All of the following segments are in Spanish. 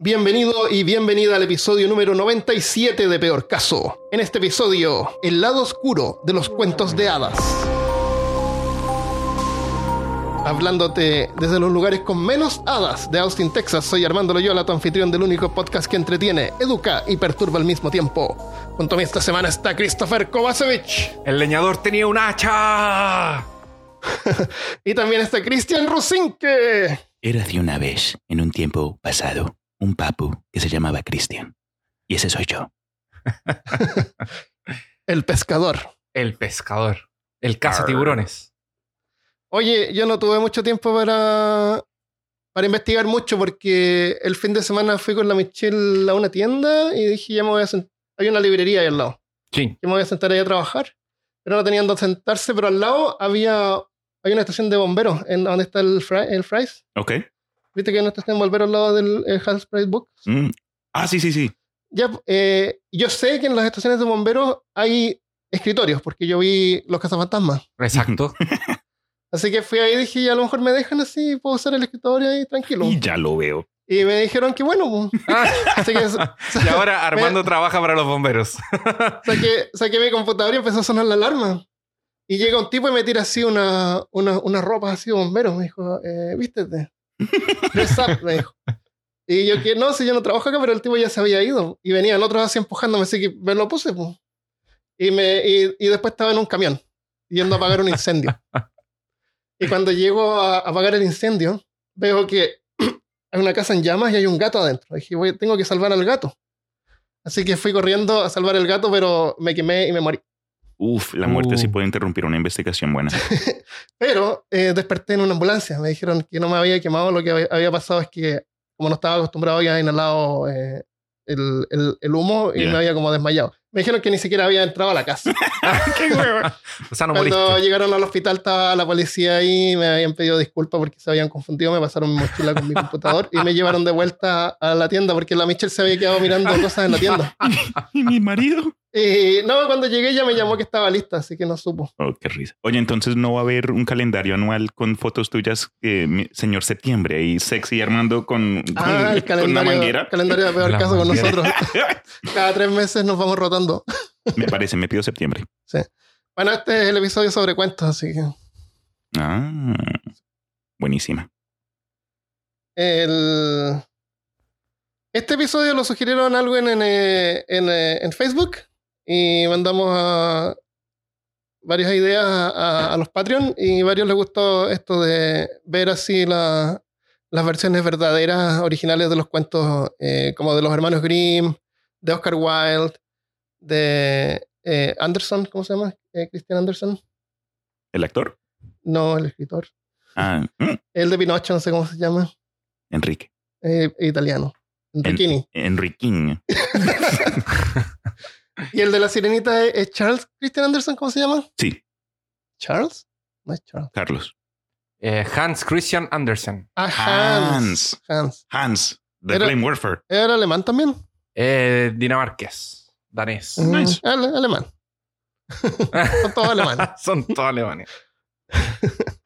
Bienvenido y bienvenida al episodio número 97 de Peor Caso. En este episodio, el lado oscuro de los cuentos de hadas. Hablándote desde los lugares con menos hadas de Austin, Texas, soy Armando Loyola, tu anfitrión del único podcast que entretiene, educa y perturba al mismo tiempo. Junto a mí esta semana está Christopher Kovacevic. El leñador tenía un hacha. y también está Cristian Rusinque. Era de una vez, en un tiempo pasado, un papu que se llamaba Cristian. Y ese soy yo. el pescador. El pescador. El caza tiburones. Oye, yo no tuve mucho tiempo para, para investigar mucho porque el fin de semana fui con la Michelle a una tienda y dije, ya me voy a sentar. Hay una librería ahí al lado. Sí. Ya me voy a sentar ahí a trabajar. Pero no tenían donde sentarse, pero al lado había hay una estación de bomberos en donde está el, el Fries. Ok. ¿Viste que una estación de bomberos al lado del Half Price Book? Mm. Ah, sí, sí, sí. Ya, eh, yo sé que en las estaciones de bomberos hay escritorios, porque yo vi Los Cazafantasmas. Exacto. Así que fui ahí y dije, a lo mejor me dejan así, puedo usar el escritorio ahí tranquilo. Y ya lo veo. Y me dijeron que bueno. Ah. Así que, y ahora Armando me, trabaja para los bomberos. saqué, saqué mi computador y empezó a sonar la alarma. Y llega un tipo y me tira así una, una, una ropa así de bombero. Me dijo, eh, vístete. Dress me dijo. Y yo que no, si yo no trabajo acá, pero el tipo ya se había ido. Y venían otros así empujándome, así que me lo puse. Pues. Y, me, y, y después estaba en un camión, yendo a apagar un incendio. Y cuando llego a apagar el incendio, veo que hay una casa en llamas y hay un gato adentro. Dije, voy, tengo que salvar al gato. Así que fui corriendo a salvar el gato, pero me quemé y me morí. Uf, la muerte uh. sí puede interrumpir una investigación buena. pero eh, desperté en una ambulancia. Me dijeron que no me había quemado. Lo que había pasado es que, como no estaba acostumbrado, había inhalado eh, el, el, el, humo y yeah. me había como desmayado. Me dijeron que ni siquiera había entrado a la casa. ¡Qué hueva! O sea, no Cuando moriste. llegaron al hospital estaba la policía ahí, me habían pedido disculpas porque se habían confundido, me pasaron mi mochila con mi computador y me llevaron de vuelta a la tienda porque la Michelle se había quedado mirando cosas en la tienda. ¿Y mi marido? Y no, cuando llegué ya me llamó que estaba lista, así que no supo. Oh, qué risa. Oye, entonces no va a haber un calendario anual con fotos tuyas, eh, señor septiembre, y sexy Armando con, con, ah, el con una manguera. calendario de peor La caso con manguera. nosotros. Cada tres meses nos vamos rotando. Me parece, me pido septiembre. Sí. Bueno, este es el episodio sobre cuentos, así que. Ah, buenísima. El... Este episodio lo sugirieron algo en, en, eh, en, eh, en Facebook y mandamos a varias ideas a, a, a, los Patreon y varios les gustó esto de ver así la, las versiones verdaderas, originales de los cuentos, eh, como de los hermanos Grimm, de Oscar Wilde, de eh, Anderson, ¿cómo se llama? Eh, Christian Anderson. ¿El actor? No, el escritor. Ah, mm, El de Pinocho, no sé cómo se llama. Enrique. Eh, italiano. Enriquini. En. y el de la sirenita es, es, Charles Christian Anderson, ¿cómo se llama? Sí, ¿Charles? No es Charles. Carlos. Eh, Hans Christian Andersen. Ah, Hans. Hans. Hans. De Era- Flame Warfare. ¿Era alemán también? Eh, dinamarqués. Danés. Nice. Mm, ale- alemán. Son todos alemanes. Son todos alemanes.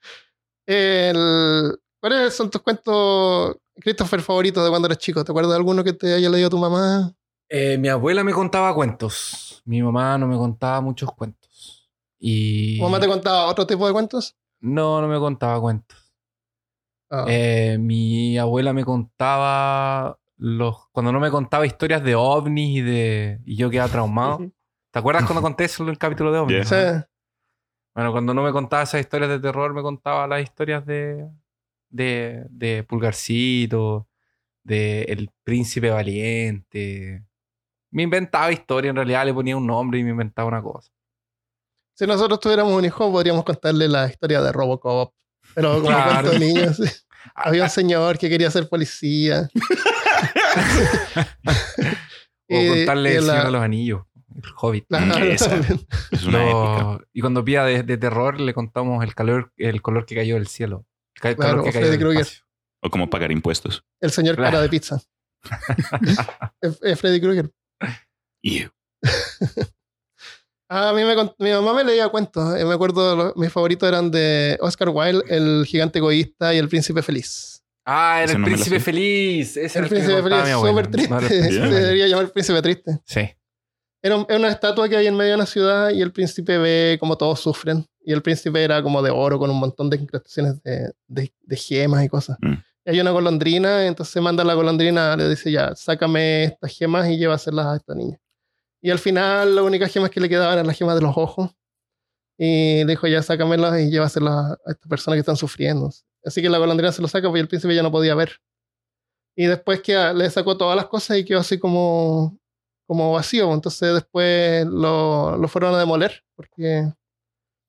El- ¿Cuáles son tus cuentos, Christopher, favoritos de cuando eras chico? ¿Te acuerdas de alguno que te haya leído tu mamá? Eh, mi abuela me contaba cuentos. Mi mamá no me contaba muchos cuentos. Y. ¿Tu mamá te contaba otro tipo de cuentos? No, no me contaba cuentos. Ah. Eh, mi abuela me contaba los. Cuando no me contaba historias de ovnis y de. Y yo quedaba traumado. ¿Te acuerdas cuando conté eso en el capítulo de ovnis? Sí. Bueno, cuando no me contaba esas historias de terror, me contaba las historias de. de, de Pulgarcito, de El Príncipe Valiente. Me inventaba historia, en realidad le ponía un nombre y me inventaba una cosa. Si nosotros tuviéramos un hijo, podríamos contarle la historia de Robocop. Pero como Claro. cuento de niños. Había un señor que quería ser policía. O Y- contarle y El la- Señor de los Anillos, El Hobbit. Claro, Esa. también. Es una épica. Lo- Y cuando pida de, de terror, le contamos el calor, el color que cayó del cielo. El Claro, que o cayó del. O como pagar impuestos. El señor Claro. cara de pizza. es Freddy Krueger. Ew. Ah, a mí me, mi mamá me leía cuentos. Eh, me acuerdo, mis favoritos eran de Oscar Wilde, El gigante egoísta y El príncipe feliz. Ah, era el no la príncipe feliz. Ese El me príncipe feliz, súper triste. No, el Se príncipe feliz. debería llamar el príncipe triste. Sí. Era, un- era una estatua que hay en medio de una ciudad y el príncipe ve como todos sufren. Y el príncipe era como de oro con un montón de incrustaciones de, de- de gemas y cosas. Mm. Y hay una golondrina, entonces manda a la golondrina, le dice ya, sácame estas gemas y llévaselas a esta niña. Y al final las únicas gemas que le quedaban eran las gemas de los ojos. Y le dijo ya, sácamelas y llévaselas a estas personas que están sufriendo. Así que la golondrina se lo saca porque el príncipe ya no podía ver. Y después que le sacó todas las cosas y quedó así como, como vacío. Entonces después lo, lo fueron a demoler, porque,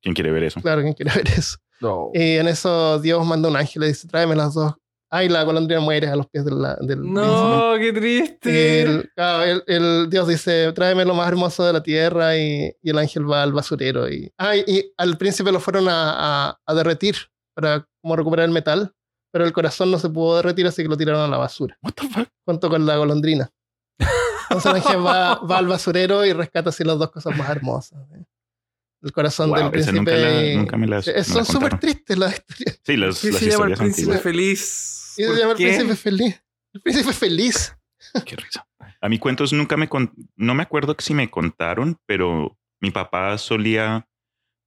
¿Quién quiere ver eso? claro, ¿quién quiere ver eso? No. Y en eso Dios manda un ángel y dice, tráeme las dos. Ay, la golondrina muere a los pies del, del No, qué triste. el, claro, el- el Dios dice, tráeme lo más hermoso de la tierra y, y el ángel va al basurero. Y, ah, y- y al príncipe lo fueron a, a- a derretir para como recuperar el metal, pero el corazón no se pudo derretir, así que lo tiraron a la basura, What the fuck? junto con la golondrina. Entonces el ángel va, va al basurero y rescata así las dos cosas más hermosas. ¿eh? El corazón del Wow, esa príncipe. nunca, la- nunca me las. Me son súper tristes las historias. Sí, las, ¿Qué las se llama el historias príncipe antiguas. feliz? Y se ¿Por llama el príncipe feliz. El príncipe feliz. Qué risa. A mí cuentos nunca me con... no me acuerdo si me contaron, pero mi papá solía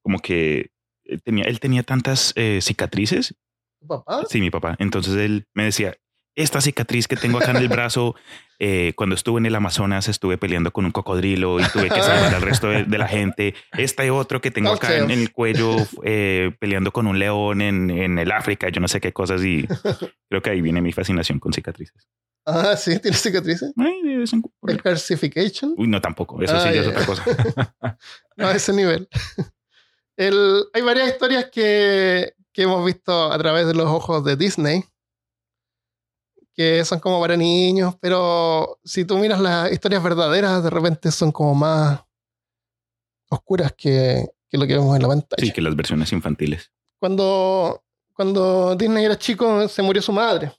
como que eh, tenía, él tenía tantas eh, cicatrices. ¿Tu papá? Sí, mi papá. Entonces él me decía, esta cicatriz que tengo acá en el brazo, eh, cuando estuve en el Amazonas estuve peleando con un cocodrilo y tuve que salvar al resto de, de la gente. Este otro que tengo acá en el cuello eh, peleando con un león en, en el África, yo no sé qué cosas y creo que ahí viene mi fascinación con cicatrices. Ah, sí, tiene cicatrices. Ay, calcification. Uy, no, tampoco. Eso sí es otra cosa. No, a ese nivel. El, hay varias historias que, que hemos visto a través de los ojos de Disney, que son como para niños, pero si tú miras las historias verdaderas, de repente son como más oscuras que, que lo que vemos en la pantalla. Sí, que las versiones infantiles. Cuando, cuando Disney era chico, se murió su madre.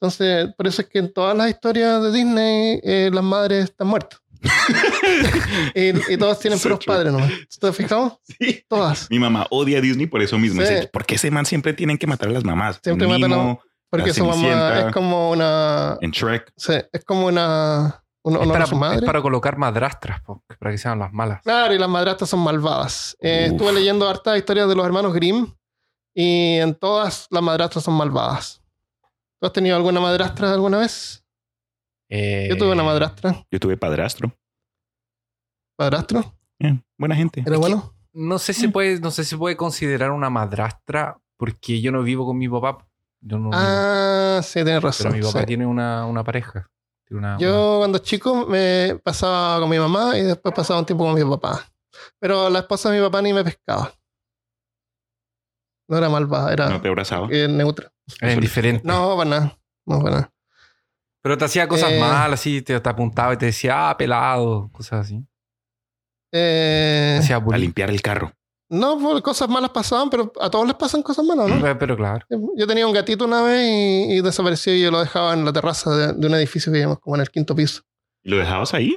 Entonces, por eso es que en todas las historias de Disney, eh, las madres están muertas. y, y todos tienen So puros true. padres nomás. ¿Te fijado? Sí. Todas. Mi mamá odia a Disney por eso mismo. Sí. Dice, ¿por qué ese man siempre tienen que matar a las mamás? Siempre matan a- Porque su mamá es como una. En Shrek. sí, es como una. Un Es honor para, a su madre. es para colocar madrastras, po, para que sean las malas. Claro, y las madrastras son malvadas. Eh, estuve leyendo hartas historias de los hermanos Grimm y en todas las madrastras son malvadas. ¿Tú has tenido alguna madrastra alguna vez? Eh, Yo tuve una madrastra. Yo tuve padrastro. ¿Padrastro? Eh, buena gente. ¿Era bueno? No sé Mm. si puede, no sé si puede considerar una madrastra porque yo no vivo con mi papá. Yo no, Ah, sí, tienes razón. pero mi papá sí. tiene una, una pareja. Tiene una- Yo cuando chico me pasaba con mi mamá y después pasaba un tiempo con mi papá. Pero la esposa de mi papá ni me pescaba. No era malvada, era No te abrazaba. eh, neutra. es indiferente. No, para nada. No, para nada. Pero te hacía cosas Eh. malas, así, te, te apuntaba y te decía, ah, pelado, cosas así. Eh, Te hacía A limpiar el carro. No, pues, cosas malas pasaban, pero a todos les pasan cosas malas, ¿no? Pero, pero claro. Yo tenía un gatito una vez y, y desapareció y yo lo dejaba en la terraza de, de un edificio que vivimos como en el quinto piso. ¿Y ¿Lo dejabas ahí?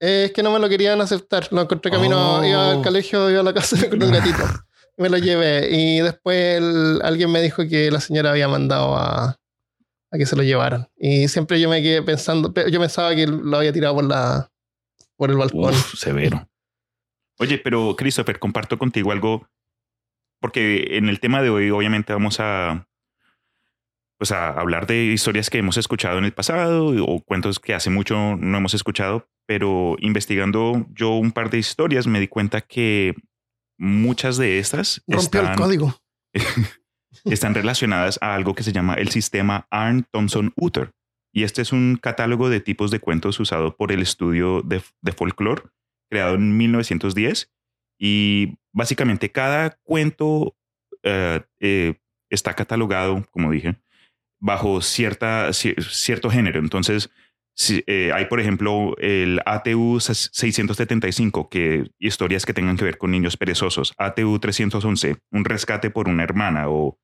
Eh, es que no me lo querían aceptar. Lo encontré camino, Oh. iba al colegio, iba a la casa con un gatito. Y me lo llevé. Y después el- alguien me dijo que la señora había mandado a, a que se lo llevaran. Y siempre yo me quedé pensando, pe- yo pensaba que lo había tirado por la por el balcón. Uf, severo. Oye, pero Christopher, comparto contigo algo, porque en el tema de hoy obviamente vamos a, pues a hablar de historias que hemos escuchado en el pasado o cuentos que hace mucho no hemos escuchado, pero investigando yo un par de historias me di cuenta que muchas de estas Rompió el están, código. están relacionadas a algo que se llama el sistema Arn Thompson Uter. Y este es un catálogo de tipos de cuentos usado por el estudio de, de folclore, creado en 1910. Y básicamente cada cuento eh, eh, está catalogado, como dije, bajo cierta, ci- cierto género. Entonces, si- eh, hay, por ejemplo, el ATU 675, que historias que tengan que ver con niños perezosos. ATU 311, un rescate por una hermana. O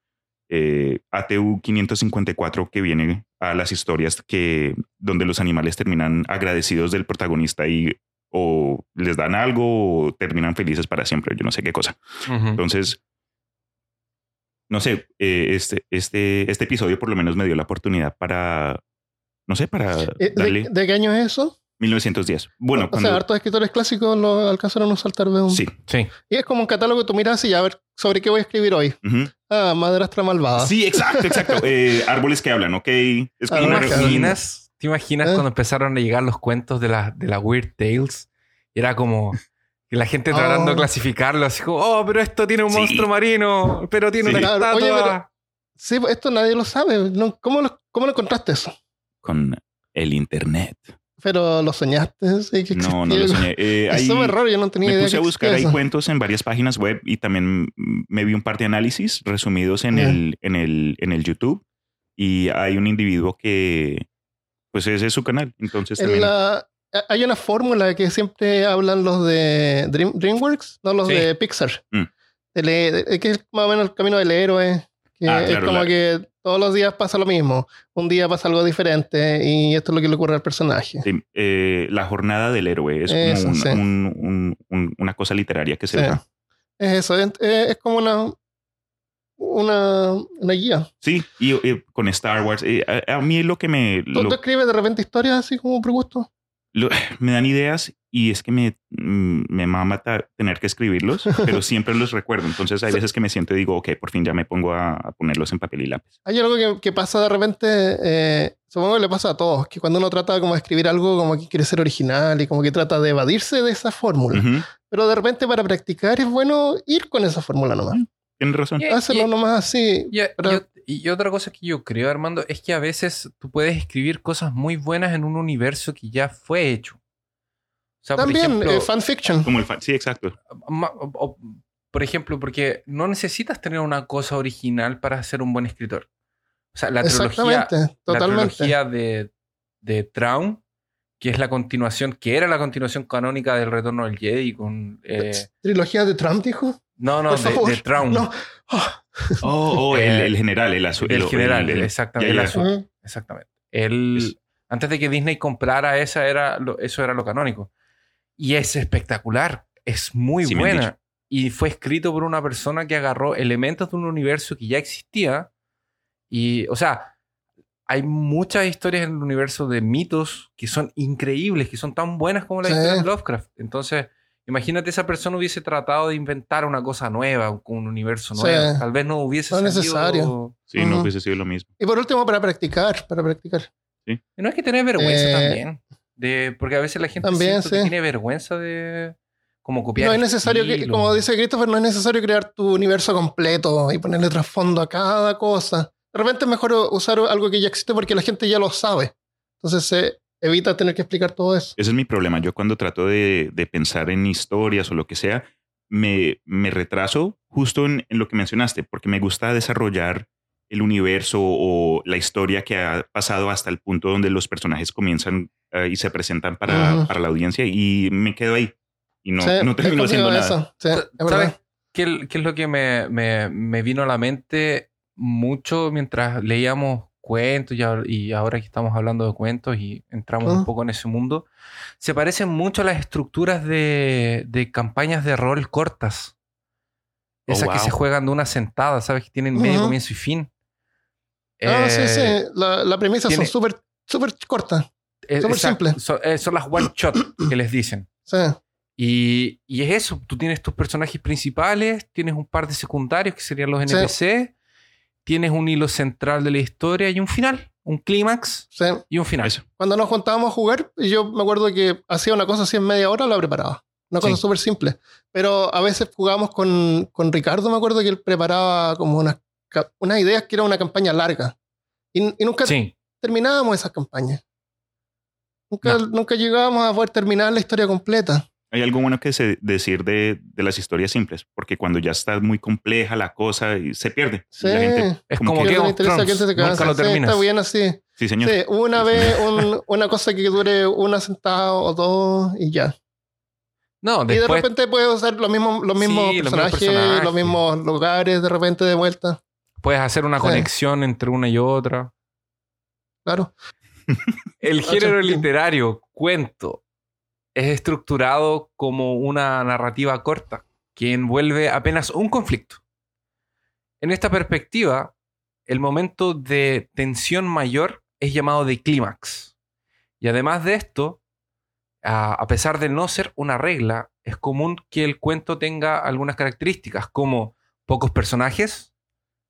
eh, ATU 554, que viene a las historias que, donde los animales terminan agradecidos del protagonista y o les dan algo o terminan felices para siempre. Yo no sé qué cosa. Ujú. Entonces, no sé, eh, este, este, este episodio por lo menos me dio la oportunidad para, no sé, para Eh, darle ¿De, de qué año es eso? 1910. Bueno, o cuando... sea, hartos escritores clásicos lo alcanzaron a saltar de un... sí. Sí. Y es como un catálogo que tú miras y ya a ver sobre qué voy a escribir hoy. ujú. Ah, madrastra malvada. Sí, exacto, exacto. Eh, árboles que hablan, ok. Es como ¿Te una- ¿te imaginas ¿Eh? cuando empezaron a llegar los cuentos de la, de la Weird Tales? Era como que la gente tratando de Oh. clasificarlo, así como, oh, pero esto tiene un Sí. monstruo marino, pero tiene Sí. una Claro, estatua. oye, pero- Sí, pues, esto nadie lo sabe. No, ¿Cómo, lo, ¿Cómo lo encontraste eso? con el internet. Pero lo soñaste. Sí, que No, no lo soñé. Eh, Es súper raro, yo no tenía me idea. puse a buscar ahí cuentos en varias páginas web y también me vi un par de análisis resumidos en, Ya. el, en, el, en el YouTube. Y hay un individuo que, pues ese es su canal. Entonces En también... la- hay una fórmula que siempre hablan los de Dream- DreamWorks, no los Sí. de Pixar. Mm. El- que es más o menos el camino del héroe. Que Ah, es claro, como la- que todos los días pasa lo mismo. Un día pasa algo diferente y esto es lo que le ocurre al personaje. Sí, eh, la jornada del héroe es Eso, como un- sí. un- un- un- una cosa literaria que se da. Es eso, es, es como una, una, una guía. Sí, y, y con Star Wars, eh, a, a mí lo que me, ¿Tú, lo- tú escribes de repente historias así como por gusto? lo- me dan ideas y es que me, mm, me mama tener que escribirlos, pero siempre los recuerdo. Entonces hay veces que me siento y digo, ok, por fin ya me pongo a, a ponerlos en papel y lápiz. Hay algo que, que pasa de repente, eh, supongo que le pasa a todos, que cuando uno trata como de escribir algo como que quiere ser original y como que trata de evadirse de esa fórmula. Ujú, Pero de repente para practicar es bueno ir con esa fórmula nomás. Tienes razón. Y- nomás así. Y, pero- y- y otra cosa que yo creo, Armando, es que a veces tú puedes escribir cosas muy buenas en un universo que ya fue hecho. O sea, También por ejemplo, eh, fanfiction. Como el fan. Sí, exacto. ma- o- o- por ejemplo, porque no necesitas tener una cosa original para ser un buen escritor. O sea, la trilogía, Exactamente, la totalmente. trilogía de, de Traum, que es la continuación, que era la continuación canónica del Retorno del Jedi con... eh, Trilogía de Trump, dijo. no, no, de. No. Ah, Oh, oh, el, Eh, el general, el azul. el- general, el- el- exactamente. ya, el ya. azul. ujú. Exactamente. Él, Es- antes de que Disney comprara esa, era lo- eso era lo canónico. Y es espectacular. Es muy Sí, buena. Y fue escrito por una persona que agarró elementos de un universo que ya existía. Y, o sea, hay muchas historias en el universo de mitos que son increíbles, que son tan buenas como la Sí. historia de Lovecraft. Entonces, imagínate esa persona hubiese tratado de inventar una cosa nueva, un, un universo Sí. nuevo. Tal vez no hubiese No es sentido- necesario. Sí, no Ujú. hubiese sido lo mismo. Y por último, para practicar, para practicar. Y no hay que tener vergüenza Eh, también. De, porque a veces la gente también, siento que sí. tiene vergüenza de como copiar. No es necesario que, como dice Christopher, no es necesario crear tu universo completo y ponerle trasfondo a cada cosa. De repente es mejor usar algo que ya existe porque la gente ya lo sabe. Entonces se evita tener que explicar todo eso. Ese es mi problema. Yo cuando trato de, de pensar en historias o lo que sea, me, me retraso justo en, en lo que mencionaste, porque me gusta desarrollar el universo o la historia que ha pasado hasta el punto donde los personajes comienzan eh, y se presentan para, Ujú. para la audiencia y me quedo ahí. Y no, Sí, no termino haciendo complicado nada. eso. Sí, es ¿Sabes qué, qué es lo que me, me- me vino a la mente mucho mientras leíamos cuentos y, ahora- y ahora que estamos hablando de cuentos y entramos Ah. un poco en ese mundo? Se parecen mucho a las estructuras de, de campañas de rol cortas. Oh, Esas que se juegan de una sentada, ¿sabes? Que tienen medio, comienzo y fin. Ah, sí, Eh, sí. La, la premisa tiene- son súper súper cortas. Eh, Súper exacto. simple. Son, eh, son las one shot que les dicen. Sí. Y, y es eso. Tú tienes tus personajes principales, tienes un par de secundarios que serían los Sí. Tienes un hilo central de la historia y un final, un clímax sí. y un final. Eso. Cuando nos juntábamos a jugar, yo me acuerdo que hacía una cosa así en media hora, la preparaba. Una cosa Sí. súper simple. Pero a veces jugábamos con, con Ricardo, me acuerdo que él preparaba como unas, unas ideas que era una campaña larga. Y, y nunca Sí. terminábamos esas campañas. Nunca, No. nunca llegábamos a poder terminar la historia completa. Hay algo bueno que se, decir de, de las historias simples, porque cuando ya está muy compleja la cosa y se pierde. Sí. la gente Es como como que- que- se nunca lo Sí, está bien así. sí, señor. Sí, una Sí, vez un- una cosa que dure una sentada o dos y ya. No, y de repente puedes usar los mismos, los Sí, mismos los mismos personajes, personajes. los mismos lugares de repente de vuelta. puedes hacer una Sí. conexión entre una y otra. Claro. El género literario, cuento, es estructurado como una narrativa corta que envuelve apenas un conflicto. En esta perspectiva, el momento de tensión mayor es llamado de clímax. Y además de esto, a, pesar de no ser una regla, es común que el cuento tenga algunas características, como pocos personajes.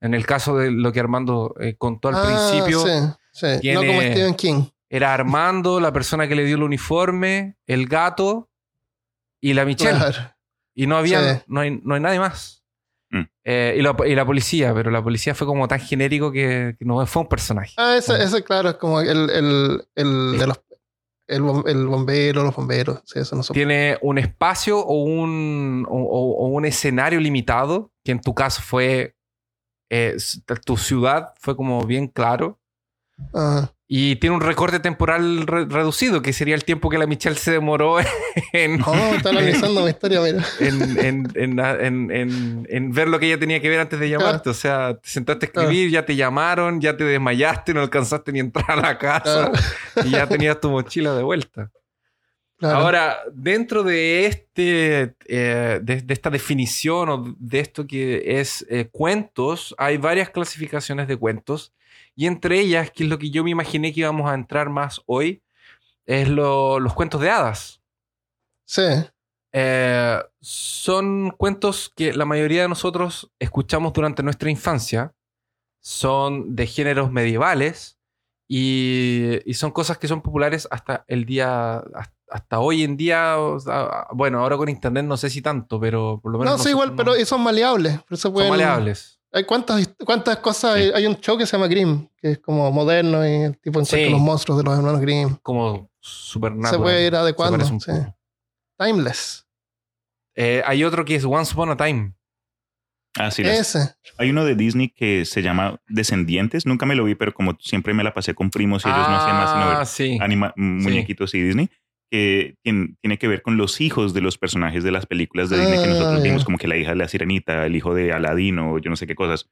En el caso de lo que Armando eh, contó al Ah, principio, sí, sí. No tiene- como Stephen King. Era Armando, la persona que le dio el uniforme, el gato y la Michelle. Claro. Y no había, Sí. no, hay, no hay nadie más. Mm. Eh, y, la, y la policía, pero la policía fue como tan genérico que, que no fue un personaje. Ah, ese, Bueno. ese, claro, es como el, el, el de los. El, bom- el bombero, los bomberos. Sí, eso no son. Tiene un espacio o un, o, o- o un escenario limitado, que en tu caso fue eh, tu ciudad, fue como bien claro. Ah, Y tiene un recorte temporal re- reducido, que sería el tiempo que la Michelle se demoró en, no, está analizando mi historia, mira. en, en- en- en- ver lo que ella tenía que ver antes de llamarte. O sea, te sentaste a escribir, ya te llamaron, ya te desmayaste, no alcanzaste ni a entrar a la casa y ya tenías tu mochila de vuelta. Claro. Ahora, dentro de este, eh, de, de esta definición o de esto que es eh, cuentos, hay varias clasificaciones de cuentos y entre ellas, que es lo que yo me imaginé que íbamos a entrar más hoy, es lo- los cuentos de hadas. Sí. Eh, son cuentos que la mayoría de nosotros escuchamos durante nuestra infancia. Son de géneros medievales y, y son cosas que son populares hasta el día, hasta, hasta hoy en día. o sea, bueno, ahora con internet no sé si tanto, pero por lo menos. No, sí, igual, pero son maleables. Pueden- son maleables. Hay cuántas, cuántas cosas. Hay, hay un show que se llama Grimm, que es como moderno y el tipo encuentra Sí. los monstruos de los hermanos Grimm. Como supernatural. Se puede ir adecuando. sí. Timeless. Eh, hay otro que es Once Upon a Time. Así es. Ese. Hay uno de Disney que se llama Descendientes. Nunca me lo vi, pero como siempre me la pasé con primos y ellos no hacían más sino ver Ah, sí. anima- muñequitos y Disney, que tien- tiene que ver con los hijos de los personajes de las películas de Disney que Ah, nosotros ya. vimos, como que la hija de la sirenita, el hijo de Aladino, yo no sé qué cosas.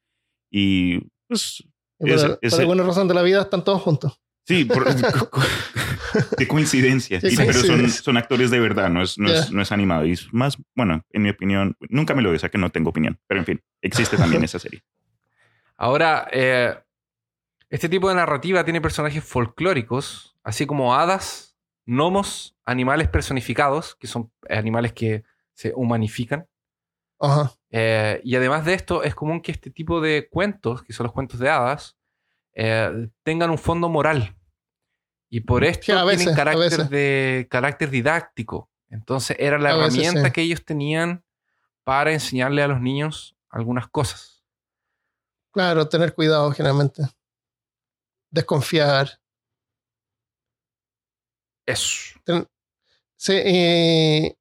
Y pues Y por, Ese- por alguna razón de la vida están todos juntos. sí, por- qué coincidencia. Y- pero son, son actores de verdad, no es, no, es, Ya. no es animado. Y es más, bueno, en mi opinión, nunca me lo sea que no tengo opinión. Pero en fin, existe también esa serie. Ahora, eh, este tipo de narrativa tiene personajes folclóricos, así como hadas, gnomos, animales personificados, que son animales que se humanifican. Ajá. Eh, y además de esto, es común que este tipo de cuentos, que son los cuentos de hadas, eh, tengan un fondo moral. Y por esto Sí, a veces, tienen carácter, veces. de, carácter didáctico. Entonces era la A veces, herramienta sí. que ellos tenían para enseñarle a los niños algunas cosas. Claro, tener cuidado generalmente. Desconfiar. Eso. Sí, y-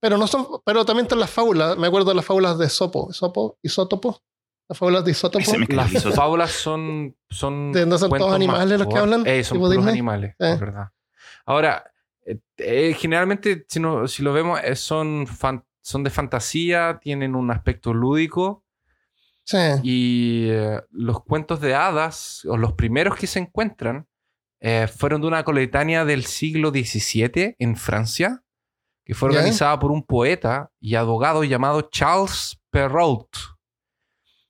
pero no son, pero también están las fábulas. Me acuerdo de las fábulas de Sopo, Sopo, Isótopo. Las fábulas de Isótopo. Las fábulas son. son ¿De dónde son todos animales más los que hablan? Eh, son ¿Tipo puros animales, es verdad. Ahora, eh, eh, generalmente, si, no- si lo vemos, eh, son, fan- son de fantasía, tienen un aspecto lúdico. Sí. Y eh, los cuentos de hadas, o los primeros que se encuentran, eh, fueron de una coletánea del siglo XVII en Francia, que fue organizada por un poeta y abogado llamado Charles Perrault.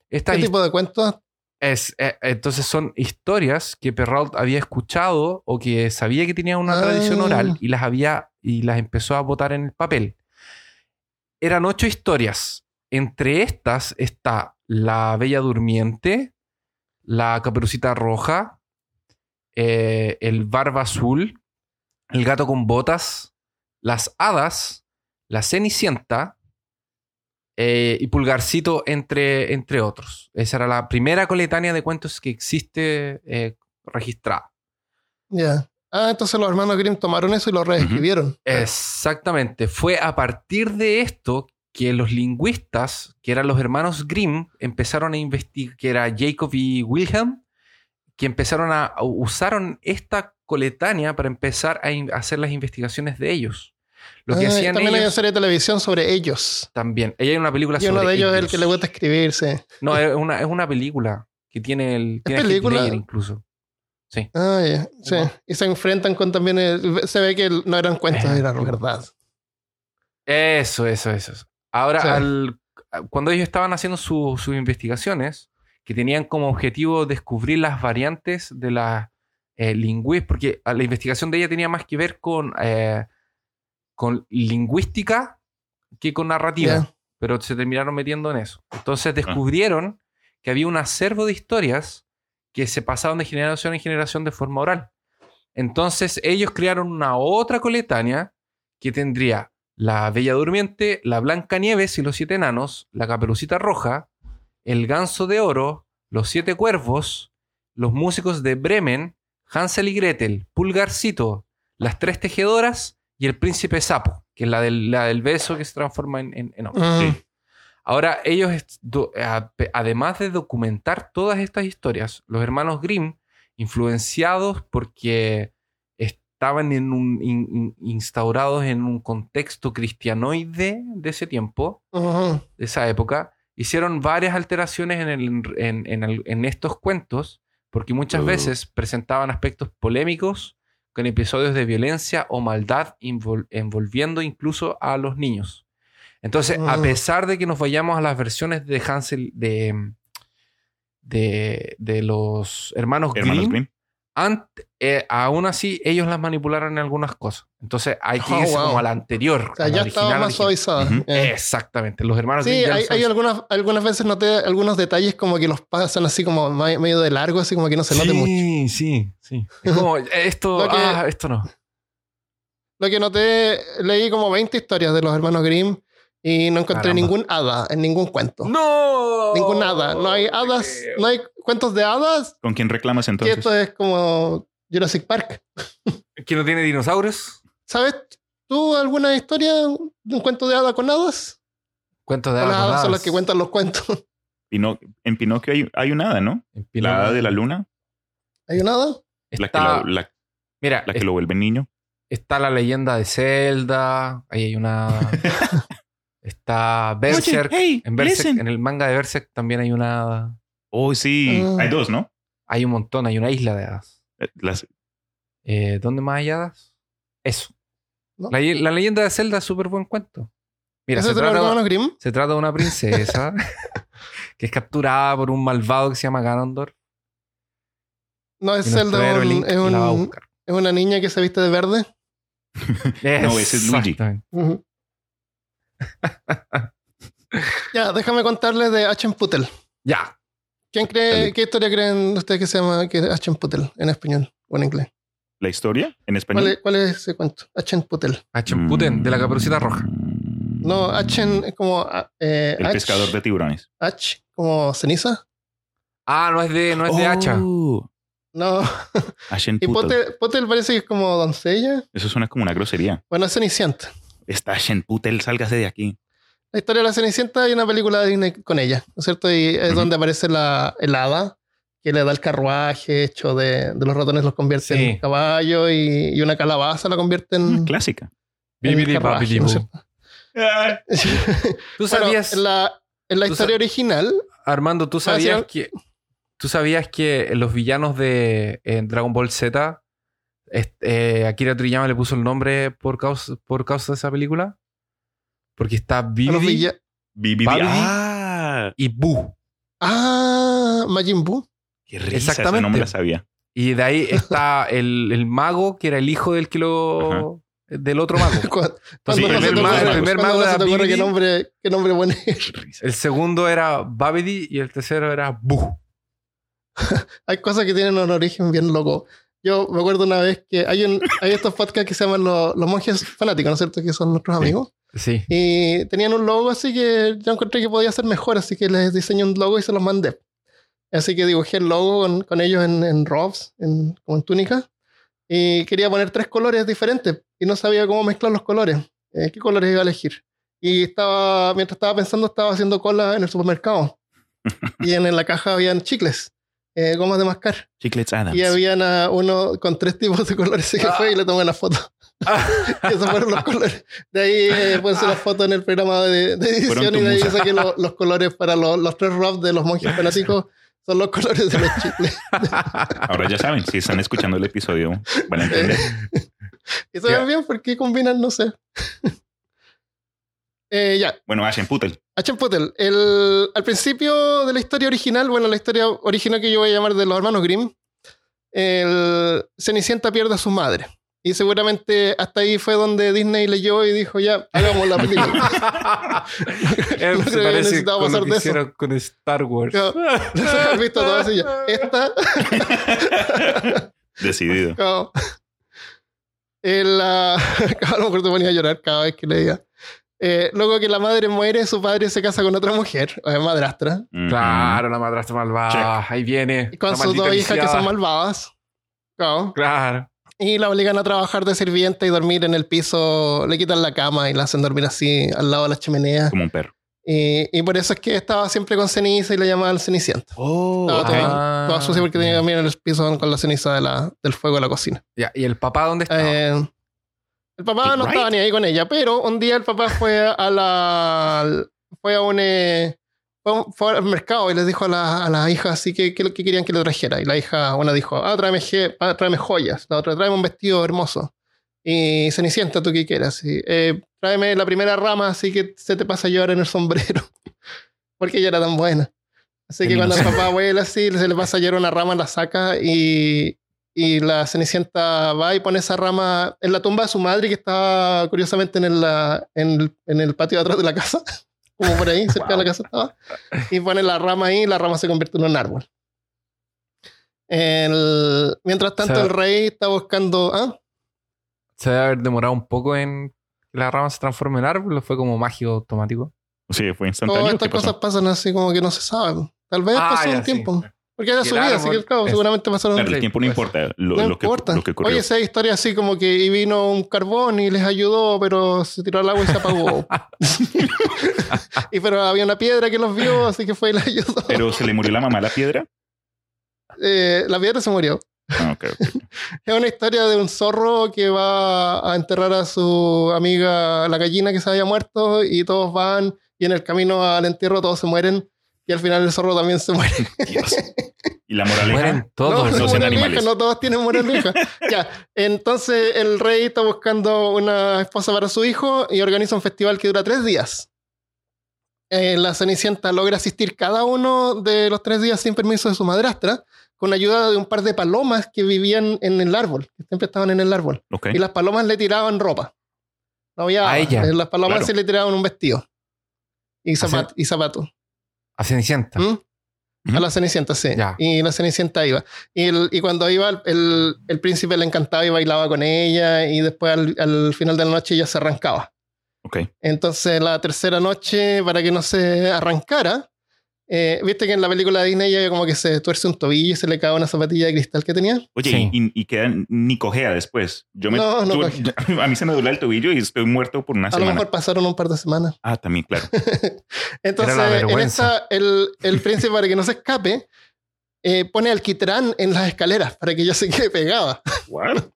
Esta ¿Qué tipo de cuentos? es, eh, entonces son historias que Perrault había escuchado o que sabía que tenía una Ah. tradición oral y las había y las empezó a botar en el papel. Eran ocho historias. Entre estas está La Bella Durmiente, La Caperucita Roja, eh, El Barba Azul, El Gato con Botas, Las Hadas, La Cenicienta eh, y Pulgarcito, entre, entre otros. Esa era la primera coletánea de cuentos que existe eh, registrada. Ya. Ah, entonces los hermanos Grimm tomaron eso y lo reescribieron. Exactamente. Fue a partir de esto que los lingüistas, que eran los hermanos Grimm, empezaron a investigar, que era Jacob y Wilhelm, que empezaron a, a- usaron esta coletánea para empezar a in- a hacer las investigaciones de ellos. Lo que Ah, hacían también hay una serie de televisión sobre ellos. también. Ella hay una película Y uno de ellos es el que le gusta escribirse. No, es una, es una película que tiene el tiene película? Incluso. Sí. Ah, ya. Sí. Y se enfrentan con también. el- se ve que no eran cuentos, Eh, era verdad. Eso, eso, eso. Ahora, Sí. al- cuando ellos estaban haciendo su- sus investigaciones, que tenían como objetivo descubrir las variantes de la eh, lingüística, porque ah, la investigación de ella tenía más que ver con, eh, con lingüística que con narrativa, pero se terminaron metiendo en eso. Entonces descubrieron que había un acervo de historias que se pasaban de generación en generación de forma oral. Entonces ellos crearon una otra coletánea que tendría la Bella Durmiente, la Blanca Nieves y los Siete Enanos, la Caperucita Roja, el Ganso de Oro, los Siete Cuervos, los músicos de Bremen, Hansel y Gretel, Pulgarcito, las Tres Tejedoras y el Príncipe Sapo, que es la del, la del beso que se transforma en, en- en hombre. Mm. Sí. Ahora, ellos, además de documentar todas estas historias, los hermanos Grimm, influenciados porque estaban en un, in- in- instaurados en un contexto cristianoide de ese tiempo, Ujú. de esa época, hicieron varias alteraciones en, el- en- en el- en estos cuentos, porque muchas Oh. veces presentaban aspectos polémicos con episodios de violencia o maldad invol- envolviendo incluso a los niños. Entonces, a Mm. pesar de que nos vayamos a las versiones de Hansel, de, de, de los hermanos, Hermanos Grimm, Grimm. Ant- eh, aún así ellos las manipularon en algunas cosas. Entonces, hay que Oh, irse wow. como a la anterior. O sea, ya original, estaba más suavizada. Eh. Exactamente. Los hermanos Sí, hay, algunas, algunas veces noté algunos detalles como que los pasan así como medio de largo, así como que no se note sí, mucho. Sí, sí. Es como, esto, que- ah, esto no. Lo que noté, leí como 20 historias de los hermanos Grimm y no encontré Caramba. ningún hada en ningún cuento. ¡No! Ningún hada. No hay hadas, no hay cuentos de hadas, ¿Con quién reclamas que entonces? esto es como Jurassic Park. ¿Que no tiene dinosaurios? ¿Sabes tú alguna historia de un cuento de hada con hadas? Cuentos de O las hadas. hadas son con las que hadas. cuentan los cuentos. Pino- en Pinocchio hay, hay un hada, ¿no? En La hada de la luna, ¿Hay una hada? la que, Está, lo, la, mira, la que es- lo vuelve niño. está la leyenda de Zelda. Ahí hay una. está Berserk. hey, en, Berserk en el manga de Berserk también hay una hada. Oh, sí. Ah. Hay dos, ¿no? Hay un montón, hay una isla de hadas. Eh, Las, Eh, ¿Dónde más hay hadas? Eso. ¿No? La, la leyenda de Zelda es súper buen cuento. Mira, ¿Ese se de trata, Grimm? se trata de una princesa que es capturada por un malvado que se llama Ganondorf. No, es Zelda, héroe un- Link es, un- es una niña que se viste de verde. No, ese es Luigi. Ujú. Ya, déjame contarles de Aschenputtel. Ya. ¿Quién cree, Dale. qué historia creen ustedes que se llama que es Aschenputtel en español o en inglés? ¿La historia en ¿Cuál español? es, cuál es ese cuento? Aschenputtel. Achamputen, de la caperucita roja. No, Achen es como ah, eh, El pescador de tiburones. Ach, como ceniza. Ah, no es de, no es de hacha. Oh, No. Ashen Y Putel. Potel, Potel parece que es como doncella. Eso suena como una grosería. Bueno, es Cenicienta. Está Ashen Putel, sálgase de aquí. La historia de la Cenicienta hay una película de Disney con ella, ¿no es cierto? Y es donde aparece la el hada que le da el carruaje hecho de, de los ratones, los convierte Sí. en caballo y, y una calabaza la convierte en, Clásica. en Bibidi carruaje, ¿no? Tú Bueno, sabías, en la, en la historia original, Armando, tú Ah, sí, sabías que tú sabías que los villanos de en Dragon Ball Z est- eh, Akira Toriyama le puso el nombre por causa, por causa de esa película. Porque está Bibi villa- Bibi. Ah, y Buu. Ah, Majin Buu. qué risa. Exactamente. Esa no me la sabía. Y de ahí está el, el mago, que era el hijo del que lo. del otro mago. Entonces, Sí, el primer mago, el primer mago era qué nombre, qué nombre risa. el segundo era Babidi y el tercero era Buu. Hay cosas que tienen un origen bien loco. Yo me acuerdo una vez que hay, un, hay estos podcasts que se llaman los, los monjes fanáticos, ¿no es cierto? Que son nuestros Sí. amigos. Sí. Y tenían un logo así que yo encontré que podía ser mejor, así que les diseñé un logo y se los mandé. Así que dibujé el logo con, con ellos en, en robes, en, como en túnica. Y quería poner tres colores diferentes y no sabía cómo mezclar los colores. eh, ¿Qué colores iba a elegir? Y estaba, mientras estaba pensando, estaba haciendo cola en el supermercado. y en, en la caja habían chicles, eh, gomas de mascar. Chiclets Adams. Y habían ah, uno con tres tipos de colores que fue y le tomé una foto. y esos fueron los colores. De ahí eh, puse la foto en el programa de, de edición y de ahí musa. saqué lo- los colores para los, los tres robs de los monjes fanáticos. Son los colores de los chicles. Ahora ya saben, si están escuchando el episodio, van a entender. Ven Ya. bien porque combinan, no sé. eh, ya, Bueno, Ashen Putel. Aschenputtel. El, al principio de la historia original, bueno, la historia original que yo voy a llamar de los hermanos Grimm, el Cenicienta pierde a su madre. Y seguramente hasta ahí fue donde Disney leyó y dijo, ya, hagamos la película. No se creo que necesitaba con pasar lo que de eso. hicieron con Star Wars. Claro, has visto todo así ya. Esta, Decidido. claro. El, ah, claro, a lo mejor te ponía a llorar cada vez que leía. Eh, luego que la madre muere, su padre se casa con otra mujer, o madrastra. Claro, la madrastra malvada. Ahí viene. y con sus dos hijas que son malvadas. Claro. Claro. Y la obligan a trabajar de sirvienta y dormir en el piso, le quitan la cama y la hacen dormir así al lado de la chimenea. Como un perro. Y, y por eso es que estaba siempre con ceniza y le llamaban Cenicienta. Oh, Estaba ok. toda, toda sucia porque tenía que dormir en el piso con la ceniza de la- del fuego de la cocina. Ya, ¿Y el papá dónde está? Eh, el papá no Right. estaba ni ahí con ella, pero un día el papá fue a la. fue a un. eh, fue, al mercado y les dijo a la, a la hija así que, que, que querían que le trajera. Y la hija, una dijo, ah, tráeme, ah, tráeme joyas. La otra, tráeme un vestido hermoso. Y Cenicienta, tú qué quieras. Y, eh, tráeme la primera rama así que se te pasa a llevar en el sombrero. Porque ella era tan buena. Así que cuando el papá vuela así, se le pasa a llevar una rama, la saca y, y la Cenicienta va y pone esa rama en la tumba de su madre que estaba curiosamente en el, en el, en el patio de atrás de la casa. Como por ahí, cerca de la casa estaba. Y pone la rama ahí y la rama se convierte en un árbol. El- mientras tanto, O sea- el rey está buscando. ¿ah? Se debe haber demorado un poco en que la rama se transforme en árbol. ¿o Fue como mágico automático. Sí, fue instantáneo. Todas ¿Qué estas cosas pasan así como que no se sabe. Tal vez Ah, pasó ya, un sí. tiempo. Porque era su vida, así que claro, es- seguramente pasaron Claro, el tiempo no importa. Lo, No lo que, importa. lo que ocurrió. Oye, esa historia así como que y vino un carbón y les ayudó, pero se tiró al agua y se apagó. y pero había una piedra que los vio, así que fue y les ayudó. Pero se le murió la mamá a la piedra. Eh, la piedra se murió. Ah. Es una historia de un zorro que va a enterrar a su amiga, la gallina que se había muerto, y todos van, y en el camino al entierro todos se mueren, y al final el zorro también se muere. Dios. Y la moraleja. Mueren todos. no, moraleja, animales. no todos tienen moraleja. ya, entonces el rey está buscando una esposa para su hijo y organiza un festival que dura tres días. Eh, la Cenicienta logra asistir cada uno de los tres días sin permiso de su madrastra, con ayuda de un par de palomas que vivían en el árbol, que siempre estaban en el árbol. Ok. Y las palomas le tiraban ropa. No había A ella. Las palomas Claro. se le tiraban un vestido. Y, zapat- y zapatos. A Cenicienta. ¿Mm? A la Cenicienta, sí. Ya. Y la Cenicienta iba. Y, el- y cuando iba, el, el, el príncipe le encantaba y bailaba con ella. Y después al, al final de la noche ella se arrancaba. Ok. Entonces la tercera noche, para que no se arrancara, eh, viste que en la película de Disney ella como que se tuerce un tobillo y se le cae una zapatilla de cristal que tenía. Oye, Sí. y, y queda ni cojea después. Yo me, No, no tuve- a mí se me duele el tobillo y estoy muerto por una A lo semana. mejor pasaron un par de semanas. Ah, también, claro. Entonces, en esta, el, el príncipe, para que no se escape, eh, pone alquitrán en las escaleras para que ella se quede pegada.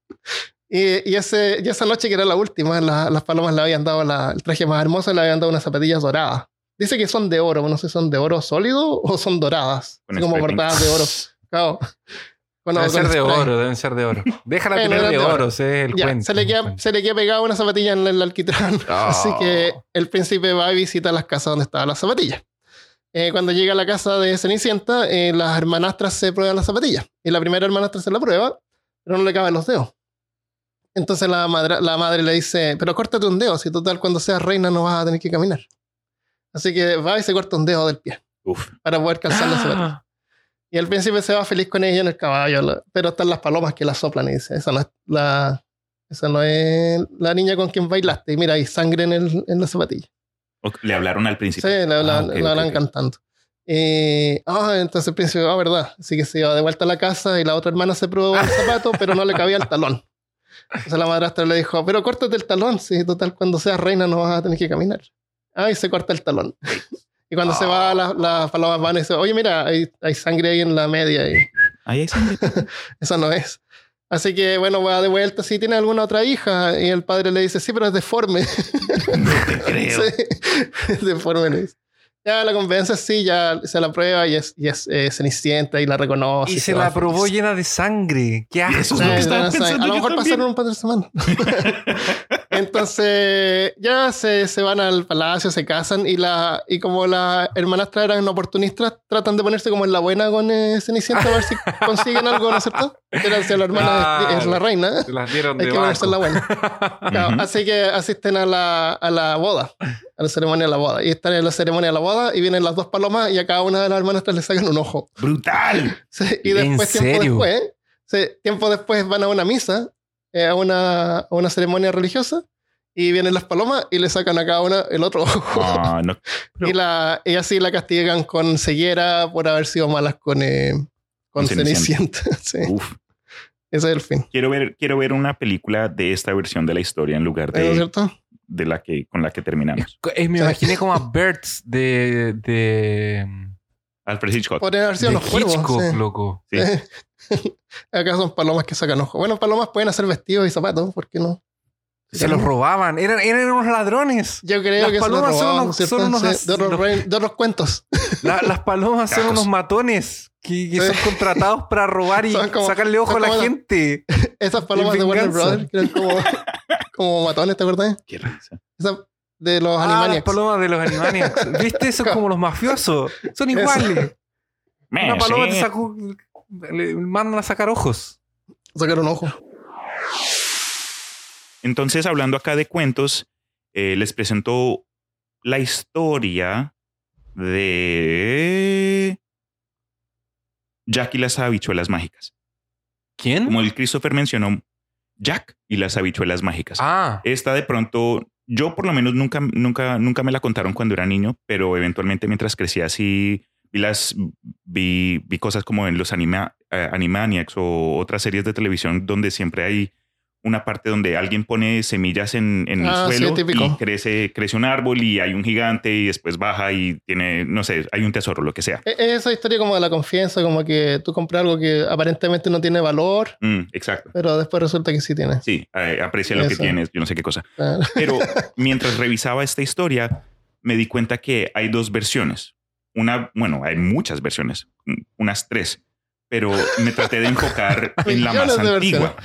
Y, y, ese, y esa noche, que era la última, la- las palomas le habían dado la- el traje más hermoso y le habían dado unas zapatillas doradas. Dice que son de oro, no sé si son de oro sólido o son doradas, así como bordadas de oro. Claro. Bueno, Deben ser de spray. oro, deben ser de oro. Déjala Bueno, tener de de oro. oro, el Ya, cuento. se, le queda, se le queda pegada una zapatilla en el alquitrán. Así que el príncipe va y visita las casas donde estaban las zapatillas. Eh, cuando llega a la casa de Cenicienta, eh, las hermanastras se prueban las zapatillas. Y la primera hermanastra se la prueba, pero no le caben los dedos. Entonces la, madra- la madre le dice, pero córtate un dedo, si total cuando seas reina no vas a tener que caminar. Así que va y se corta un dedo del pie Uf. para poder calzar las zapatillas. Ah, Y el príncipe se va feliz con ella en el caballo, la- pero están las palomas que la soplan y dice, esa no es la, esa no es la niña con quien bailaste. Y mira, hay sangre en, el, en la zapatilla. Le hablaron al Sí, principio. la, la- Ah, ok, la ok, hablan ok. cantando. Eh, ah, entonces el príncipe, ah, verdad. Así que se iba de vuelta a la casa y la otra hermana se probó el zapato, pero no le cabía el talón. Entonces la madrastra le dijo, pero córtate el talón, si total cuando seas reina no vas a tener que caminar. Ah, y se corta el talón. Y cuando se va, las las palomas van y dicen, oye, mira, hay, hay sangre ahí en la media. Y, Ahí hay sangre. Eso no es. Así que bueno, va de vuelta. Si tiene alguna otra hija, y el padre le dice, sí, pero es deforme. No te creo. Sí, es deforme, le dice. Ya la convence, sí, ya se la prueba y es, y es eh, cenicienta y la reconoce. y se va la probó llena de sangre. ¡Qué asco! Eso Sí, es lo que estaba no sé, pensando a lo mejor también. pasaron un par de semanas. Entonces, ya se, se van al palacio, se casan y la y como las hermanastras eran oportunistas, tratan de ponerse como en la buena con eh, Cenicienta a ver si consiguen algo, ¿no es cierto? Era si la hermana es, es la reina. Se las dieron Hay de que ponerse en la buena. Claro, Ujú. Así que asisten a la, a la boda, a la ceremonia de la boda. Y están en la ceremonia de la boda y vienen las dos palomas y a cada una de las hermanastras le sacan un ojo. ¡Brutal! Sí, y ¿En después, tiempo serio? después, sí, tiempo después van a una misa, a, una, a una ceremonia religiosa, y vienen las palomas y le sacan a cada una el otro ojo. Ah, no. y, la, y así la castigan con ceguera por haber sido malas con, eh, con Con Cenicienta. Sí, Uf. ese es el fin. Quiero ver, quiero ver una película de esta versión de la historia en lugar ¿No es de, cierto? de la que con la que terminamos. Eh, me imaginé como a Birds de, de, Alfred Hitchcock. Podrían haber sido de los cuervos. Hitchcock, sí. loco. Sí. Acá son palomas que sacan ojo. Bueno, palomas pueden hacer vestidos y zapatos, ¿por qué no? Se los robaban. Eran, eran unos ladrones. Yo creo Las que se los palomas son robaban, unos- son unos Sí, as- de, otros los- rein- de otros cuentos. La- las palomas son unos matones que, que Sí. son contratados para robar y como- sacarle ojo a la gente. Esas palomas de Warner. Brothers, que eran como, como matones, ¿te acuerdas? Qué risa. Esas de los Ah, las palomas de los Animaniacs. ¿Viste? Son como los mafiosos. Son Eso. iguales. Una paloma sí. te sacó... Le mandan a sacar ojos. Sacaron ojo. Entonces, hablando acá de cuentos, eh, les presento la historia de Jack y las habichuelas mágicas. ¿Quién? Como el Christopher mencionó, Jack y las habichuelas mágicas. Ah, Esta de pronto, yo por lo menos nunca, nunca, nunca me la contaron cuando era niño, pero eventualmente mientras crecía sí vi las vi, vi cosas como en los anima, eh, Animaniacs o otras series de televisión donde siempre hay una parte donde alguien pone semillas en, en Ah, el sí, suelo típico. y crece, crece un árbol y hay un gigante y después baja y tiene, no sé, hay un tesoro, lo que sea. Es es esa historia como de la confianza, como que tú compras algo que aparentemente no tiene valor, Mm, exacto. pero después resulta que sí tiene. Sí, eh, aprecia lo que tienes, yo no sé qué cosa. Ah, Pero mientras revisaba esta historia, me di cuenta que hay dos versiones. Una, bueno, hay muchas versiones, unas tres, pero me traté de enfocar en la más Millones antigua.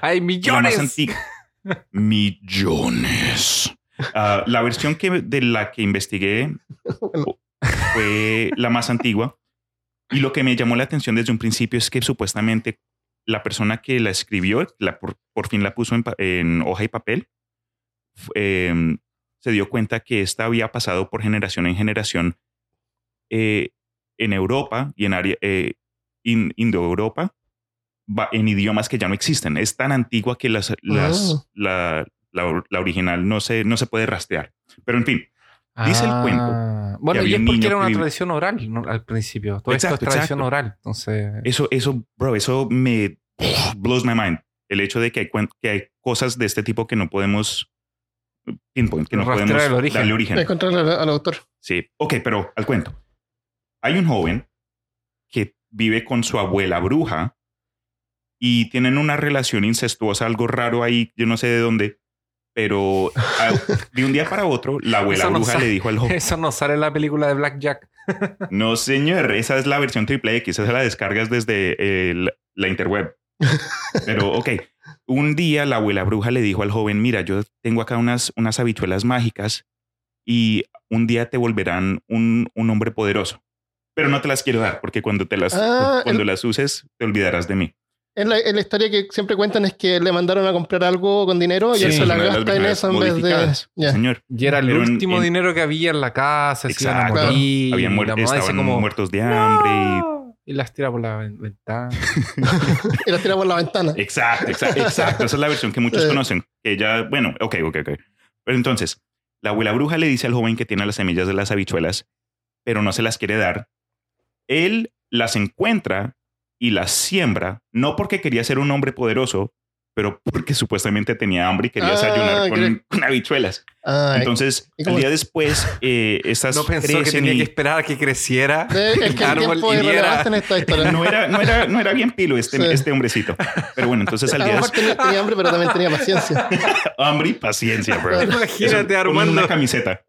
hay La más millones. antigua. Millones. Ah, la versión que, de la que investigué fue la más antigua. Y lo que me llamó la atención desde un principio es que supuestamente la persona que la escribió, la, por, por fin la puso en, hoja y papel, em, se dio cuenta que esta había pasado por generación en generación eh, en Europa y en área eh, in- Indoeuropa va- en idiomas que ya no existen. Es tan antigua que las, las- Ah. la, la- la original no se, no se puede rastrear. Pero en fin, Dice el cuento Ah, Bueno, y es porque era una tradición oral ¿no? al principio. Todo Exacto, esto es tradición exacto. oral. Entonces, Eso, eso, bro, eso me blows my mind. El hecho de que hay, que hay cosas de este tipo que no podemos pinpoint, que no Rastrear podemos el origen. darle origen. Encontrar al, al autor. Sí, ok, pero al cuento. Hay un joven que vive con su abuela bruja y tienen una relación incestuosa, algo raro ahí, yo no sé de dónde, pero de un día para otro, la abuela no bruja le dijo al joven, eso no sale en la película de Black Jack. no señor, esa es la versión triple X, esa la descargas desde eh, la- la interweb. Pero, ok, un día la abuela bruja le dijo al joven, mira, yo tengo acá unas, unas habichuelas mágicas y un día te volverán un, un hombre poderoso. Pero no te las quiero dar porque cuando, te las, Ah, cuando el- las uses te olvidarás de mí. En la, en la historia que siempre cuentan es que le mandaron a comprar algo con dinero y Sí, él se la las gasta en eso en vez de. Señor, Y era el Pero último en- dinero que había en la casa. Se iban a Exacto. morir. habían y muer- la mamá dice estaban como, muertos de hambre. y- "No", Y las tira por la ven- ventana. Y la tira por la ventana. Exacto, exacto, exacto. Esa es la versión que muchos Sí. conocen. Ella, bueno, ok, ok, ok. Pero entonces, la abuela bruja le dice al joven que tiene las semillas de las habichuelas, pero no se las quiere dar. Él las encuentra y las siembra, no porque quería ser un hombre poderoso, pero porque supuestamente tenía hambre y quería Ah, desayunar con, con habichuelas. Ah, Entonces, ¿y el día después, eh, estas No pensó que tenía y- que esperar a que creciera. de- es que el árbol tiempo y en esta historia. no era, no, era, no era bien pilo este, Sí. este hombrecito. Pero bueno, entonces al día después, tenía, tenía hambre, pero también tenía paciencia. hambre y paciencia, bro. Imagínate, Eso, Armando. una camiseta.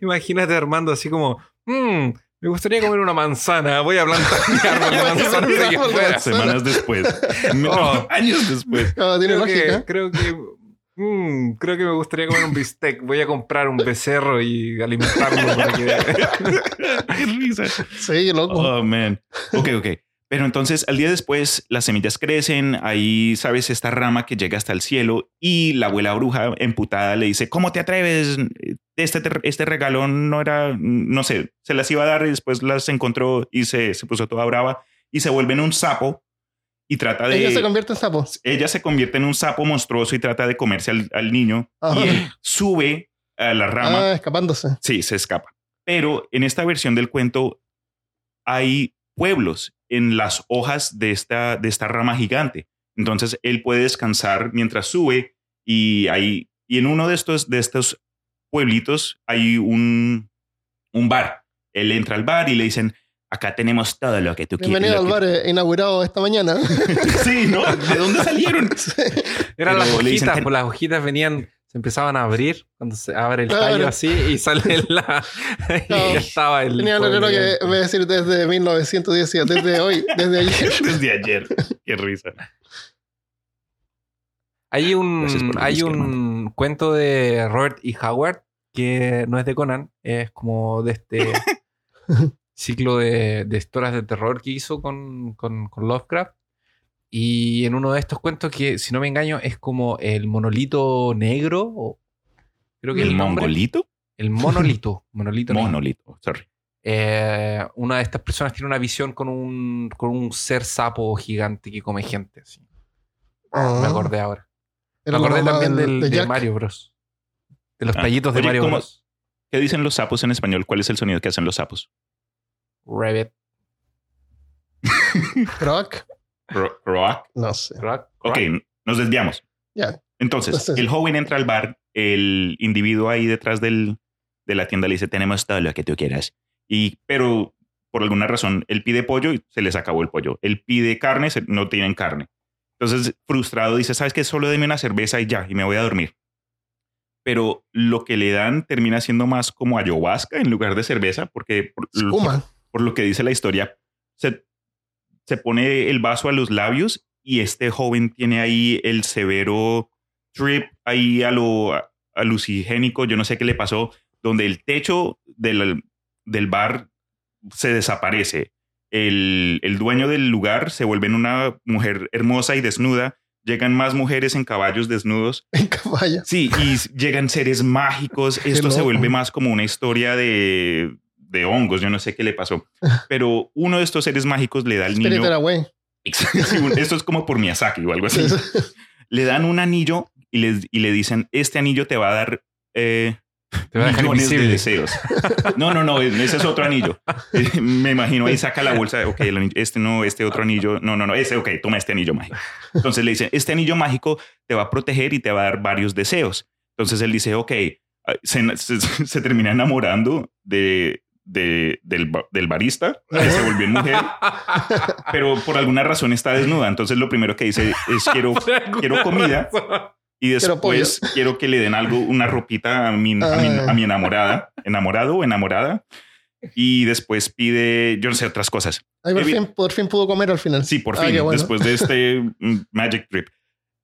Imagínate, Armando, así como, "Mm, me gustaría comer una manzana. Voy a plantar mi árbol de manzanas Un aquí árbol de afuera". manzana. Semanas después. Oh. Años después. Tiene Creo que, lógica. creo que Mm, creo que me gustaría comer un bistec. Voy a comprar un becerro y alimentarlo para que... Qué risa. Sí, loco. Oh, man. Ok, ok. Pero entonces, al día después, las semillas crecen, ahí, sabes, esta rama que llega hasta el cielo y la abuela bruja emputada le dice, ¿cómo te atreves? Este, este regalo no era, no sé, se las iba a dar y después las encontró y se, se puso toda brava y se vuelve en un sapo y trata de... Ella se convierte en sapo. Ella se convierte en un sapo monstruoso y trata de comerse al, al niño Ajá. y él sube a la rama. Ah, escapándose. Sí, se escapa. Pero en esta versión del cuento hay pueblos en las hojas de esta, de esta rama gigante. Entonces él puede descansar mientras sube y hay, y en uno de estos, de estos pueblitos hay un, un bar. Él entra al bar y le dicen, acá tenemos todo lo que tú quieres. Bienvenido al bar eh, inaugurado esta mañana. sí, ¿no? ¿De dónde salieron? Eran Pero las dicen hojitas, que- pues las hojitas venían, se empezaban a abrir cuando se abre el Claro. tallo así y sale la. y ya estaba el. Tenía lo que me voy a decir desde 1917, desde hoy, desde ayer. Desde ayer. Qué risa. Hay un, hay un cuento de Robert E. Howard que no es de Conan, es como de este ciclo de, de historias de terror que hizo con, con- con Lovecraft. Y en uno de estos cuentos que, si no me engaño, es como el monolito negro. O, creo que ¿El nombre- mongolito? El monolito. monolito negro. Monolito, sorry. Eh, una de estas personas tiene una visión con un, con un ser sapo gigante que come gente. así. Ah, Me acordé ahora. Me acordé también del- de. Mario Bros. De los Ah, tallitos de oye, Mario ¿cómo- Bros. ¿Qué dicen los sapos en español? ¿Cuál es el sonido que hacen los sapos? Rabbit. Croc. Ro- Rock. No sé. Rock, Ok, rock. nos desviamos. Ya. Entonces, Entonces- el joven entra al bar, el individuo ahí detrás del, de la tienda le dice, tenemos todo lo que tú quieras. Y, pero por alguna razón, él pide pollo y se les acabó el pollo. Él pide carne, se- no tienen carne. Entonces, frustrado, dice, ¿sabes qué? Solo deme una cerveza y ya, y me voy a dormir. Pero lo que le dan termina siendo más como ayahuasca en lugar de cerveza, porque por, Espuma. por lo que dice la historia, se, se pone el vaso a los labios y este joven tiene ahí el severo trip ahí a lo alucigénico, yo no sé qué le pasó, donde el techo del, del bar se desaparece. El, el dueño del lugar se vuelve en una mujer hermosa y desnuda. Llegan más mujeres en caballos desnudos En caballo. Sí, y llegan seres mágicos. Esto se vuelve más como una historia de, de hongos. Yo no sé qué le pasó. Pero uno de estos seres mágicos le da al niño. Esto es como por Miyazaki o algo así. Le dan un anillo y le, y le dicen: Este anillo te va a dar eh, Te va a dejar millones de invisible. deseos. No, no, no, ese es otro anillo. Me imagino ahí saca la bolsa. Ok, el anillo- este no, este otro anillo. No, no, no, ese, ok, toma este anillo mágico. Entonces le dicen: Este anillo mágico te va a proteger y te va a dar varios deseos. Entonces él dice: Ok, ah, se, se- se termina enamorando de, de- del, del barista, que se volvió en mujer, pero por alguna razón está desnuda. Entonces lo primero que dice es: Quiero, quiero comida. Y Quiero después quiero, que le den algo, una ropita a mi, a mi, Ah. a mi enamorada, enamorado o enamorada. Y después pide, yo no sé, otras cosas. Ahí por fin, por fin pudo comer al final. Sí, por Ah, fin, qué bueno. después de este mm, Magic Trip.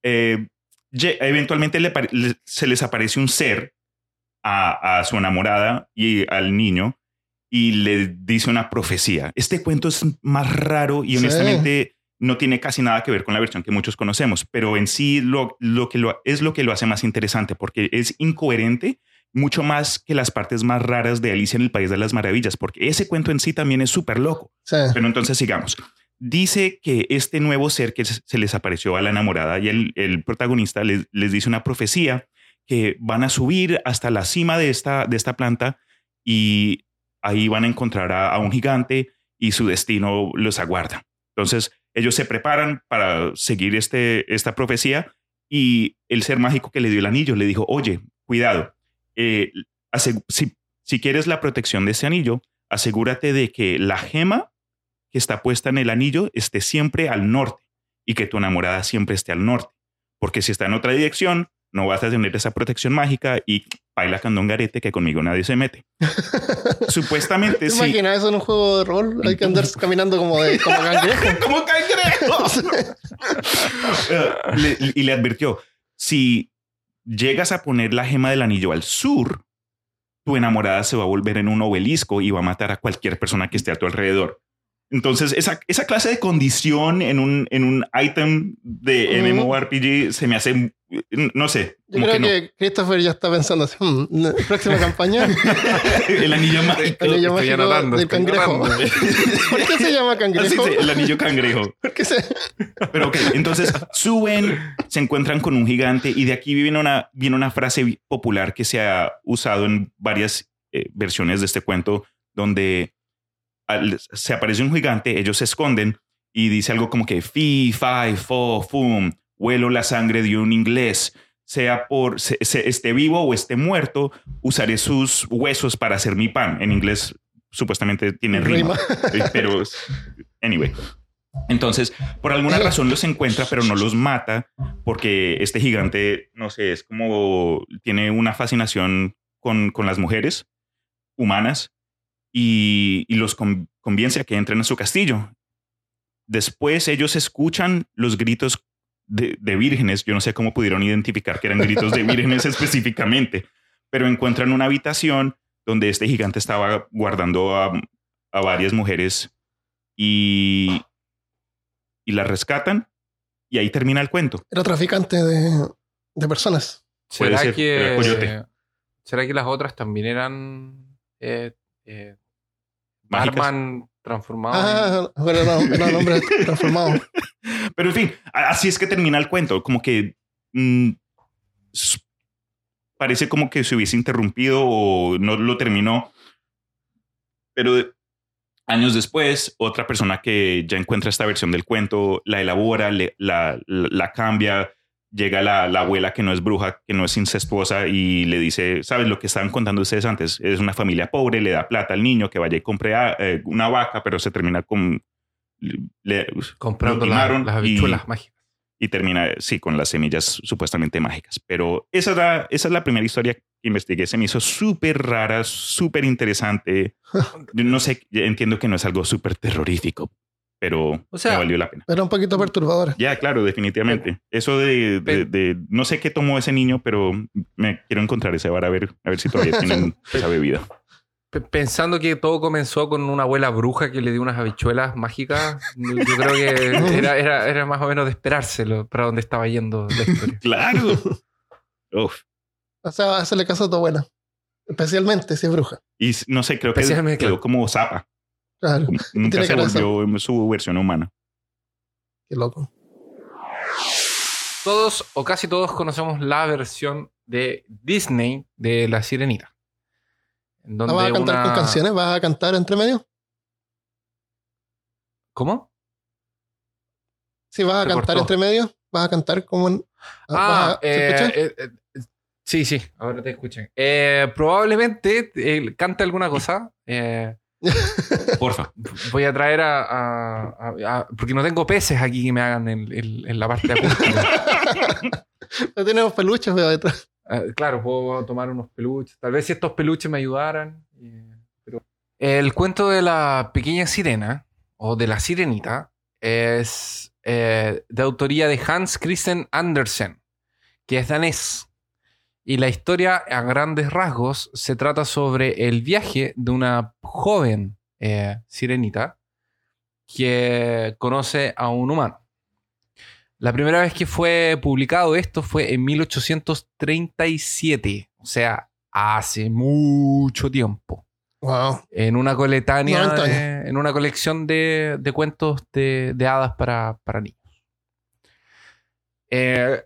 Eh, eventualmente le se les aparece un ser a, a su enamorada y al niño y le dice una profecía. Este cuento es más raro y Sí. No tiene casi nada que ver con la versión que muchos conocemos, pero en sí lo, lo que lo, es lo que lo hace más interesante porque es incoherente mucho más que las partes más raras de Alicia en el País de las Maravillas, porque ese cuento en sí también es súper loco. Sí. Pero entonces sigamos. Dice que este nuevo ser que se se les apareció a la enamorada y el, el protagonista les, les dice una profecía que van a subir hasta la cima de esta, de esta planta y ahí van a encontrar a, a un gigante y su destino los aguarda. Entonces ellos se preparan para seguir este, esta profecía y el ser mágico que le dio el anillo le dijo, oye, cuidado, eh, si, si quieres la protección de ese anillo, asegúrate de que la gema que está puesta en el anillo esté siempre al norte y que tu enamorada siempre esté al norte. Porque si está en otra dirección, no vas a tener esa protección mágica y baila candongarete que conmigo nadie se mete. Supuestamente ¿Te sí. imaginas eso en un juego de rol? Hay que andar caminando como de como cangrejo. como cangrejo. Le- y le advirtió, si llegas a poner la gema del anillo al sur, tu enamorada se va a volver en un obelisco y va a matar a cualquier persona que esté a tu alrededor. Entonces, esa, esa clase de condición en un, en un item de. MMORPG se me hace, no sé, Yo creo que que, no. Christopher ya está pensando así, "Hmm, próxima campaña. el anillo mágico. El anillo mágico del cangrejo. ¿Por qué se llama cangrejo? el anillo cangrejo. ¿Por qué se- Pero ok, entonces suben, se encuentran con un gigante y de aquí viene una, viene una frase popular que se ha usado en varias eh, versiones de este cuento donde al- se aparece un gigante, ellos se esconden y dice algo como que fi, fi, fo, fum, huelo la sangre de un inglés, sea por se- se- esté vivo o esté muerto, usaré sus huesos para hacer mi pan. En inglés supuestamente tiene rima, Rima. Eh, pero anyway. Entonces, por alguna razón los encuentra, pero no los mata, porque este gigante, no sé, es como tiene una fascinación con, con las mujeres humanas y, y los con- convence a que entren a su castillo. Después ellos escuchan los gritos de, de vírgenes. Yo no sé cómo pudieron identificar que eran gritos de vírgenes específicamente, pero encuentran una habitación donde este gigante estaba guardando a, a varias mujeres y, y las rescatan y ahí termina el cuento. Era traficante de, de personas. ¿Será ser, que, ¿Será que las otras también eran eh, eh, Mágicas. Batman transformado? Ah, bueno, no, no, nombre transformado. Pero en fin, así es que termina el cuento, como que mm, s- parece como que se hubiese interrumpido o no lo terminó. Pero años después, otra persona que ya encuentra esta versión del cuento la elabora, le- la, la- la cambia. Llega la, la abuela que no es bruja, que no es incestuosa y le dice, ¿sabes lo que estaban contando ustedes antes? Es una familia pobre, le da plata al niño que vaya y compre ah, eh, una vaca, pero se termina con... le- comprando la- las y- habichuelas mágicas. y termina, sí, con las semillas supuestamente mágicas. Pero esa es la, esa es la primera historia que investigué. Se me hizo súper rara, súper interesante. No sé, entiendo que no es algo súper terrorífico, pero O sea- me valió la pena. Era un poquito perturbadora. Ya, claro, definitivamente. Eso de, de- de- no sé qué tomó ese niño, pero me quiero encontrar ese bar a ver, a ver si todavía tienen esa bebida. Pensando que todo comenzó con una abuela bruja que le dio unas habichuelas mágicas, yo creo que era, era, era más o menos de esperárselo para dónde estaba yendo la historia. Claro. Uf. O sea, hacerle caso a tu abuela. Especialmente si es bruja. Y no sé, creo que quedó claro. como zapa. Claro, Nunca se volvió en su versión humana. qué loco. Todos o casi todos conocemos la versión de Disney de La Sirenita. En ¿Ah, donde ¿Vas a cantar una- con canciones? ¿Vas a cantar entre medio? ¿Cómo? Sí, vas a cantar cortó. entre medio. ¿Vas a cantar como en... Ah, a- ¿se eh, eh, eh, sí, sí, ahora te escuchan. Eh, probablemente eh, cante alguna cosa. eh, Porfa. voy a traer a, a- a- a- Porque no tengo peces aquí que me hagan el- el- en la parte acústica. No tenemos peluches veo detrás. Ah, claro, puedo tomar unos peluches. Tal vez si estos peluches me ayudaran. eh, pero- El cuento de la pequeña sirena, o de la sirenita, es eh, de autoría de Hans Christian Andersen, que es danés. Y la historia, a grandes rasgos, se trata sobre el viaje de una joven eh, sirenita que conoce a un humano. La primera vez que fue publicado esto fue en 1837, o sea, hace mucho tiempo, Wow. en una coletánea, 90 años. de- en una colección de, de cuentos de, de hadas para, para niños. Eh,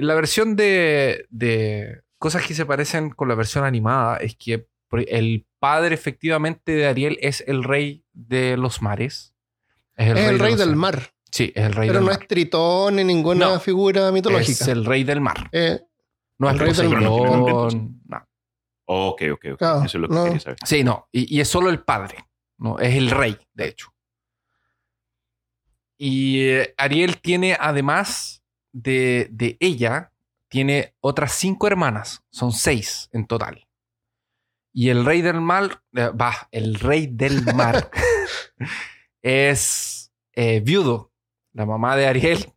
la versión de, de cosas que se parecen con la versión animada es que el padre efectivamente de Ariel es el rey de los mares. Es el rey del mar. Sí, es el rey Pero del no mar. es Tritón ni ninguna No. figura mitológica. Es el rey del mar. Eh, No es el rey del mar. No. Ok, ok, ok. Claro, Eso es lo que no. quería saber. Sí, no. Y, y es solo el padre. No, es el rey, de hecho. Y eh, Ariel tiene, además de, de ella, tiene otras cinco hermanas. Son seis en total. Y el rey del mar, eh, va, el rey del mar es eh, viudo. La mamá de Ariel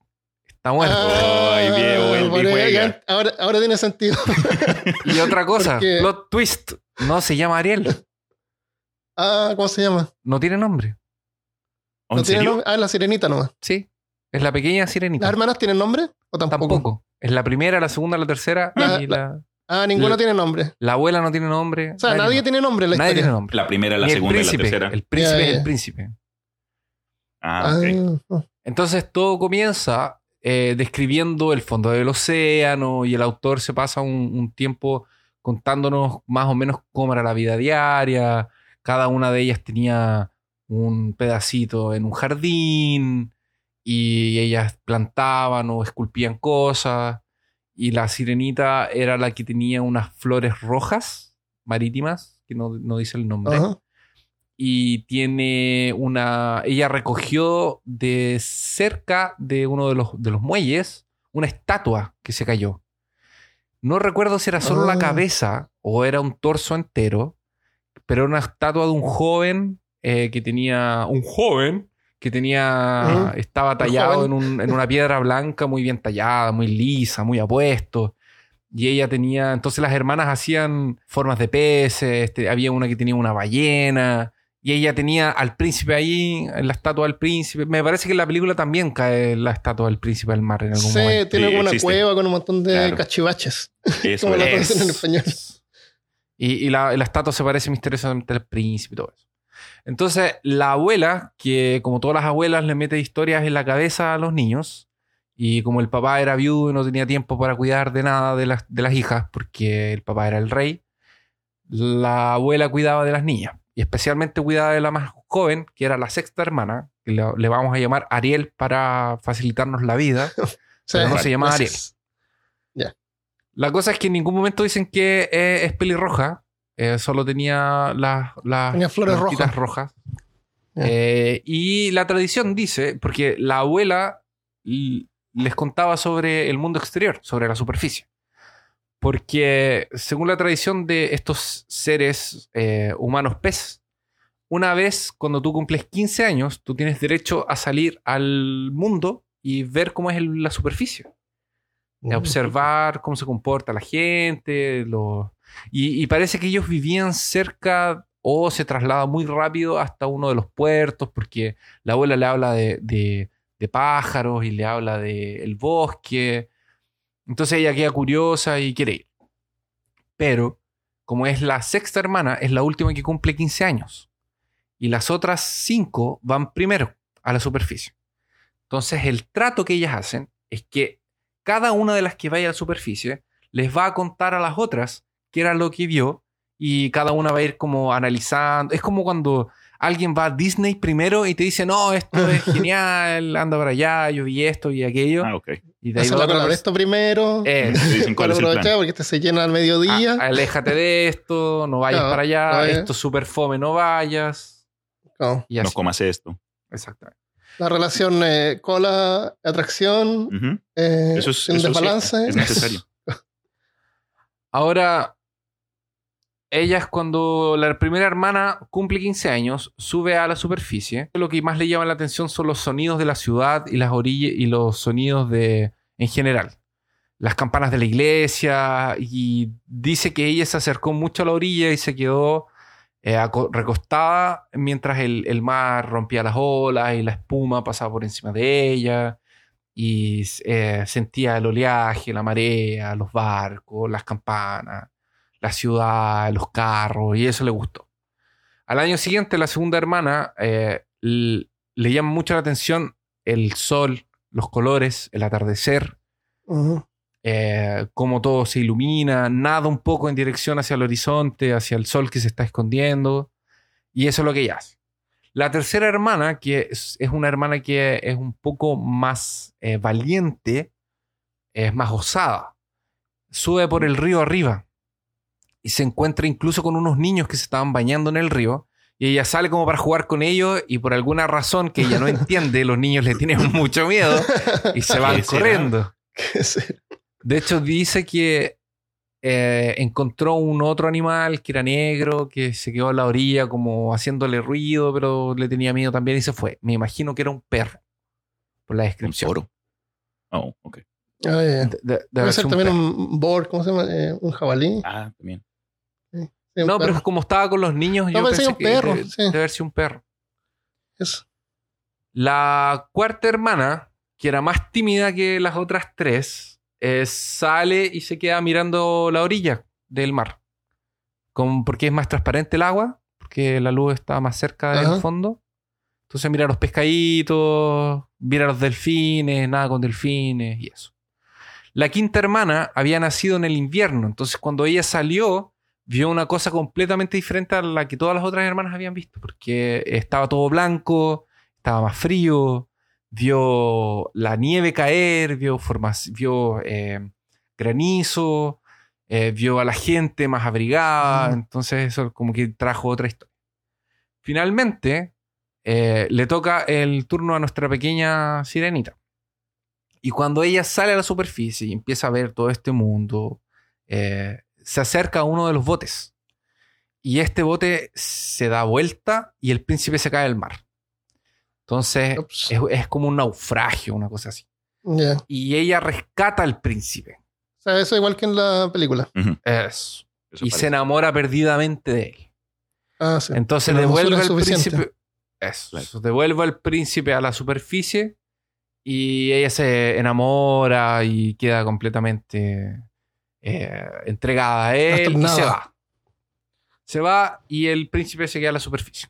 Está muerto. Ay, ya- ahora, ahora tiene sentido. Y otra cosa, Porque- plot twist. No se llama Ariel. ah, ¿cómo se llama? No tiene nombre. ¿En ¿No tiene nombre? Ah, la sirenita nomás. Sí. Es la pequeña sirenita. ¿Las hermanas tienen nombre? ¿O tampoco? Tampoco. Es la primera, la segunda, la tercera La- y la, Ah, ninguna La- tiene nombre. la abuela no tiene nombre. O sea, nadie, tiene nombre en la nadie historia. tiene nombre. La primera, la segunda y la príncipe. tercera. El príncipe es el príncipe. Ah, ok. Ah, Entonces todo comienza eh, describiendo el fondo del océano y el autor se pasa un, un tiempo contándonos más o menos cómo era la vida diaria. Cada una de ellas tenía un pedacito en un jardín y ellas plantaban o esculpían cosas. Y la sirenita era la que tenía unas flores rojas marítimas, que no, no dice el nombre ajá. y tiene una. Ella recogió de cerca de uno de los, de los muelles una estatua que se cayó. No recuerdo si era solo la Ah. cabeza o era un torso entero, pero era una estatua de un joven eh, que tenía. Un joven que tenía. Estaba tallado en, joven. un- en una piedra blanca muy bien tallada, muy lisa, muy apuesto. Y ella tenía, entonces las hermanas hacían formas de peces, este, había una que tenía una ballena, y ella tenía al príncipe ahí, en la estatua del príncipe. Me parece que en la película también cae la estatua del príncipe del mar en algún Sí, momento. tiene Sí, como una existe. cueva con un montón de Claro. cachivaches. Eso como la era. traducen en Es- español. Y, y la, la estatua se parece misteriosamente al príncipe y todo eso. Entonces, la abuela, que como todas las abuelas le mete historias en la cabeza a los niños, y como el papá era viudo y no tenía tiempo para cuidar de nada de las, de las hijas, porque el papá era el rey, la abuela cuidaba de las niñas, y especialmente cuidaba de la más joven, que era la sexta hermana, que le, le vamos a llamar Ariel para facilitarnos la vida. Sí, Pero no se llama gracias. La cosa es que en ningún momento dicen que eh, es pelirroja. Eh, solo tenía las, las Tenía flores rojas. Eh, y la tradición dice, porque la abuela les contaba sobre el mundo exterior, sobre la superficie. Porque según la tradición de estos seres eh, humanos pez, una vez cuando tú cumples 15 años, tú tienes derecho a salir al mundo y ver cómo es el- la superficie de observar cómo se comporta la gente. los- Y, parece que ellos vivían cerca o se traslada muy rápido hasta uno de los puertos porque la abuela le habla de, de- de pájaros y le habla del bosque. Entonces ella queda curiosa y quiere ir. Pero como es la sexta hermana, es la última que cumple 15 años. Y las otras cinco van primero a la superficie. Entonces el trato que ellas hacen es que cada una de las que vaya a la superficie les va a contar a las otras qué era lo que vio y cada una va a ir como analizando. Es como cuando alguien va a Disney primero y te dice, no, esto es genial, anda para allá, yo vi esto y aquello. Ah, ok. y de ahí Eso va lo otra aclaro vez, esto primero. eh, dicen cuál es el plan. porque este se llena al mediodía. a- aléjate de esto, no vayas No, para allá, no vayas. esto es súper fome, no vayas. No. Y No así. comas esto. Exactamente. La relación eh, cola-atracción, Ujú. eh, Eso es, eso sí, desbalance. es necesario. Ahora, ellas cuando la primera hermana cumple 15 años, sube a la superficie. Lo que más le llama la atención son los sonidos de la ciudad y las orillas y los sonidos de en general. Las campanas de la iglesia y dice que ella se acercó mucho a la orilla y se quedó eh, recostada mientras el, el mar rompía las olas y la espuma pasaba por encima de ella y eh, sentía el oleaje, la marea, los barcos, las campanas, la ciudad, los carros, y eso le gustó. Al año siguiente, la segunda hermana eh, le llama mucho la atención el sol, los colores, el atardecer, eh, cómo todo se ilumina, nada un poco en dirección hacia el horizonte, hacia el sol que se está escondiendo, y eso es lo que ella hace. La tercera hermana, que es, es una hermana que es un poco más eh, valiente, es más osada, sube por el río arriba y se encuentra incluso con unos niños que se estaban bañando en el río. Y ella sale como para jugar con ellos y por alguna razón que ella no entiende, los niños le tienen mucho miedo y se van corriendo. De hecho, dice que eh, encontró un otro animal que era negro, que se quedó a la orilla como haciéndole ruido, pero le tenía miedo también y se fue. Me imagino que era un perro, por la Un descripción. toro. Oh, ok. Ah. De- de- de Puede ser un también perro. un boar, ¿cómo se llama? Eh, un jabalí. Ah, también. Sí, No, pero perro. como estaba con los niños, No, yo pensé pensé un que perro, de- sí. debe haber sido un perro. Eso. La cuarta hermana, que era más tímida que las otras tres, eh, sale y se queda mirando la orilla del mar. Con- porque es más transparente el agua, porque la luz está más cerca del Ajá. fondo. Entonces mira los pescaditos, mira los delfines, nada con delfines y eso. La quinta hermana había nacido en el invierno, entonces cuando ella salió, vio una cosa completamente diferente a la que todas las otras hermanas habían visto, porque estaba todo blanco, estaba más frío, vio la nieve caer, vio, formas, vio eh, granizo, eh, vio a la gente más abrigada, entonces eso como que trajo otra historia. Finalmente, eh, le toca el turno a nuestra pequeña sirenita. Y cuando ella sale a la superficie y empieza a ver todo este mundo, eh, se acerca a uno de los botes. Y este bote se da vuelta y el príncipe se cae al mar. Entonces es, es como un naufragio, una cosa así. Y ella rescata al príncipe. O sea, eso igual que en la película. Eso. Eso y parece. se enamora perdidamente de él. Ah, sí. Entonces devuelve al príncipe. Eso. Devuelve al príncipe a la superficie. Y ella se enamora y queda completamente eh, entregada a él y se va. Se va y el príncipe se queda a la superficie.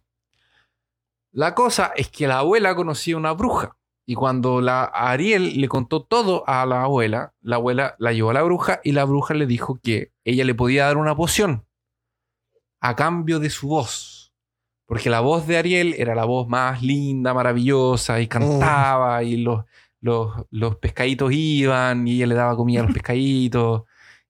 La cosa es que la abuela conocía una bruja. Y cuando la Ariel le contó todo a la abuela, la abuela la llevó a la bruja y la bruja le dijo que ella le podía dar una poción a cambio de su voz. Porque la voz de Ariel era la voz más linda, maravillosa, y cantaba, y los, los, los pescaditos iban, y ella le daba comida a los pescaditos,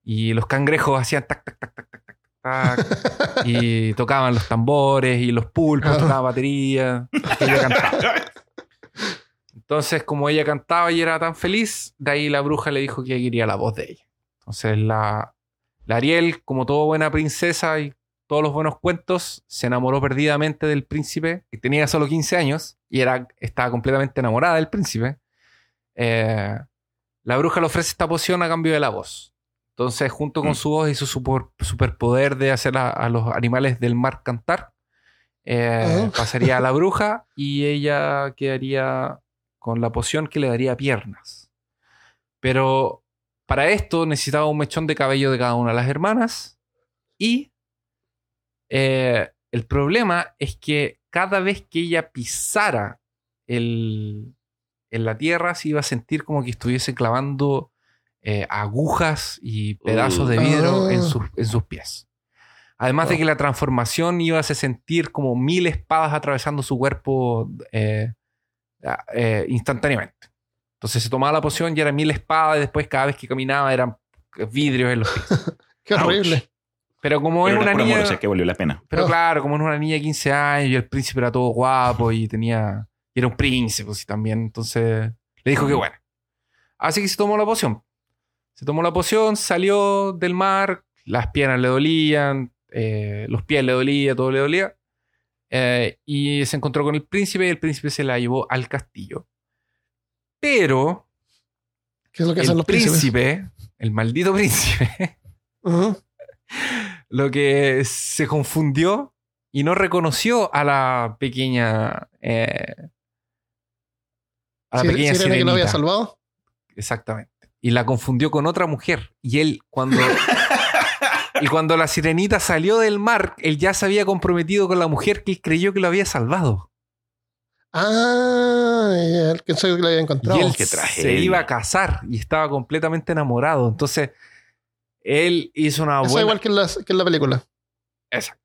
y los cangrejos hacían tac, tac, tac, tac, tac, tac, tac, y tocaban los tambores, y los pulpos Ah. tocaban batería, y ella cantaba. Entonces, como ella cantaba y era tan feliz, de ahí la bruja le dijo que quería la voz de ella. Entonces, la, la Ariel, como toda buena princesa y todos los buenos cuentos, se enamoró perdidamente del príncipe, que tenía solo 15 años y era, estaba completamente enamorada del príncipe. Eh, la bruja le ofrece esta poción a cambio de la voz. Entonces, junto con Mm. su voz y su super- superpoder de hacer a, a los animales del mar cantar, eh, pasaría a la bruja y ella quedaría con la poción que le daría piernas. Pero para esto necesitaba un mechón de cabello de cada una de las hermanas y eh, el problema es que cada vez que ella pisara el, en la tierra se iba a sentir como que estuviese clavando eh, agujas y pedazos de vidrio Ah. en, sus, en sus pies. Además de Wow. que la transformación iba a sentir como mil espadas atravesando su cuerpo eh, ah, eh, instantáneamente. Entonces se tomaba la poción y eran mil espadas y después cada vez que caminaba eran vidrios en los pies. Qué Ouch. horrible. Pero como Pero es era una amor, niña... o sea que valió la pena. Pero Oh. claro, como era una niña de 15 años y el príncipe era todo guapo y tenía. Y era un príncipe, pues, y también. Entonces le dijo que bueno. Así que se tomó la poción. Se tomó la poción, salió del mar, las piernas le dolían, eh, los pies le dolía, todo le dolía. Eh, y se encontró con el príncipe y el príncipe se la llevó al castillo. Pero ¿Qué es lo que hacen el los príncipes? príncipe, el maldito príncipe, lo que se confundió y no reconoció a la pequeña. eh, a la pequeña ¿Sirena que lo había salvado? Exactamente. Y la confundió con otra mujer. Y él, cuando. y cuando la sirenita salió del mar, él ya se había comprometido con la mujer que él creyó que lo había salvado. Ah, ya, el que soy que lo había encontrado. y él qué se tragedia. iba a casar y estaba completamente enamorado. Entonces, él hizo una Eso buena. igual que en, la, que en la película. Exacto.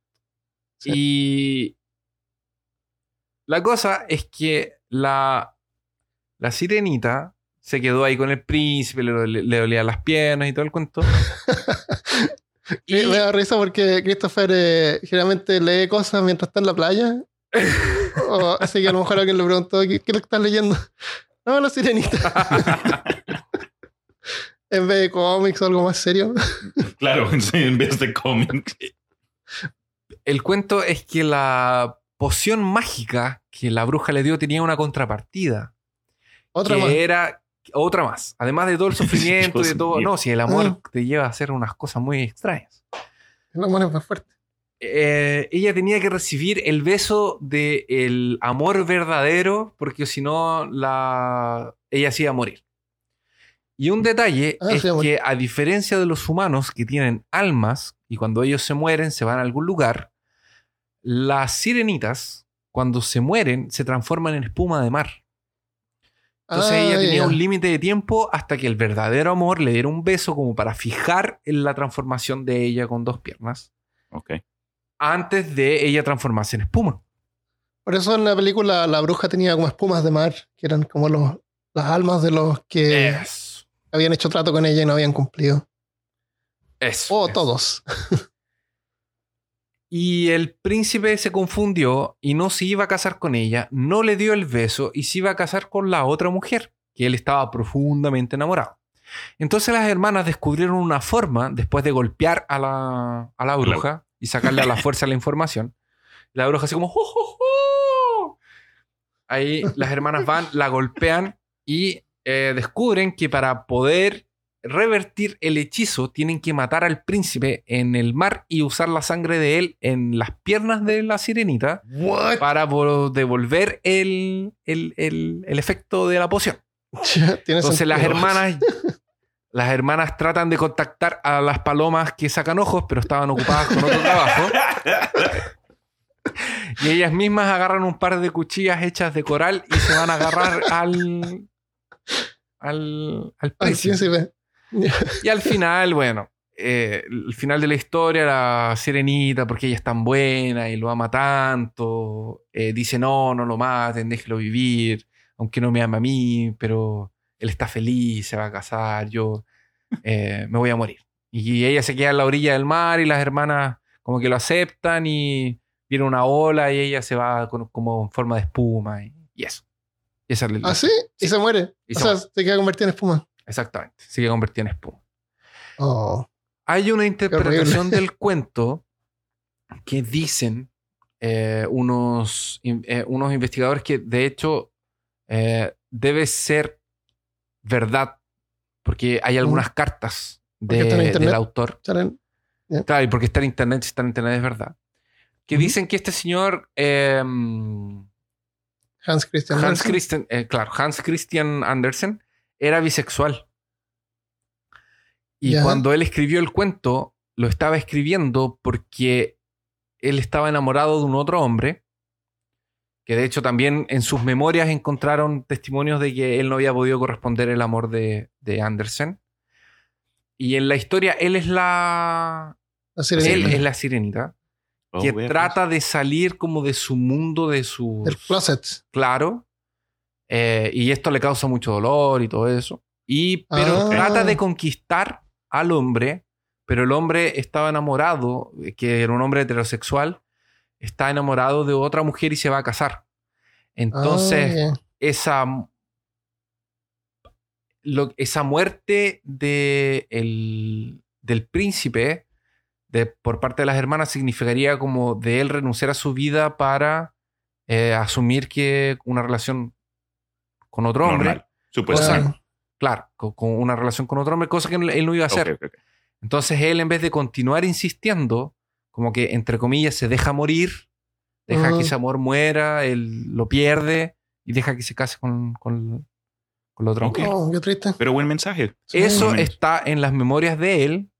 Sí. Y la cosa es que la, la sirenita se quedó ahí con el príncipe, le, le, le dolían las piernas y todo el cuento. Y Y- me da risa porque Christopher eh, generalmente lee cosas mientras está en la playa. O- así que a lo mejor alguien le preguntó, ¿qué, qué le estás leyendo? No, la sirenita. en vez de cómics o algo más serio. Claro, en vez de cómics. el cuento es que la poción mágica que la bruja le dio tenía una contrapartida. Otra que más. era otra más. Además de todo el sufrimiento y de todo. No, si el amor Ah. te lleva a hacer unas cosas muy extrañas. El amor es más fuerte. Eh, ella tenía que recibir el beso del amor verdadero, porque si no, la... ella se iba a morir. Y un detalle Ah, es que, a diferencia de los humanos que tienen almas y cuando ellos se mueren se van a algún lugar, las sirenitas, cuando se mueren, se transforman en espuma de mar. Entonces Ah, ella tenía ya. un límite de tiempo hasta que el verdadero amor le diera un beso como para fijar en la transformación de ella con dos piernas Ok. antes de ella transformarse en espuma. Por eso en la película la bruja tenía como espumas de mar, que eran como los, las almas de los que Eso. habían hecho trato con ella y no habían cumplido. Eso. O eso. todos. Y el príncipe se confundió y no se iba a casar con ella, no le dio el beso y se iba a casar con la otra mujer, que él estaba profundamente enamorado. Entonces las hermanas descubrieron una forma, después de golpear a la, a la bruja y sacarle a la fuerza la información. La bruja así como... "Jo, jo, jo". Ahí las hermanas van, la golpean y eh, descubren que para poder revertir el hechizo tienen que matar al príncipe en el mar y usar la sangre de él en las piernas de la sirenita What? para vo- devolver el, el- el- el efecto de la poción. Entonces las hermanas, las hermanas tratan de contactar a las palomas que sacan ojos, pero estaban ocupadas con otro trabajo. Y ellas mismas agarran un par de cuchillas hechas de coral y se van a agarrar al al, al Al príncipe. Y al final, bueno, eh, el final de la historia, la sirenita, porque ella es tan buena y lo ama tanto, eh, dice, no, no lo maten, déjelo vivir, aunque no me ama a mí, pero él está feliz, se va a casar, yo eh, me voy a morir. Y ella se queda en la orilla del mar y las hermanas como que lo aceptan y viene una ola y ella se va con- como en forma de espuma y, y eso. Y esa es la- ¿Ah, sí? Y se muere. Y o se sea, muere. se queda convertido en espuma. Exactamente, queda convertida en espuma. Oh. Hay una interpretación del cuento que dicen eh, unos, eh, unos investigadores que de hecho eh, debe ser verdad, porque hay algunas cartas de- del autor. Claro, y porque está en internet, si está en internet es verdad. Que dicen que este señor eh, Hans Christian Hans Andersen. Christian, eh, claro, Hans Christian Andersen era bisexual. Y cuando él escribió el cuento, lo estaba escribiendo porque él estaba enamorado de un otro hombre, que de hecho también en sus memorias encontraron testimonios de que él no había podido corresponder el amor de, de Andersen. Y en la historia, él es la, La sirenita. él es la sirenita, Oh, que trata de salir como de su mundo, de su El closet. claro. Eh, y esto le causa mucho dolor y todo eso. Y, pero Ah. trata de conquistar al hombre, pero el hombre estaba enamorado, eh, que era un hombre heterosexual, está enamorado de otra mujer y se va a casar. Entonces, Ah, esa, lo- esa muerte de el- del príncipe de, por parte de las hermanas significaría como de él renunciar a su vida para eh, asumir que una relación con otro hombre. Supuestamente. Claro. claro, con, con una relación con otro hombre, cosa que él no iba a hacer. Entonces él, en vez de continuar insistiendo, como que, entre comillas, se deja morir, deja que ese amor muera, él lo pierde y deja que se case con, con, con la otra Ok. mujer. Oh, qué triste. Pero buen mensaje. Eso está en las memorias de él,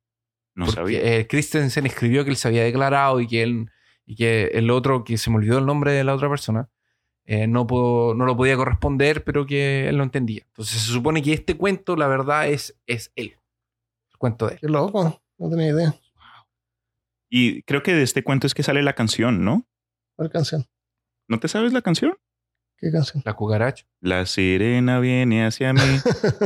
No sabía. eh, Christensen escribió que él se había declarado y que él y que el otro, que se me olvidó el nombre de la otra persona, eh, no, pudo- no lo podía corresponder, pero que él lo entendía. Entonces se supone que este cuento, la verdad, es, es él. El cuento de él. Qué loco. No tenía idea. Y creo que de este cuento es que sale la canción, ¿no? ¿Cuál canción? ¿No te sabes la canción? ¿Qué canción? La cucaracha. La sirena viene hacia mí.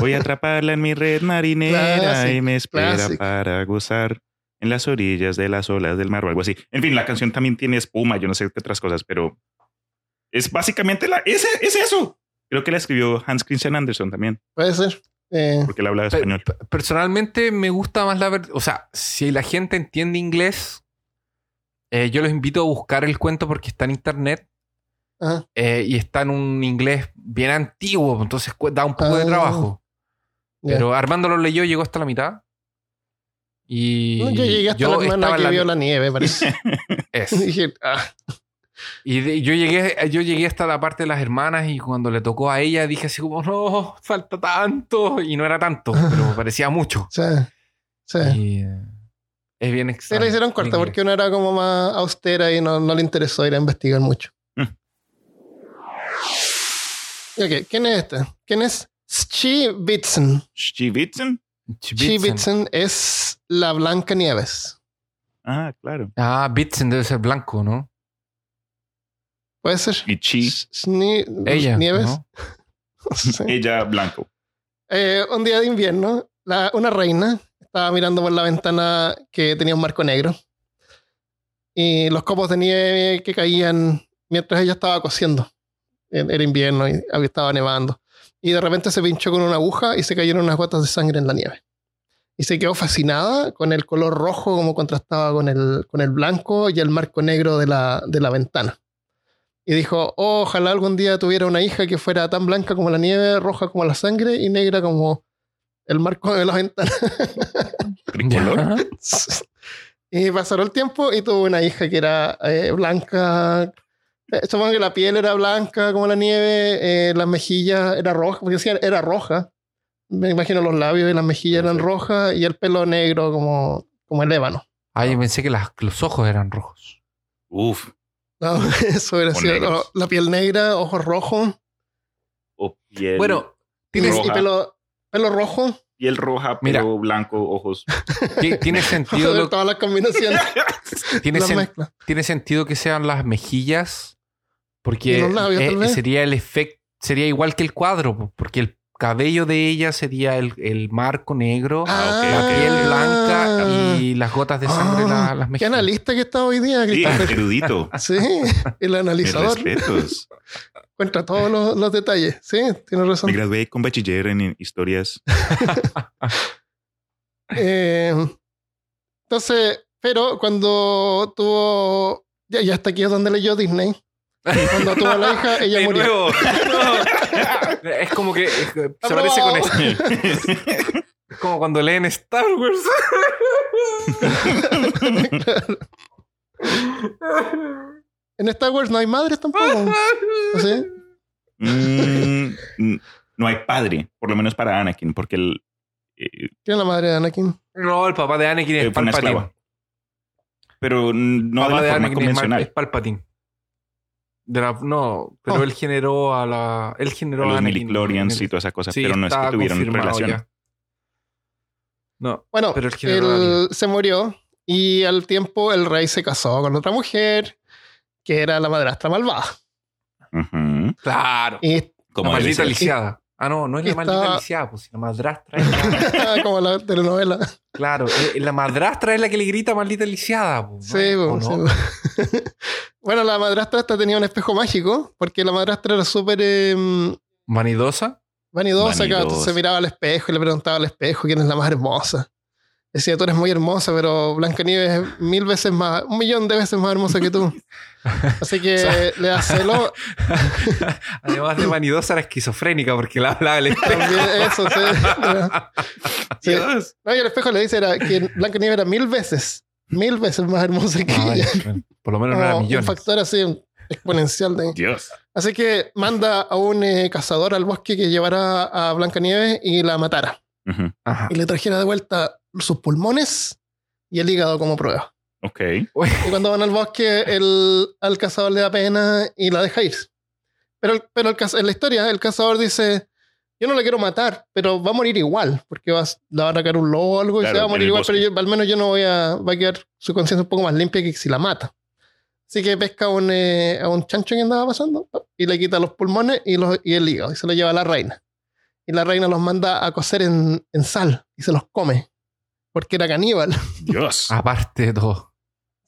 Voy a atraparla en mi red marinera Classic, y me espera classic. para gozar en las orillas de las olas del mar o algo así. En fin, la canción también tiene espuma, yo no sé qué otras cosas, pero es básicamente la. ¡Ese, es eso! Creo que la escribió Hans Christian Andersen también, Puede ser. Eh, porque él habla Pe- español. pe- Personalmente me gusta más la verdad. O sea, si la gente entiende inglés, eh, yo los invito a buscar el cuento porque está en internet ajá. eh, y está en un inglés bien antiguo, entonces da un poco de Ah. trabajo. Pero Armando lo leyó, llegó hasta la mitad. Y No, yo llegué hasta yo la hermana que la- vio la nieve, parece. es. Dije, ah, Y de- yo llegué, yo llegué hasta la parte de las hermanas y cuando le tocó a ella dije así como, no, falta tanto. Y no era tanto, pero parecía mucho. sí, sí. Y eh, es bien extraño. la hicieron corta porque una era como más austera y no, no le interesó ir a investigar mucho. Mm. Ok, ¿quién es este? ¿Quién es? Stivitzen. Chibitzen. Stivitzen es la Blanca Nieves. Ah, claro. Ah, Bitzen debe ser blanco, ¿no? ¿Puede ser? Y Chi, Sni- Ella. Nieves. ¿no? Sí. ella blanco. Eh, un día de invierno, la- una reina estaba mirando por la ventana que tenía un marco negro y los copos de nieve que caían mientras ella estaba cosiendo. Era invierno y había- estaba nevando. Y de repente se pinchó con una aguja y se cayeron unas gotas de sangre en la nieve. Y se quedó fascinada con el color rojo como contrastaba con el, con el blanco y el marco negro de la, de la ventana. Y dijo, "Oh, ojalá algún día tuviera una hija que fuera tan blanca como la nieve, roja como la sangre y negra como el marco de la ventana. Y pasaron el tiempo y tuvo una hija que era eh, blanca. Eh, supongo que la piel era blanca como la nieve, eh, las mejillas era roja, porque era roja. Me imagino los labios y las mejillas eran rojas y el pelo negro como, como el ébano. Ah, yo pensé que las- los ojos eran rojos. Uf. No, eso era no, la piel negra, ojos rojos O piel, Bueno, y, tiene, Roja. y pelo, pelo rojo. piel roja, Mira. pelo blanco, ojos. ti- tiene sentido, lo- todas las combinaciones. tiene, las sen- tiene sentido que sean las mejillas, porque labios, eh, vez. sería el efecto, sería igual que el cuadro, po, porque el cabello de ella sería el, el marco negro, Ah, la piel ok. blanca y las gotas de sangre Ah, la- las Qué mejillas. analista que está hoy día, Sí, Christopher. erudito. Sí, el analizador respetos. encuentra todos los, los detalles. Sí, tiene Me razón. gradué con bachiller en historias. Eh, entonces, pero cuando tuvo. Ya, ya hasta aquí es donde leyó Disney. Cuando tuvo a la hija, ella De murió. nuevo. No. Es como que es se parece con esto. Es como cuando leen Star Wars. En Star Wars no hay madres tampoco. ¿Sí? Mm, no hay padre, por lo menos para Anakin, porque el, eh, ¿Quién es la madre de Anakin? No, el papá de Anakin es Eh, Palpatine. pero no de papá la de forma Anakin convencional. es Palpatine. De la- no, pero Oh. él generó a la. Él generó A a los Anakin. y toda esa cosa, Sí, pero no es que tuvieron relación. ya. No, Bueno, pero él él se murió y al tiempo el rey se casó con otra mujer que era la madrastra malvada. Claro. Y Como la maldita lisiada. Ah, no, no es la Está- maldita lisiada, pues la madrastra es la, como la telenovela. Claro, eh, la madrastra es la que le grita maldita lisiada. pues. Sí, ¿O pues, no? sí. bueno, la madrastra esta tenía un espejo mágico porque la madrastra era súper eh, Vanidosa. vanidosa, claro, Vanidosa. entonces se miraba al espejo y le preguntaba al espejo quién es la más hermosa. Decía, tú eres muy hermosa, pero Blancanieves es mil veces más, un millón de veces más hermosa que tú. Así que O sea- le da celo. Además de vanidosa, era esquizofrénica porque la hablaba el espejo. También eso, sí. No, y el espejo le dice era que Blancanieves era mil veces, mil veces más hermosa que Ay, ella. bueno, por lo menos no era un factor así exponencial de... Dios. Así que manda a un eh, cazador al bosque que llevara a Blancanieves y la matara. Ajá. Y le trajera de vuelta sus pulmones y el hígado como prueba. Ok. Y cuando van al bosque, el, al cazador le da pena y la deja ir. Pero, el- pero el en la historia, el cazador dice: Yo no la quiero matar, pero va a morir igual, porque va, la va a atacar un lobo o algo y se va a morir igual, bosque. pero yo- al menos yo no voy a. Va a quedar su conciencia un poco más limpia que si la mata. Así que pesca a un, eh, a un chancho que andaba pasando y le quita los pulmones y, los, y el hígado y se lo lleva a la reina. Y la reina los manda a cocer en, en sal y se los come, porque era caníbal. Dios. aparte de todo.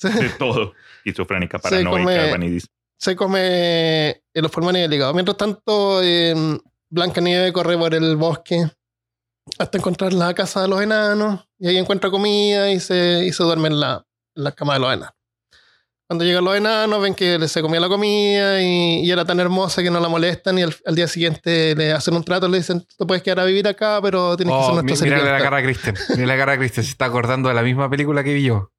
De todo. Esquizofrénica, paranoica, vanidis. se come eh, los pulmones y el hígado. Mientras tanto, eh, Blancanieves corre por el bosque hasta encontrar la casa de los enanos y ahí encuentra comida y se, y se duerme en la, en la cama de los enanos. Cuando llegan los enanos, ven que se comía la comida y, y era tan hermosa que no la molestan. Y al, al día siguiente le hacen un trato, le dicen: Tú puedes quedar a vivir acá, pero tienes que ser Oh, nuestra mi- mírale la sirvienta". cara a Kristen. Mira la cara a Kristen. Se está acordando de la misma película que vi yo.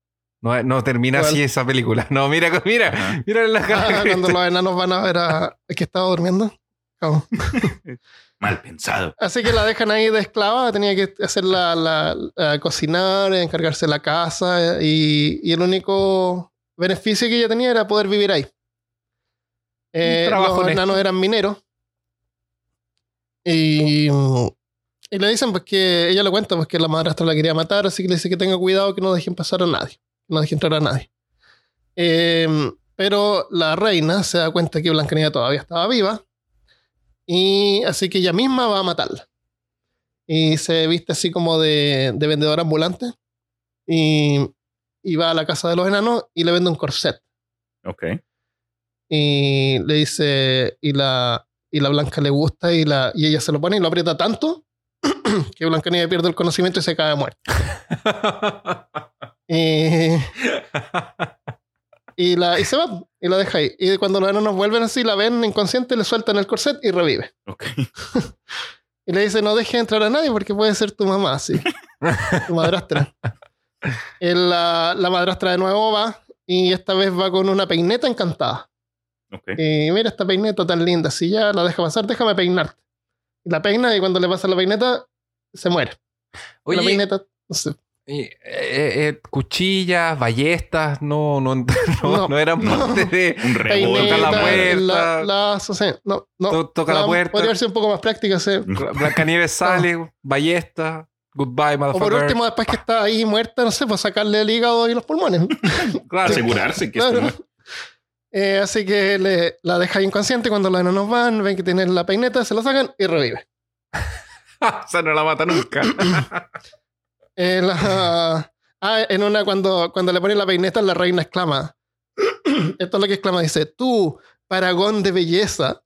No, no termina ¿Cuál? así esa película. No, mira, mira. Ajá. Mírale la cara a Ah, cuando Kristen. los enanos van a ver a. ¿Es que estaba durmiendo? Mal pensado. Así que la dejan ahí de esclava, tenía que hacer la, la- la- cocinar, encargarse de la casa y, y el único beneficio que ella tenía era poder vivir ahí. Eh, los enanos eran mineros y, y le dicen pues que ella le cuenta pues que la madrastra la quería matar, así que le dice que tenga cuidado que no dejen pasar a nadie, no dejen entrar a nadie. Eh, pero la reina se da cuenta que Blancanieves todavía estaba viva y así que ella misma va a matarla. Y se viste así como de, de vendedora ambulante. Y, y va a la casa de los enanos y le vende un corset. Ok. Y le dice, y la, y la Blanca le gusta y, la, y ella se lo pone y lo aprieta tanto que Blancanieves pierde el conocimiento y se cae muerta. Y, y, la, y se va y la deja ahí. Y cuando los enanos vuelven así, la ven inconsciente, le sueltan el corset y revive. Ok. Y le dice, no dejes entrar a nadie porque puede ser tu mamá, sí. tu madrastra. El, la, la madrastra de nuevo va y esta vez va con una peineta encantada. Ok. Y mira esta peineta tan linda, si ya la deja pasar, déjame peinarte. Y la peina y cuando le pasa la peineta, se muere. la Oye, peineta, no sé. y, eh, eh, cuchillas, ballestas, no, no, no, No, no eran no. parte de. Un Toca rebote. la Peineta, puerta. la- sí. No, no. To- toca la puerta. Podría sido un poco más práctica, sí. Blancanieves sale, ballesta, goodbye, O por motherfucker. último, después que está ahí muerta, no sé, pues sacarle el hígado y los pulmones. claro. Asegurarse que Claro. Eh, así que le, la deja inconsciente cuando los enanos van, ven que tiene la peineta, se la sacan y revive. o sea, no la mata nunca. Eh, la- ah, en una, cuando, cuando le ponen la peineta, la reina exclama. Esto es lo que exclama, dice, tú, paragón de belleza,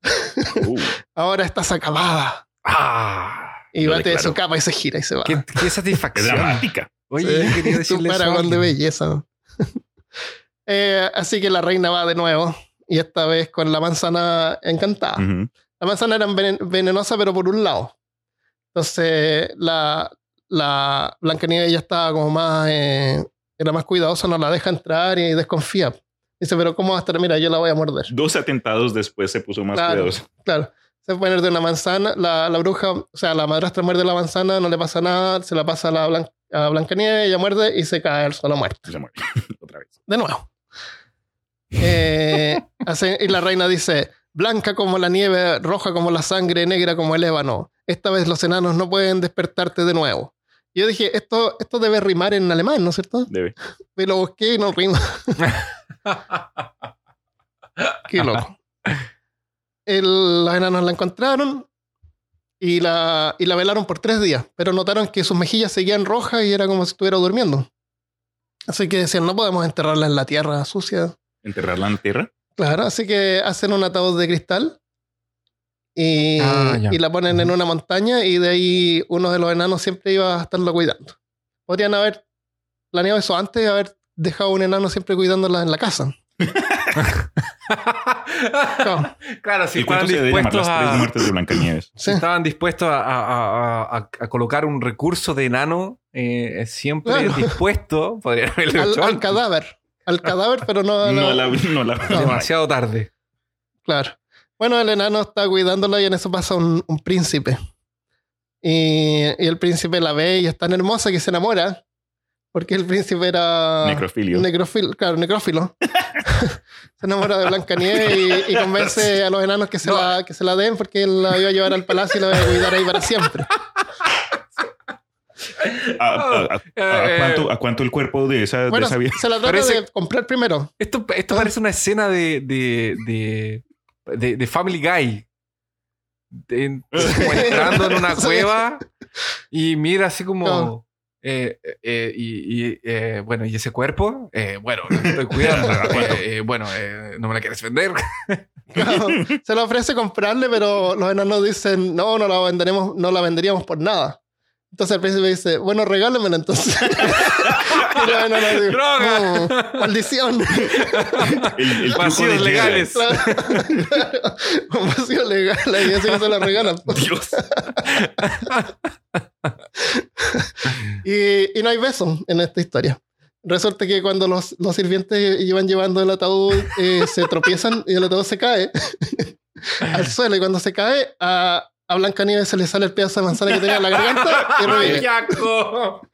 Uh, ahora estás acabada. ah, Y Lo bate de su capa y se gira y se va. qué, qué satisfacción. dramática. Oye, Sí, quería decirle paragón de belleza. Eh, así que la reina va de nuevo. Y esta vez con la manzana encantada. Ujú. La manzana era venen- venenosa, pero por un lado. Entonces, la, la Blancanieves ya estaba como más. eh, era más cuidadosa, no la deja entrar y desconfía. Dice, pero ¿cómo va a estar? Mira, yo la voy a morder. Dos atentados después se puso más Claro. cuidadoso. Claro. Se pone de una manzana, la, la bruja, o sea, la madrastra muerde la manzana, no le pasa nada, se la pasa a, la Blan- a Blancanieves, ella muerde y se cae al suelo muerto. Se muere. Otra vez. De nuevo. Eh, hace- y la reina dice, blanca como la nieve, roja como la sangre, negra como el ébano. Esta vez los enanos no pueden despertarte de nuevo. Yo dije, esto, esto debe rimar en alemán, ¿no es cierto? Debe. Y lo busqué y no rima. Qué loco. El- los enanos la encontraron y la, y la velaron por tres días, pero notaron que sus mejillas seguían rojas y era como si estuviera durmiendo. Así que decían, no podemos enterrarla en la tierra sucia. Enterrarla en tierra. Claro, así que hacen un ataúd de cristal y, Ah, y la ponen en una montaña y de ahí uno de los enanos siempre iba a estarlo cuidando. Podrían haber planeado eso antes de haber dejado un enano siempre cuidándola en la casa. Claro, claro, si ¿Y estaban se dispuestos las tres a, muertes de Blancanieves? sí. estaban dispuestos a, a- a- a- a colocar un recurso de enano, eh, siempre Claro. dispuesto, podrían haberlo al, hecho al cadáver. Al cadáver, pero no. No no- la, no la demasiado tarde. Claro. Bueno, el enano está cuidándola y en eso pasa un, un príncipe. Y, y el príncipe la ve y es tan hermosa que se enamora. Porque el príncipe era. necrofilio. Necrofil, claro, necrófilo. se enamora de Blancanieves y, y convence a los enanos que se, No. la, que se la den porque él la iba a llevar al palacio y la iba a cuidar ahí para siempre. ¿A, a- a- a Eh, cuánto, a cuánto el cuerpo de esa, de Bueno, esa vieja? se la trata Parece- de comprar primero. Esto, esto parece una escena de, de, de, de- de Family Guy. De- como entrando en una cueva y mira así como. Eh, eh, y, y, eh, bueno, ¿y ese cuerpo? Eh, bueno, lo estoy cuidando. Eh, eh, bueno, ¿no me la quieres vender? Claro, se le ofrece comprarle, pero los enanos dicen, no, no la venderemos, no la venderíamos por nada. Entonces el príncipe dice, bueno, regálamela entonces. Y la enana dice, ¡Droga! "No, maldición. El, el Vacíos legales. Claro. Un vacío legal y así que se la regalan. Dios. Y, y no hay beso en esta historia. Resulta que cuando los, los sirvientes iban llevando el ataúd, eh, se tropiezan y el ataúd se cae al suelo. Y cuando se cae, a, a Blancanieves se le sale el pedazo de manzana que tenía en la garganta y ¡Ay, revive.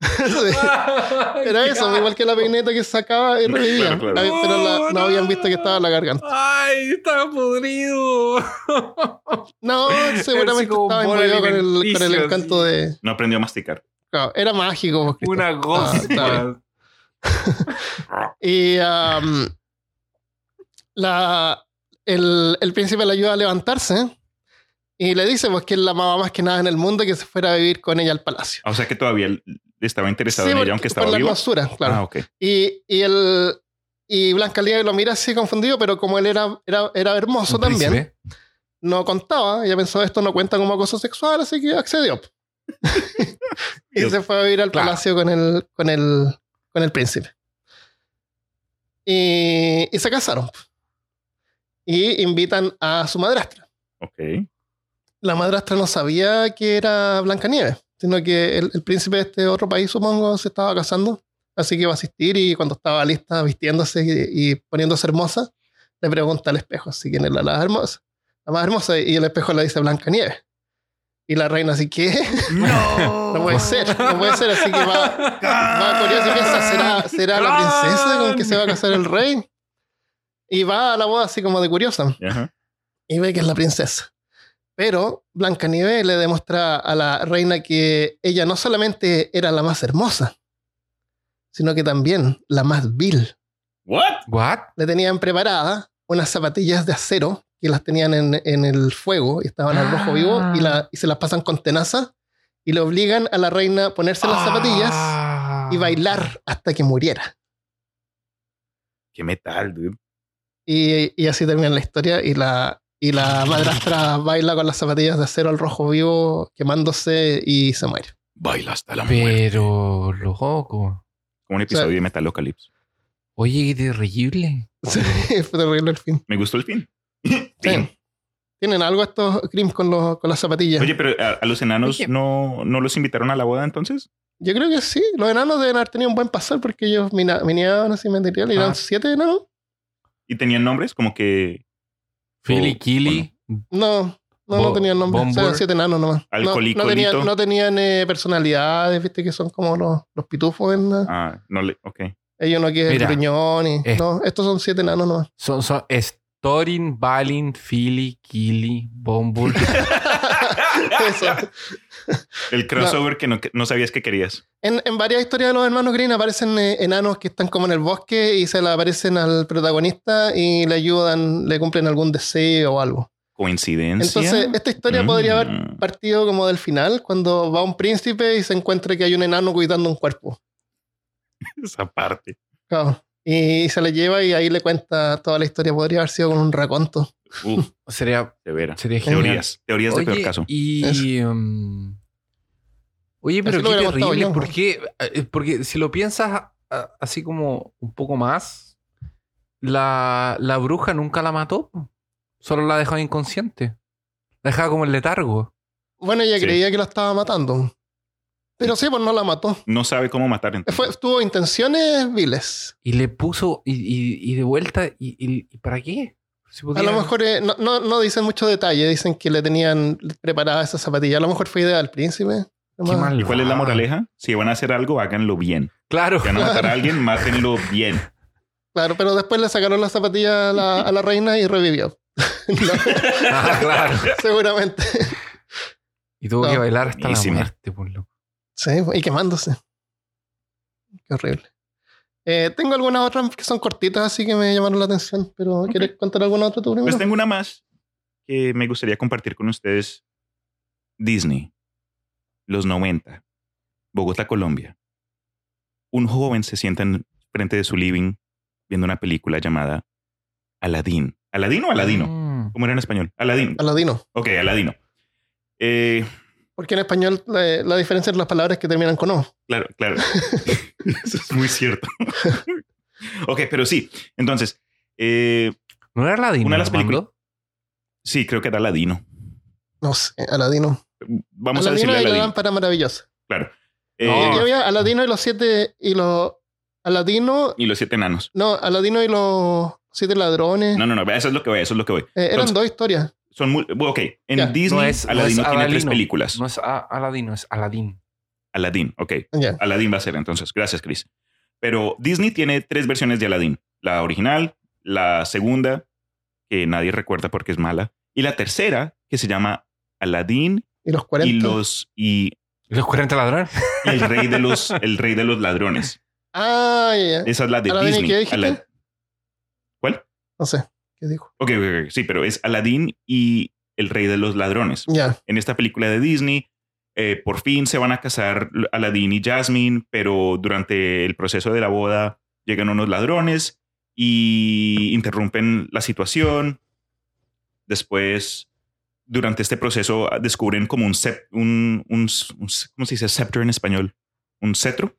Sí. Era eso, igual que la peineta que sacaba y revivía. Claro, claro. Pero la- no habían visto que estaba en la garganta. ¡Ay, estaba podrido! No, seguramente estaba envolvido con el, con el encanto de. No aprendió a masticar. claro, era mágico. pues. Una Ah, bien. gosma. Y um, la, el, el príncipe le ayuda a levantarse y le dice pues que él la amaba más que nada en el mundo y que se fuera a vivir con ella al palacio. O sea que todavía él estaba interesado Sí, en por- ella, aunque por estaba la vivo. claro. Ah, ok. Y, y, el, y Blanca Liebre lo mira así confundido, pero como él era, era, era hermoso también, príncipe. no contaba. Ella pensó esto no cuenta como acoso sexual, así que accedió. y Dios. se fue a vivir al Claro. palacio con el, con el, con el príncipe. Y, y se casaron. Y invitan a su madrastra. Ok. La madrastra no sabía que era Blancanieves, sino que el, el príncipe de este otro país, supongo, se estaba casando. Así que iba a asistir y cuando estaba lista, vistiéndose y, y poniéndose hermosa, le pregunta al espejo si quién es la, la hermosa. La más hermosa. Y el espejo le dice Blancanieves. Y la reina así, ¿qué? No. No puede ser, no puede ser. Así que va, va curioso y piensa, ¿será, será la princesa con que se va a casar el rey? Y va a la boda así como de curiosa Ajá. y ve que es la princesa. Pero Blancanieves le demuestra a la reina que ella no solamente era la más hermosa, sino que también la más vil. What? ¿What? Le tenían preparadas unas zapatillas de acero que las tenían en, en el fuego y estaban al rojo vivo y, la- y se las pasan con tenaza y le obligan a la reina a ponerse las zapatillas Ah. y bailar hasta que muriera. Qué metal, dude. Y, y así termina la historia y la, y la madrastra baila con las zapatillas de acero al rojo vivo quemándose y se muere. Baila hasta la muerte. Pero, loco. Como un episodio de Metalocalypse. Oye, qué terrible. Sí, fue terrible el fin. Me gustó el fin. Sí. Fin. Tienen algo estos crims con, los- con las zapatillas. Oye, pero a, a los enanos Oye. no, no los invitaron a la boda entonces. Yo creo que sí. Los enanos deben haber tenido un buen pasar porque ellos mineaban así material y eran Ah. siete enanos. Y tenían nombres como que Philly, O- Killy. No, no, no Bo- tenían nombre. Bombur. Eran siete enanos nomás. No, no tenían, no tenían eh, personalidades, viste que son como los, los pitufos. En la- Ah, no le. Ok. Ellos no quieren Mira, y. es- No, estos son siete enanos nomás. Son, son Storin, Balin, Philly, Killy, Bombur. Eso. El crossover que, no, que no sabías que querías. En, en varias historias de los hermanos Green aparecen eh, enanos que están como en el bosque y se le aparecen al protagonista y le ayudan, le cumplen algún deseo o algo. Coincidencia. Entonces, esta historia Mm. podría haber partido como del final, cuando va un príncipe y se encuentra que hay un enano cuidando un cuerpo. Esa parte. Claro. Y se le lleva y ahí le cuenta toda la historia. Podría haber sido con un raconto. Uf, sería, de veras. sería genial. Teorías. Teorías de peor caso. y... um, oye, pero qué terrible. yo. ¿Por qué? Eh, Porque si lo piensas así como un poco más, la, la bruja nunca la mató. Solo la dejó inconsciente. La dejaba como en letargo. Bueno, ella Sí. creía que lo estaba matando. Pero sí, pues no la mató. No sabe cómo matar entonces. Fue, tuvo intenciones viles. Y le puso... Y, y- y de vuelta... Y, y- ¿y para qué? Si A lo mejor eh, no, no, no dicen mucho detalle, dicen que le tenían preparada esa zapatilla. A lo mejor fue idea del príncipe. ¿Y cuál es la moraleja? Si van a hacer algo, háganlo bien. Claro. Si van a matar a alguien, mátenlo bien. Claro, pero después le sacaron la zapatilla a la, a la reina y revivió. No, Ah, claro. seguramente. Y tuvo No. que bailar hasta la muerte, por loco. Sí, y quemándose. Qué horrible. Eh, tengo algunas otras que son cortitas, así que me llamaron la atención. Pero ¿quieres contar alguna otra tú primero? Pues tengo una más que me gustaría compartir con ustedes. Disney. Los 90. Bogotá, Colombia. Un joven se sienta en frente de su living viendo una película llamada Aladín. ¿Aladín o Aladino? Mm. ¿Cómo era en español? Aladín. Aladino. Ok, Aladino. Eh, Porque en español la, la diferencia entre las palabras que terminan con O. Claro, claro. Eso es muy cierto. ok, pero sí. Entonces, eh, ¿No era Aladino? Una de las películas- sí, creo que era Ladino. No sé, Aladino. Vamos a Aladino decirle y la Aladino. lámpara maravillosa. Claro. Eh, había Aladino y los siete y los Aladino, y los siete enanos. no, Aladino y los siete ladrones. No, no, no. Eso es lo que voy. Eso es lo que voy. Eh, eran Entonces- dos historias. Son muy. bueno, Ok. En. Disney, No es- no Aladino es tiene tres Aladino. películas. No es A- Aladino, es Aladín. Aladín. Ok. Ya. Aladdin va a ser entonces. Gracias, Chris. Pero Disney tiene tres versiones de Aladdin. La original, la segunda, que nadie recuerda porque es mala, y la tercera, que se llama Aladdin Y los 40. y los y, ¿Y ¿Los 40 ladrones? y el rey de los el rey de los ladrones. Ah, ya. Esa es la de Aladdin, ¿y Disney. qué ¿Cuál? No sé. ¿Qué dijo? Ok, ok, ok. sí, pero es Aladdin y el rey de los ladrones. Ya. En esta película de Disney, eh, por fin se van a casar Aladdin y Jasmine, pero durante el proceso de la boda llegan unos ladrones y interrumpen la situación. Después, durante este proceso, descubren como un, un, un- un- ¿cómo se dice? Scepter en español. Un cetro.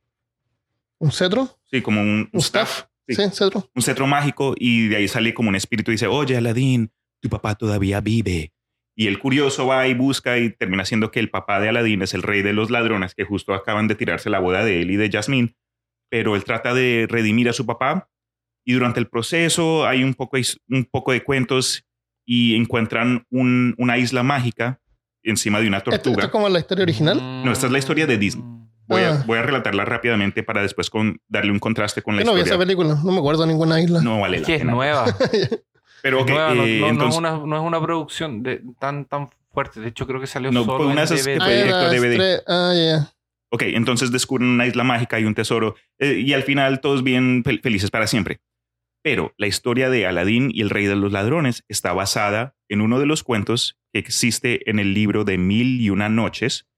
¿Un cetro? Sí, como un, ¿Un staff? Sí. Sí, cetro. un cetro mágico y de ahí sale como un espíritu y dice, oye, Aladín, tu papá todavía vive. Y el curioso va y busca y termina siendo que el papá de Aladín es el rey de los ladrones que justo acaban de tirarse la boda de él y de Jasmine. Pero él trata de redimir a su papá y durante el proceso hay un poco, un poco de cuentos y encuentran un- una isla mágica encima de una ¿Esto, esto tortuga. es como la historia original? No, esta es la historia de Disney. Voy, a, Ah. voy a relatarla rápidamente para después con, darle un contraste con la Yo no vi esa historia. película. No me acuerdo de ninguna isla. No vale Es la que es pena. nueva. Pero Nueva, no, eh, no- no entonces, es una, no es una producción de, tan, tan fuerte. De hecho, creo que salió No, solo una en de esas que DVD. fue DVD. tres- Ah, ya. Ok, entonces descubren una isla mágica y un tesoro eh, y al final todos bien fel- felices para siempre. Pero la historia de Aladín y el rey de los ladrones está basada en uno de los cuentos que existe en el libro de Mil y una noches,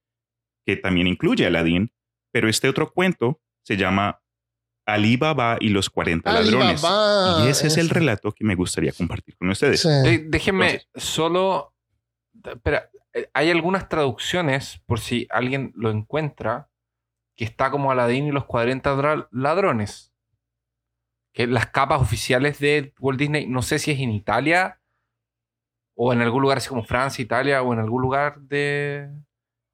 que también incluye a Aladín, pero este otro cuento se llama Ali Baba y los 40 ladrones. Y ese es el relato que me gustaría compartir con ustedes. Sí. Eh, déjenme Entonces- solo. Espera, eh, hay algunas traducciones, por si alguien lo encuentra, que está como Aladdin y los 40 dra- ladrones. Que las capas oficiales de Walt Disney, no sé si es en Italia o en algún lugar así como Francia, Italia o en algún lugar de.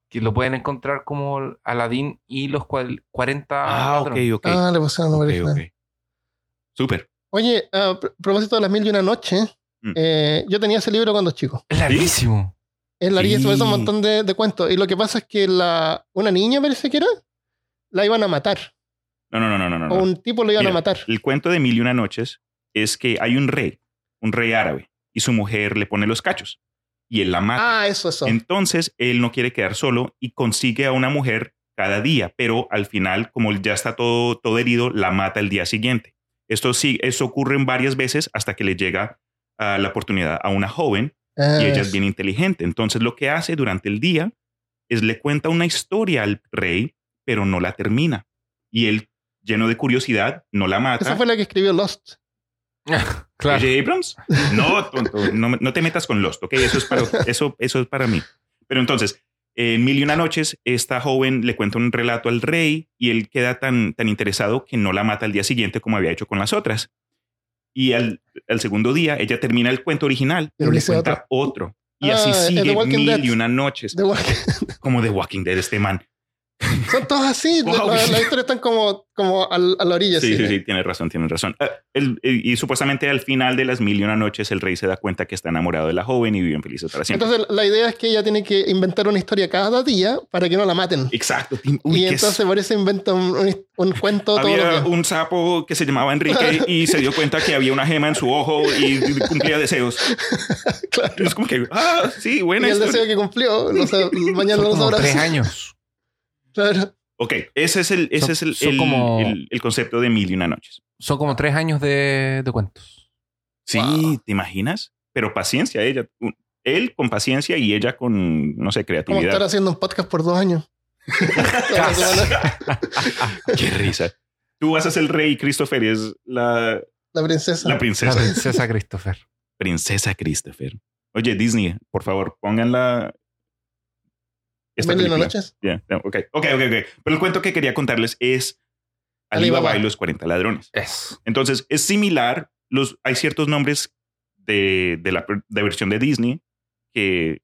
que lo pueden encontrar como Aladdin y los cual- 40 Ah, ok, ok. Ah, le pusieron nombre ok, original. ok. Súper. Oye, a pr- propósito de las mil y una noches, Mm. eh, yo tenía ese libro cuando chico. Es larguísimo. Es larguísimo, Sí. es un montón de, de cuentos. Y lo que pasa es que la, una niña, parece que era, la iban a matar. No, no, no, no, no. no. O un tipo lo iban Mira, a matar. El cuento de Mil y una noches es que hay un rey, un rey árabe, y su mujer le pone los cachos y él la mata. Ah, eso, eso. Entonces él no quiere quedar solo y consigue a una mujer cada día, pero al final, como ya está todo, todo herido, la mata el día siguiente. Esto sí, eso ocurre en varias veces hasta que le llega ah, la oportunidad a una joven y ella es bien inteligente. Entonces lo que hace durante el día es le cuenta una historia al rey, pero no la termina. Y él, lleno de curiosidad, no la mata. Esa fue la que escribió Lost. claro. J. Abrams? No, tonto, no, no te metas con Lost, ¿ok? Eso es para, eso, eso es para mí. Pero entonces, en Mil y una noches, esta joven le cuenta un relato al rey y él queda tan, tan interesado que no la mata al día siguiente como había hecho con las otras. Y al, al segundo día, ella termina el cuento original, pero le cuenta otro. Y Ah, así es sigue The Walking Mil Dead. y una noches. De Walking- Como The Walking Dead, este man. Son todos así. Wow. la- Las historias están como, como al- a la orilla. Sí, sí, sí, tienes razón, tienes razón. Ah, el- y supuestamente al final de las mil y una noches, el rey se da cuenta que está enamorado de la joven y viven felices para siempre. Entonces, la idea es que ella tiene que inventar una historia cada día para que no la maten. Exacto. Uy, y entonces por eso inventa un, un- un cuento todo había que... un sapo que se llamaba Enrique y se dio cuenta que había una gema en su ojo y cumplía deseos. Claro. Es como que, ah, sí, buena Y el historia. deseo que cumplió, lo sab- mañana Son lo sabrás. tres años. Claro. Ok, ese es el, ese es el, el- como- el- el concepto de mil y una noches. Son como tres años de, de cuentos. Sí, Wow. ¿te imaginas? Pero paciencia, ella. un- Él con paciencia y ella con, no sé, Como estar creatividad. haciendo un podcast por dos años. Qué risa. Tú vas a ser el rey, Christopher, y es la, La princesa. la La princesa. princesa Christopher. Princesa Christopher. Oye, Disney, por favor, pongan la, esta Mil película. noches. Ya, ya, ok, ok, ok, ok. Pero el cuento que quería contarles es Alibaba. Y los 40 ladrones. Es. Entonces, es similar. Los, hay ciertos nombres de, de la de versión de Disney que,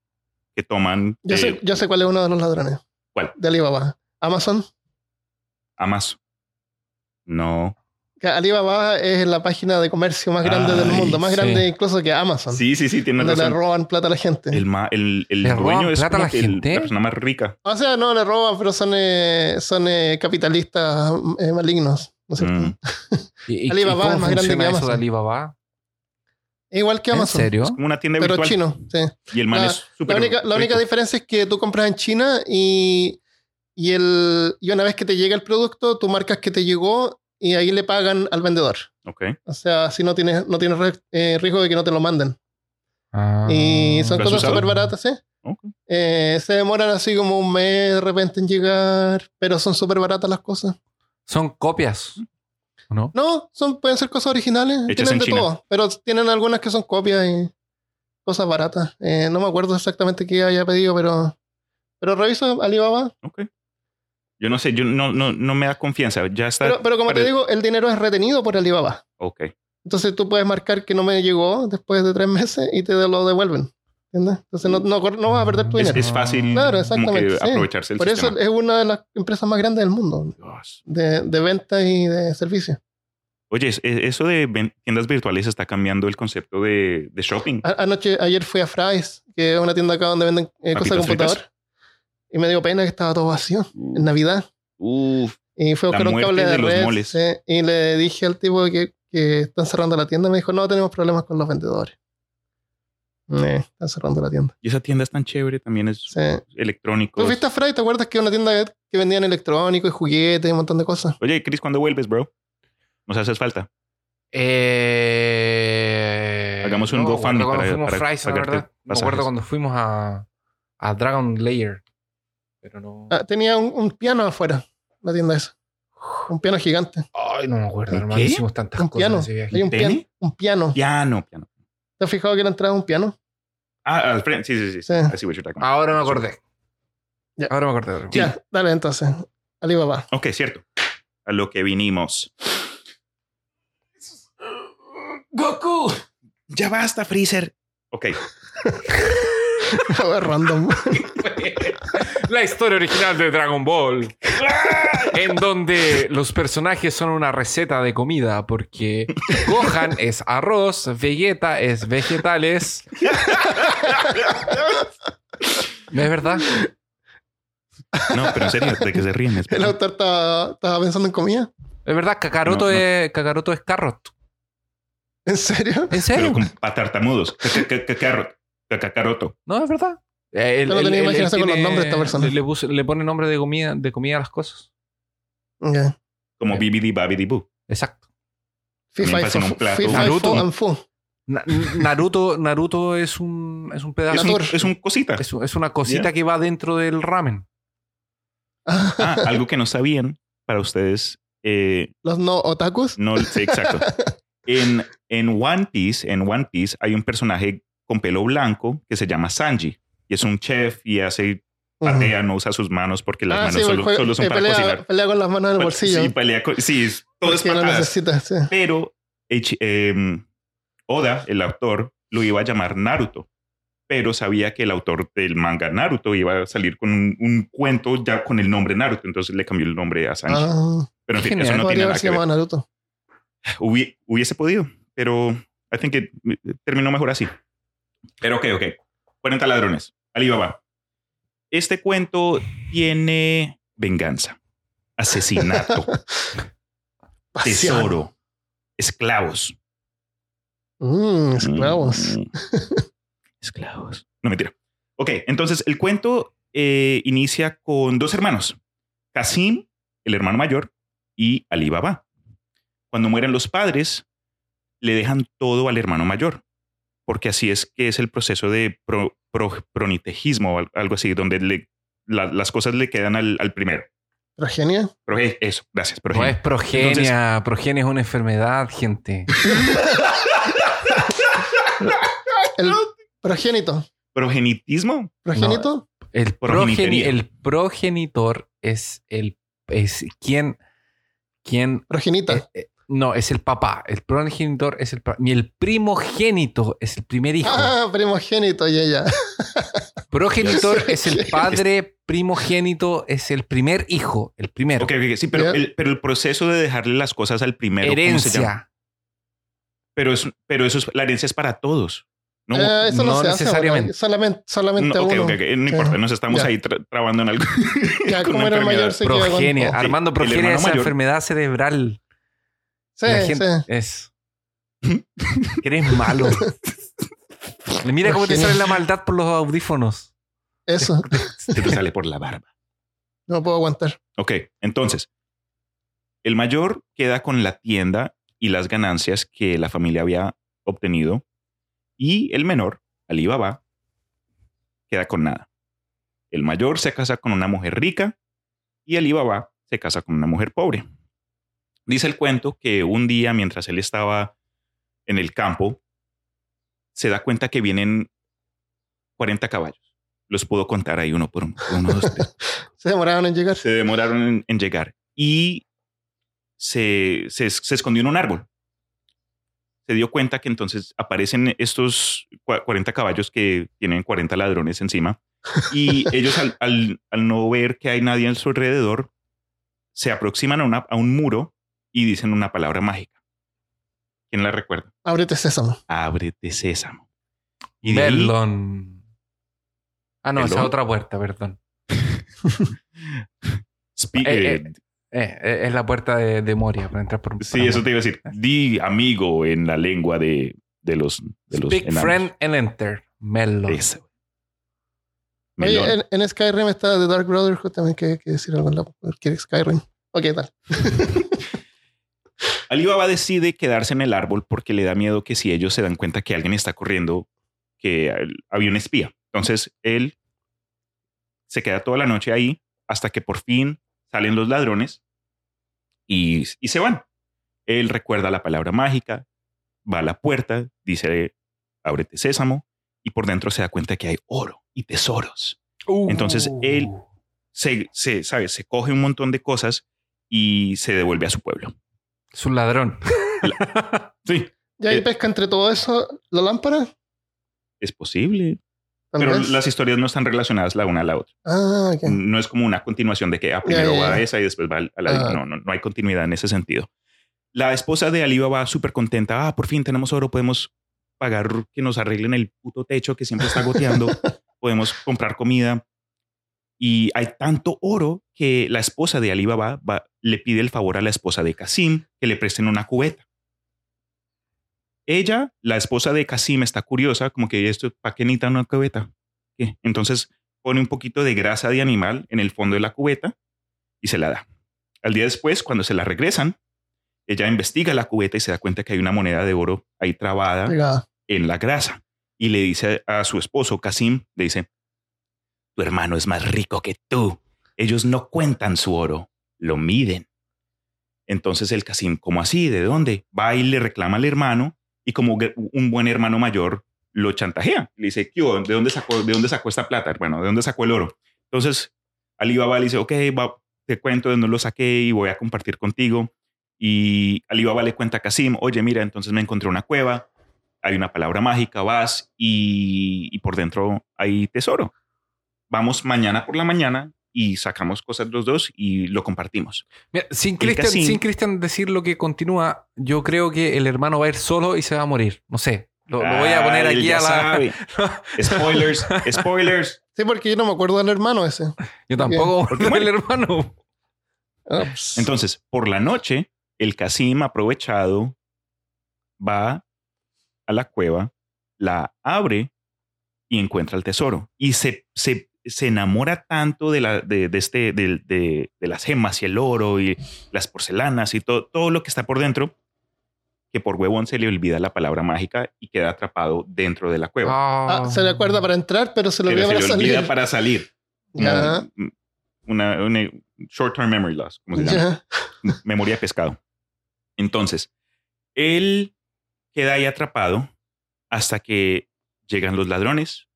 que toman Yo, eh, sé, yo sé cuál es uno de los ladrones. ¿Cuál? De Alibaba. Amazon. Amazon. No. Alibaba es la página de comercio más grande del mundo. Más sí. grande incluso que Amazon. Sí, sí, sí, tiene donde le razón. roban plata a la gente. El, ma- el, el ¿Le dueño roban es plata a la el- gente? la persona más rica. O sea, no le roban, pero son, eh, son eh, capitalistas eh, malignos. ¿no es cierto? Mm. ¿Y, y- Alibaba y cómo es más grande que eso Amazon. de Alibaba? Igual que ¿En Amazon. serio? Es como una tienda Pero virtual. chino. Sí. Y el man La- es súper La única, la única diferencia es que tú compras en China y, y, el, y una vez que te llega el producto, tú marcas que te llegó y ahí le pagan al vendedor. Ok. O sea, si no tienes, no tienes eh, riesgo de que no te lo manden. Ah. Y son ¿Lo has cosas súper baratas. Eh, se demoran así como un mes de repente en llegar, pero son súper baratas las cosas. Son copias. ¿o ¿No? No, son, pueden ser cosas originales, Hechas tienen en de China. todo, pero tienen algunas que son copias y cosas baratas. Eh, no me acuerdo exactamente qué haya pedido, pero, pero reviso Alibaba. Ok. Yo no sé, yo no, no, no me da confianza. Ya está. Pero, pero como para- te digo, el dinero es retenido por Alibaba. Ok. Entonces tú puedes marcar que no me llegó después de tres meses y te lo devuelven. ¿Entiendes? Entonces no, no, no vas a perder tu dinero. es fácil Claro, exactamente, sí. aprovecharse del por eso es una de las empresas más grandes del mundo Dios. de, de ventas y de servicios. Oye, es- es- eso de tiendas virtuales está cambiando el concepto de, de shopping. A- Anoche, ayer fui a Fry's, que es una tienda acá donde venden eh, cosas de Papitas fritas. Y me dio pena que estaba todo vacío en Navidad. Uf, Y fui a buscar un cable de, de los red. moles. y le dije al tipo que, que están cerrando la tienda. Me dijo, no, tenemos problemas con los vendedores. Eh, están cerrando la tienda. y esa tienda es tan chévere, también es Sí. electrónico. ¿Tú fuiste a Fry? ¿Te acuerdas que era una tienda que vendían electrónicos y juguetes y un montón de cosas? Oye, Chris, ¿cuándo vuelves, bro? Nos haces falta. Eh, Hagamos un no me GoFundMe acuerdo cuando para- fuimos para. Me acuerdo cuando fuimos a, a Dragon Layer. Pero no. Ah, tenía un, un piano afuera, la tienda esa. Un piano gigante. Ay, no me acuerdo, ¿Un hermano. qué? Hicimos tantas Un cosas piano. en ese viaje. Hay un piano. Un piano. Piano, piano. ¿Te has fijado que la entrada es un piano? Ah, al frente. Sí, sí, sí. sí. Sí. I see what you're talking about. Ahora me acordé. Ya. Ahora me acordé. Sí. Ya, dale entonces. Alibaba. Ok, cierto. A lo que vinimos. ¡Goku! Ya basta, Freezer. Ok. Random. La historia original de Dragon Ball. en donde los personajes son una receta de comida porque Gohan es arroz, Vegeta es vegetales. ¿No es verdad? No, pero en serio, ¿de qué se ríen? Es- El autor estaba, pensando en comida. Es verdad, Kakaroto, No, no. Es, Kakaroto es carrot. ¿En serio? ¿En Pero serio? con para tartamudos. Ca- Cacaroto. No, es verdad. Eh, él- Yo no tenía imaginación con los nombres de esta persona. Le, le pone nombre de comida, de comida a las cosas. Como Eh. Bibidi Babidi Boo. Exacto. FIFA y Naruto. fu and fu. Na- Naruto, Naruto es un, es un pedazo. Es un, Natur. es un cosita. Es, es una cosita que va dentro del ramen. Ah, algo que no sabían para ustedes. eh, Los no otakus. no, sí, exacto. En, en One Piece, en One Piece hay un personaje con pelo blanco que se llama Sanji. Y es un chef y hace patea, no usa sus manos porque las Ah, manos sí, solo, juego- solo son eh, para pelea, cocinar. pelea con las manos en el bolsillo. Sí, pelea con- sí, es- todo es porque no patadas. necesita, sí. Pero em, Oda, el autor, lo iba a llamar Naruto. Pero sabía que el autor del manga Naruto iba a salir con un, un cuento ya con el nombre Naruto. Entonces le cambió el nombre a Sanji. Ah, pero en fin, genial. eso no tiene nada que ver. Naruto. Hubi- hubiese podido, pero I think que terminó mejor así. Pero ok, ok. 40 ladrones. Alibaba. Este cuento tiene venganza, asesinato, tesoro, esclavos. Mm, esclavos. Mm. esclavos. No, mentira. Ok, entonces el cuento eh, inicia con dos hermanos. Kasim, el hermano mayor, y Ali Baba. Cuando mueren los padres, le dejan todo al hermano mayor, porque así es que es el proceso de pro- pro- pronitejismo o al- algo así, donde le- la- las cosas le quedan al, al primero. Progenia. Proge- eso, gracias. No es progenia. progenia es una enfermedad, gente. El progénito. ¿Progenitismo? Progénito. El, progeni- el progenitor es el es quien quien Progenita. eh, eh, no es el papá. El progenitor es el pa- y el primogénito es el primer hijo. Ah, primogénito, ya, ya. Progenitor es el padre, primogénito es el primer hijo, el primero. Ok, ok, sí, pero el, pero el proceso de dejarle las cosas al primero, ¿cómo se llama? Herencia. Pero, es, pero eso es, la herencia es para todos. No, Eh, eso no, no se hace, necesariamente. bueno, solamente, solamente no, ok, uno. ok, ok, no importa, nos estamos Ya. ahí tra- trabando en algo. Ya, como era el mayor, se con Progenia. Armando, progenia esa mayor. enfermedad cerebral. Sí, La gente sí. es. Que eres malo. Mira cómo te sale la maldad por los audífonos. Eso. Se te sale por la barba. No puedo aguantar. Ok, entonces, el mayor queda con la tienda y las ganancias que la familia había obtenido y el menor, Ali Baba, queda con nada. El mayor se casa con una mujer rica y Ali Baba se casa con una mujer pobre. Dice el cuento que un día mientras él estaba en el campo, se da cuenta que vienen 40 caballos. Los puedo contar ahí uno por uno. uno dos, tres, Se demoraron en llegar. se demoraron en, en llegar y se, se, se escondió en un árbol. Se dio cuenta que entonces aparecen estos cua- 40 caballos que tienen 40 ladrones encima y ellos al, al- al no ver que hay nadie a su alrededor, se aproximan a, una- a un muro y dicen una palabra mágica. ¿Quién la recuerda? Ábrete sésamo. Ábrete sésamo. Y de ahí- Melon. Ah, no, esa es otra puerta, perdón. Spi- Eh, eh, Eh, eh, es la puerta de, de Moria para entrar por Sí, eso te iba a decir. Di amigo en la lengua de, de los, de los Speak enanos. friend and enter. Melon. Oye, en, en Skyrim está The Dark Brotherhood también que, que decir algo en la quiere Skyrim. Ok, tal. Alibaba decide quedarse en el árbol porque le da miedo que si ellos se dan cuenta que alguien está corriendo, que había un espía. Entonces él se queda toda la noche ahí hasta que por fin salen los ladrones y, y se van. Él recuerda la palabra mágica, va a la puerta, dice, ábrete sésamo, y por dentro se da cuenta que hay oro y tesoros. Uh. Entonces, él- Se, se, ¿sabes? se coge un montón de cosas y se devuelve a su pueblo. Es un ladrón. Sí, ¿Y ahí Eh. pesca entre todo eso la lámpara? es posible. Pero vez. las historias no están relacionadas la una a la otra. Ah. No es como una continuación de que ah, primero Ya, ya, va a esa y después va a la... Ah. No, no, no hay continuidad en ese sentido. La esposa de Ali va súper contenta. Ah, por fin tenemos oro, podemos pagar que nos arreglen el puto techo que siempre está goteando. podemos comprar comida. Y hay tanto oro que la esposa de Ali Baba va- le pide el favor a la esposa de Casim que le presten una cubeta. Ella, la esposa de Casim, está curiosa, como que esto, ¿para qué necesita una cubeta? ¿Qué? Entonces pone un poquito de grasa de animal en el fondo de la cubeta y se la da. Al día después, cuando se la regresan, ella investiga la cubeta y se da cuenta que hay una moneda de oro ahí trabada Pegada. en la grasa y le dice a su esposo, Casim, le dice, tu hermano es más rico que tú. Ellos no cuentan su oro, lo miden. Entonces el Casim, ¿cómo así? ¿De dónde? Va y le reclama al hermano y como un buen hermano mayor lo chantajea. Le dice. ¿de dónde sacó, de dónde sacó esta plata? Bueno, ¿de dónde sacó el oro? Entonces Alibaba le dice, ok, va, te cuento de dónde lo saqué y voy a compartir contigo. Y Alibaba le cuenta a Casim, oye, mira, entonces me encontré una cueva, hay una palabra mágica, vas y por dentro hay tesoro. Vamos mañana por la mañana y sacamos cosas los dos y lo compartimos. Mira, sin Cristian sin Cristian decir lo que continúa, yo creo que el hermano va a ir solo y se va a morir. No sé. Lo, lo voy a poner Ah, aquí a la. sabe. Spoilers, spoilers. Sí, porque yo no me acuerdo del hermano ese. Yo tampoco Porque del muere. hermano. Ah, Entonces, por la noche, el Casim aprovechado va a la cueva, la abre y encuentra el tesoro. Y se, se, se enamora tanto de, la, de, de este, de, de- de las gemas y el oro y las porcelanas y todo, todo lo que está por dentro, que por huevón se le olvida la palabra mágica y queda atrapado dentro de la cueva. Ah. ah, se le acuerda para entrar, pero se lo Pero olvida se para le olvida salir. para Una, una short-term memory loss, como se llama. ya. memoria de pescado. Entonces, él queda ahí atrapado hasta que llegan los ladrones,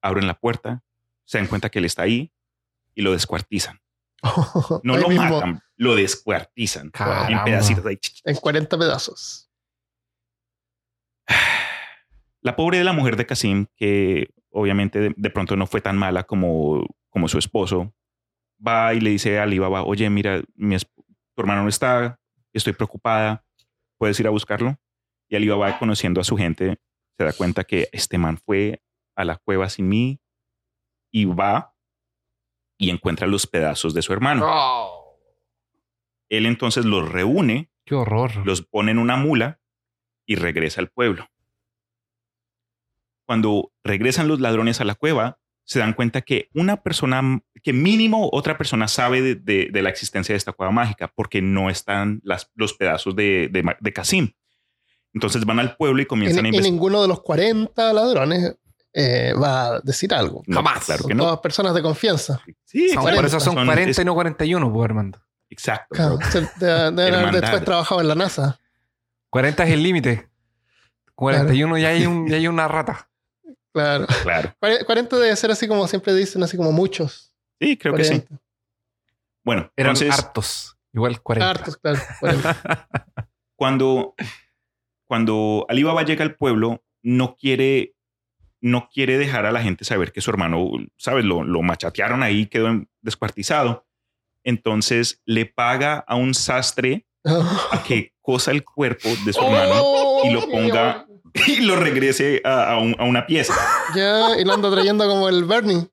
abren la puerta, se dan cuenta que él está ahí y lo descuartizan. No lo mismo, matan, lo descuartizan en pedacitos. ahí. En 40 pedazos. La pobre de la mujer de Casim, que obviamente de, de pronto no fue tan mala como, como su esposo, va y le dice a Alibaba, oye, mira, mi tu hermano no está, estoy preocupada, ¿puedes ir a buscarlo? Y Alibaba, conociendo a su gente, se da cuenta que este man fue a la cueva sin mí y va y encuentra los pedazos de su hermano. Oh, Él entonces los reúne, qué horror. los pone en una mula y regresa al pueblo. Cuando regresan los ladrones a la cueva, se dan cuenta que una persona, que mínimo otra persona sabe de, de- de la existencia de esta cueva mágica, porque no están las, los pedazos de, de, Casim. Entonces van al pueblo y Y, comienzan a y investigar. ninguno de los 40 ladrones eh, va a decir algo. No, Jamás. Claro Son que no. todas personas de confianza. Sí, Son- por eso son, Son- 40 es- y no 41, pues, Armando. Exacto. Claro, se- de- deben haber después trabajado en la NASA. 40 es el límite. 41 ya, hay un, ya hay una rata. Claro. Claro. Cuare- 40 debe ser así como siempre dicen, así como muchos. Sí, creo que sí. 40. Bueno, Eran entonces hartos. Igual 40. Hartos, claro. 40. cuando, cuando Alibaba llega al pueblo, no quiere, no quiere dejar a la gente saber que su hermano, ¿sabes? Lo, lo machatearon ahí, quedó descuartizado. Entonces le paga a un sastre a que cosa el cuerpo de su hermano Oh, y lo ponga y lo regrese a, a un- a una pieza. Ya, y lo anda trayendo como el Bernie.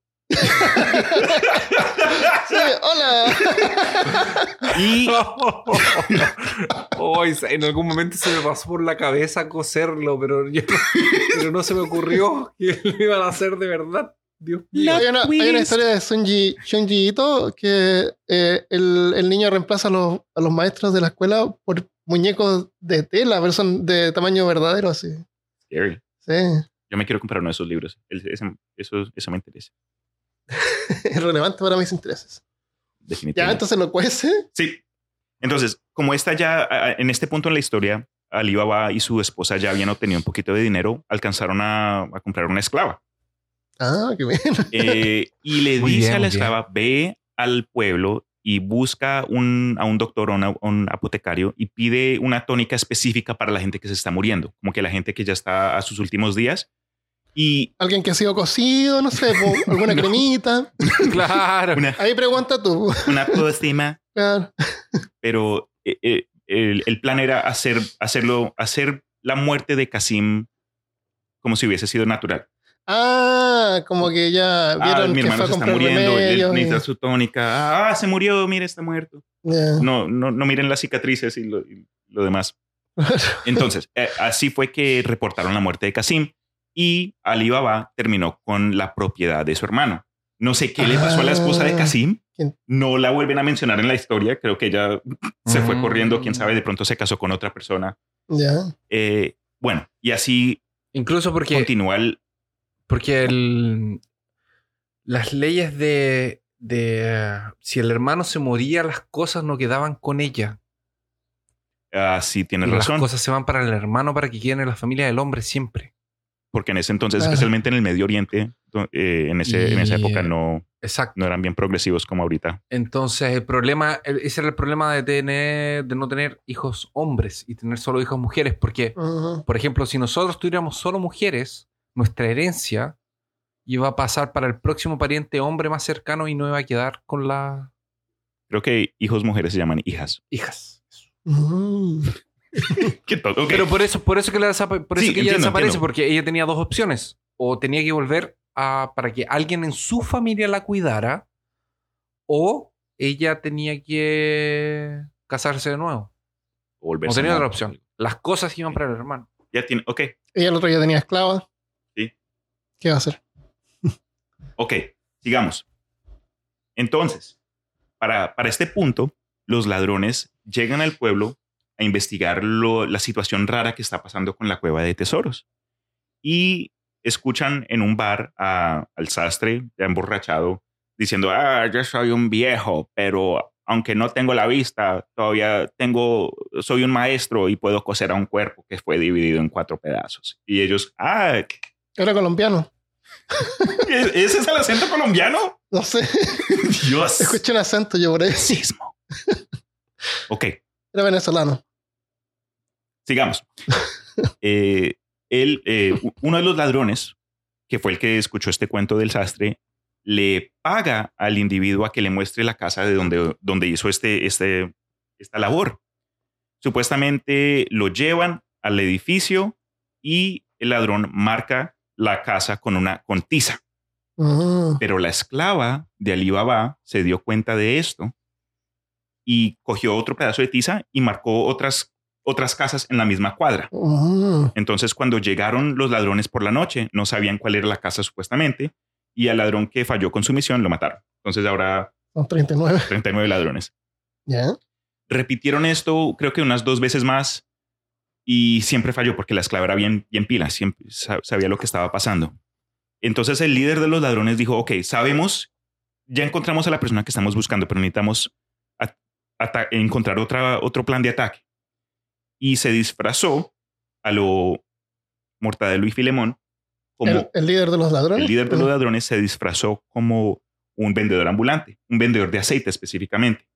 Sí, hola. Y Ay, en algún momento se me pasó por la cabeza coserlo, pero, yo- pero no se me ocurrió que lo iban a hacer de verdad. Dios mío. Hay una, hay una historia de Sunji, Shunji Ito que eh, el, el niño reemplaza a los, a los maestros de la escuela por muñecos de tela, pero son de tamaño verdadero, así. Scary. Sí, Yo me quiero comprar uno de esos libros. El- ese- eso, eso me interesa. es relevante para mis intereses. Ya, Definitivamente. entonces lo cuece. Sí. Entonces, como está ya en este punto en la historia, Alibaba y su esposa ya habían obtenido un poquito de dinero, alcanzaron a, a comprar una esclava. Ah, qué bien. Eh, y le Muy dice bien, a la muy bien. esclava, ve al pueblo y busca un, a un doctor o una- un apotecario y pide una tónica específica para la gente que se está muriendo, como que la gente que ya está a sus últimos días. Y Alguien que ha sido cocido, no sé, po, alguna No. cremita. Claro. una, Ahí pregunta tú. una pócima, Claro. pero eh, eh, el, el plan era hacer, hacerlo, hacer la muerte de Casim como si hubiese sido natural. Ah, como que ya Ah, vieron mi que hermano fue a se está muriendo, él necesita su tónica. Ah, se murió, mire, está muerto. No, no, no miren las cicatrices y lo, y lo demás. Entonces, eh, así fue que reportaron la muerte de Casim y Alibaba terminó con la propiedad de su hermano. No sé qué le pasó a la esposa de Ah. Casim. ¿Quién? No la vuelven a mencionar en la historia. Creo que ella se fue corriendo. Quién sabe, de pronto se casó con otra persona. Ya. Eh, bueno, y así Incluso porque, continúa el. porque el- las leyes de, de eh, si el hermano se moría, las cosas no quedaban con ella. Así tienes Las razón. cosas se van para el hermano para que queden en la familia del hombre siempre. Porque en ese entonces, Claro. especialmente en el Medio Oriente, eh, en, ese, en esa época no, Exacto. no eran bien progresivos como ahorita. Entonces, el problema, el- ese era el problema de tener, de no tener hijos hombres y tener solo hijos mujeres, porque, por ejemplo, si nosotros tuviéramos solo mujeres, nuestra herencia iba a pasar para el próximo pariente hombre más cercano y no iba a quedar con las Creo que hijos mujeres se llaman hijas. hijas. Pero por eso, por eso que, la desapa- por eso Sí, que ella entiendo, desaparece, entiendo. porque ella tenía dos opciones. O tenía que volver a, para que alguien en su familia la cuidara, o ella tenía que casarse de nuevo. O volverse No tenía otra opción. Las cosas iban para el hermano. Ya tiene, ok, Ella el otro día tenía esclava. Sí. ¿Qué va a hacer? ok, sigamos. Entonces, para, para este punto, los ladrones llegan al pueblo a investigar lo- la situación rara que está pasando con la cueva de tesoros. Y escuchan en un bar a- al sastre, ya emborrachado, diciendo, ah, yo soy un viejo, pero aunque no tengo la vista, todavía tengo, soy un maestro y puedo coser a un cuerpo que fue dividido en cuatro pedazos. Y ellos, ah, Era colombiano. ¿E- ¿Ese es el acento colombiano? No sé. Dios. Escuché un acento, yo por ahí. Sismo. Ok, Era venezolano. sigamos. Eh, él, eh, uno de los ladrones, que fue el que escuchó este cuento del sastre, le paga al individuo a que le muestre la casa de donde, donde hizo este, este, esta labor. Supuestamente lo llevan al edificio y el ladrón marca la casa con una con tiza. Mm. Pero la esclava de Ali Baba se dio cuenta de esto y cogió otro pedazo de tiza y marcó otras, otras casas en la misma cuadra. Mm. Entonces, cuando llegaron los ladrones por la noche, no sabían cuál era la casa supuestamente y al ladrón que falló con su misión lo mataron. Entonces, ahora Son 39. 39 ladrones. Ya. Repitieron esto, creo que unas dos veces más y siempre falló porque la esclava era bien, bien pila, siempre sa- sabía lo que estaba pasando. Entonces, el líder de los ladrones dijo: Ok, sabemos, ya encontramos a la persona que estamos buscando, pero necesitamos encontrar otra, otro plan de ataque. Y se disfrazó a lo Mortadelo y Filemón como El, el líder de los ladrones. el líder de los ladrones se disfrazó como un vendedor ambulante, un vendedor de aceite específicamente,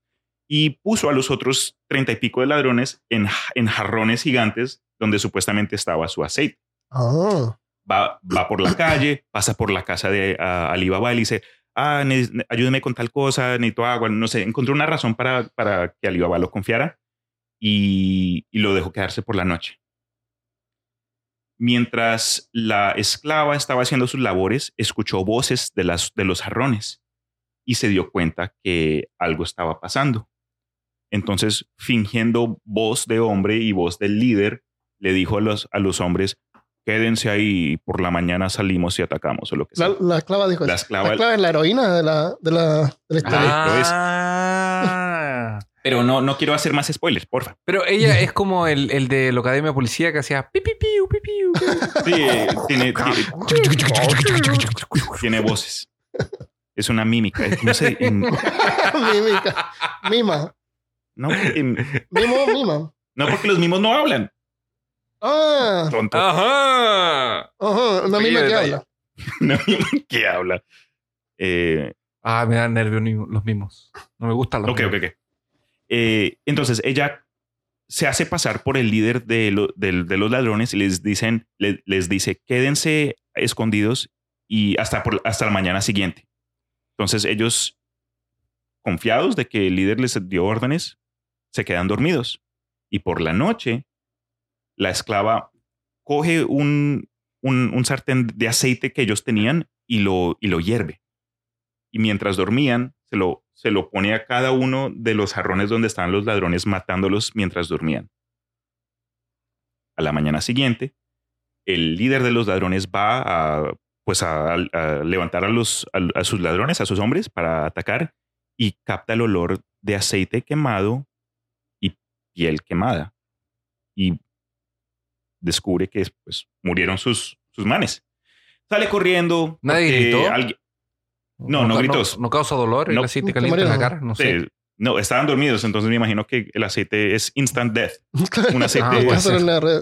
y puso a los otros treinta y pico de ladrones en, en jarrones gigantes donde supuestamente estaba su aceite. Ah. Va, va por la calle, pasa por la casa de ah, Alibaba y le dice, ah, ayúdeme con tal cosa, necesito agua, no sé, encontró una razón para, para que Alibaba lo confiara y, y lo dejó quedarse por la noche. Mientras la esclava estaba haciendo sus labores, escuchó voces de, las, de los jarrones y se dio cuenta que algo estaba pasando. Entonces, fingiendo voz de hombre y voz del líder, le dijo a los, a los hombres, quédense ahí y por la mañana salimos y atacamos o lo que sea. La, la esclava dijo La eso. esclava- La esclava es la heroína de la, de la, de la historia. Ah. Pero no, no quiero hacer más spoilers, porfa. Pero ella es como el, el de la Academia de Policía que hacía pi, pi, piu, pi, piu, piu. Sí, tiene, tiene, tiene voces. Es una mímica. es- No sé. en- Mímica. Mima. no, en- Mimo, mima. no, porque los mimos no hablan. Ah. Tonto. Ajá. Ajá. Una Oye, mima que habla. No, ¿Qué habla? Eh, Ah, me dan nervios los mismos. No me gustan los ok, ok, mismos. ok. Eh, entonces ella se hace pasar por el líder de, lo- del- de los ladrones y les dicen, le- les dice, quédense escondidos y hasta, por, hasta la mañana siguiente. Entonces ellos, confiados de que el líder les dio órdenes, se quedan dormidos. Y por la noche, la esclava coge un, un, sartén de aceite que ellos tenían y lo, y lo hierve. Y mientras dormían, se lo, se lo pone a cada uno de los jarrones donde estaban los ladrones matándolos mientras dormían. A la mañana siguiente, el líder de los ladrones va a, pues a, levantar a, los, a sus ladrones, a sus hombres, para atacar y capta el olor de aceite quemado y piel quemada. Y descubre que pues, murieron sus, sus manes. Sale corriendo. ¿Nadie gritó? alguien- No, no ca- gritó. No, causa dolor el No. aceite caliente en la cara. No sé. Sí, no, estaban dormidos, entonces me imagino que el aceite es instant death. Un aceite. Ah,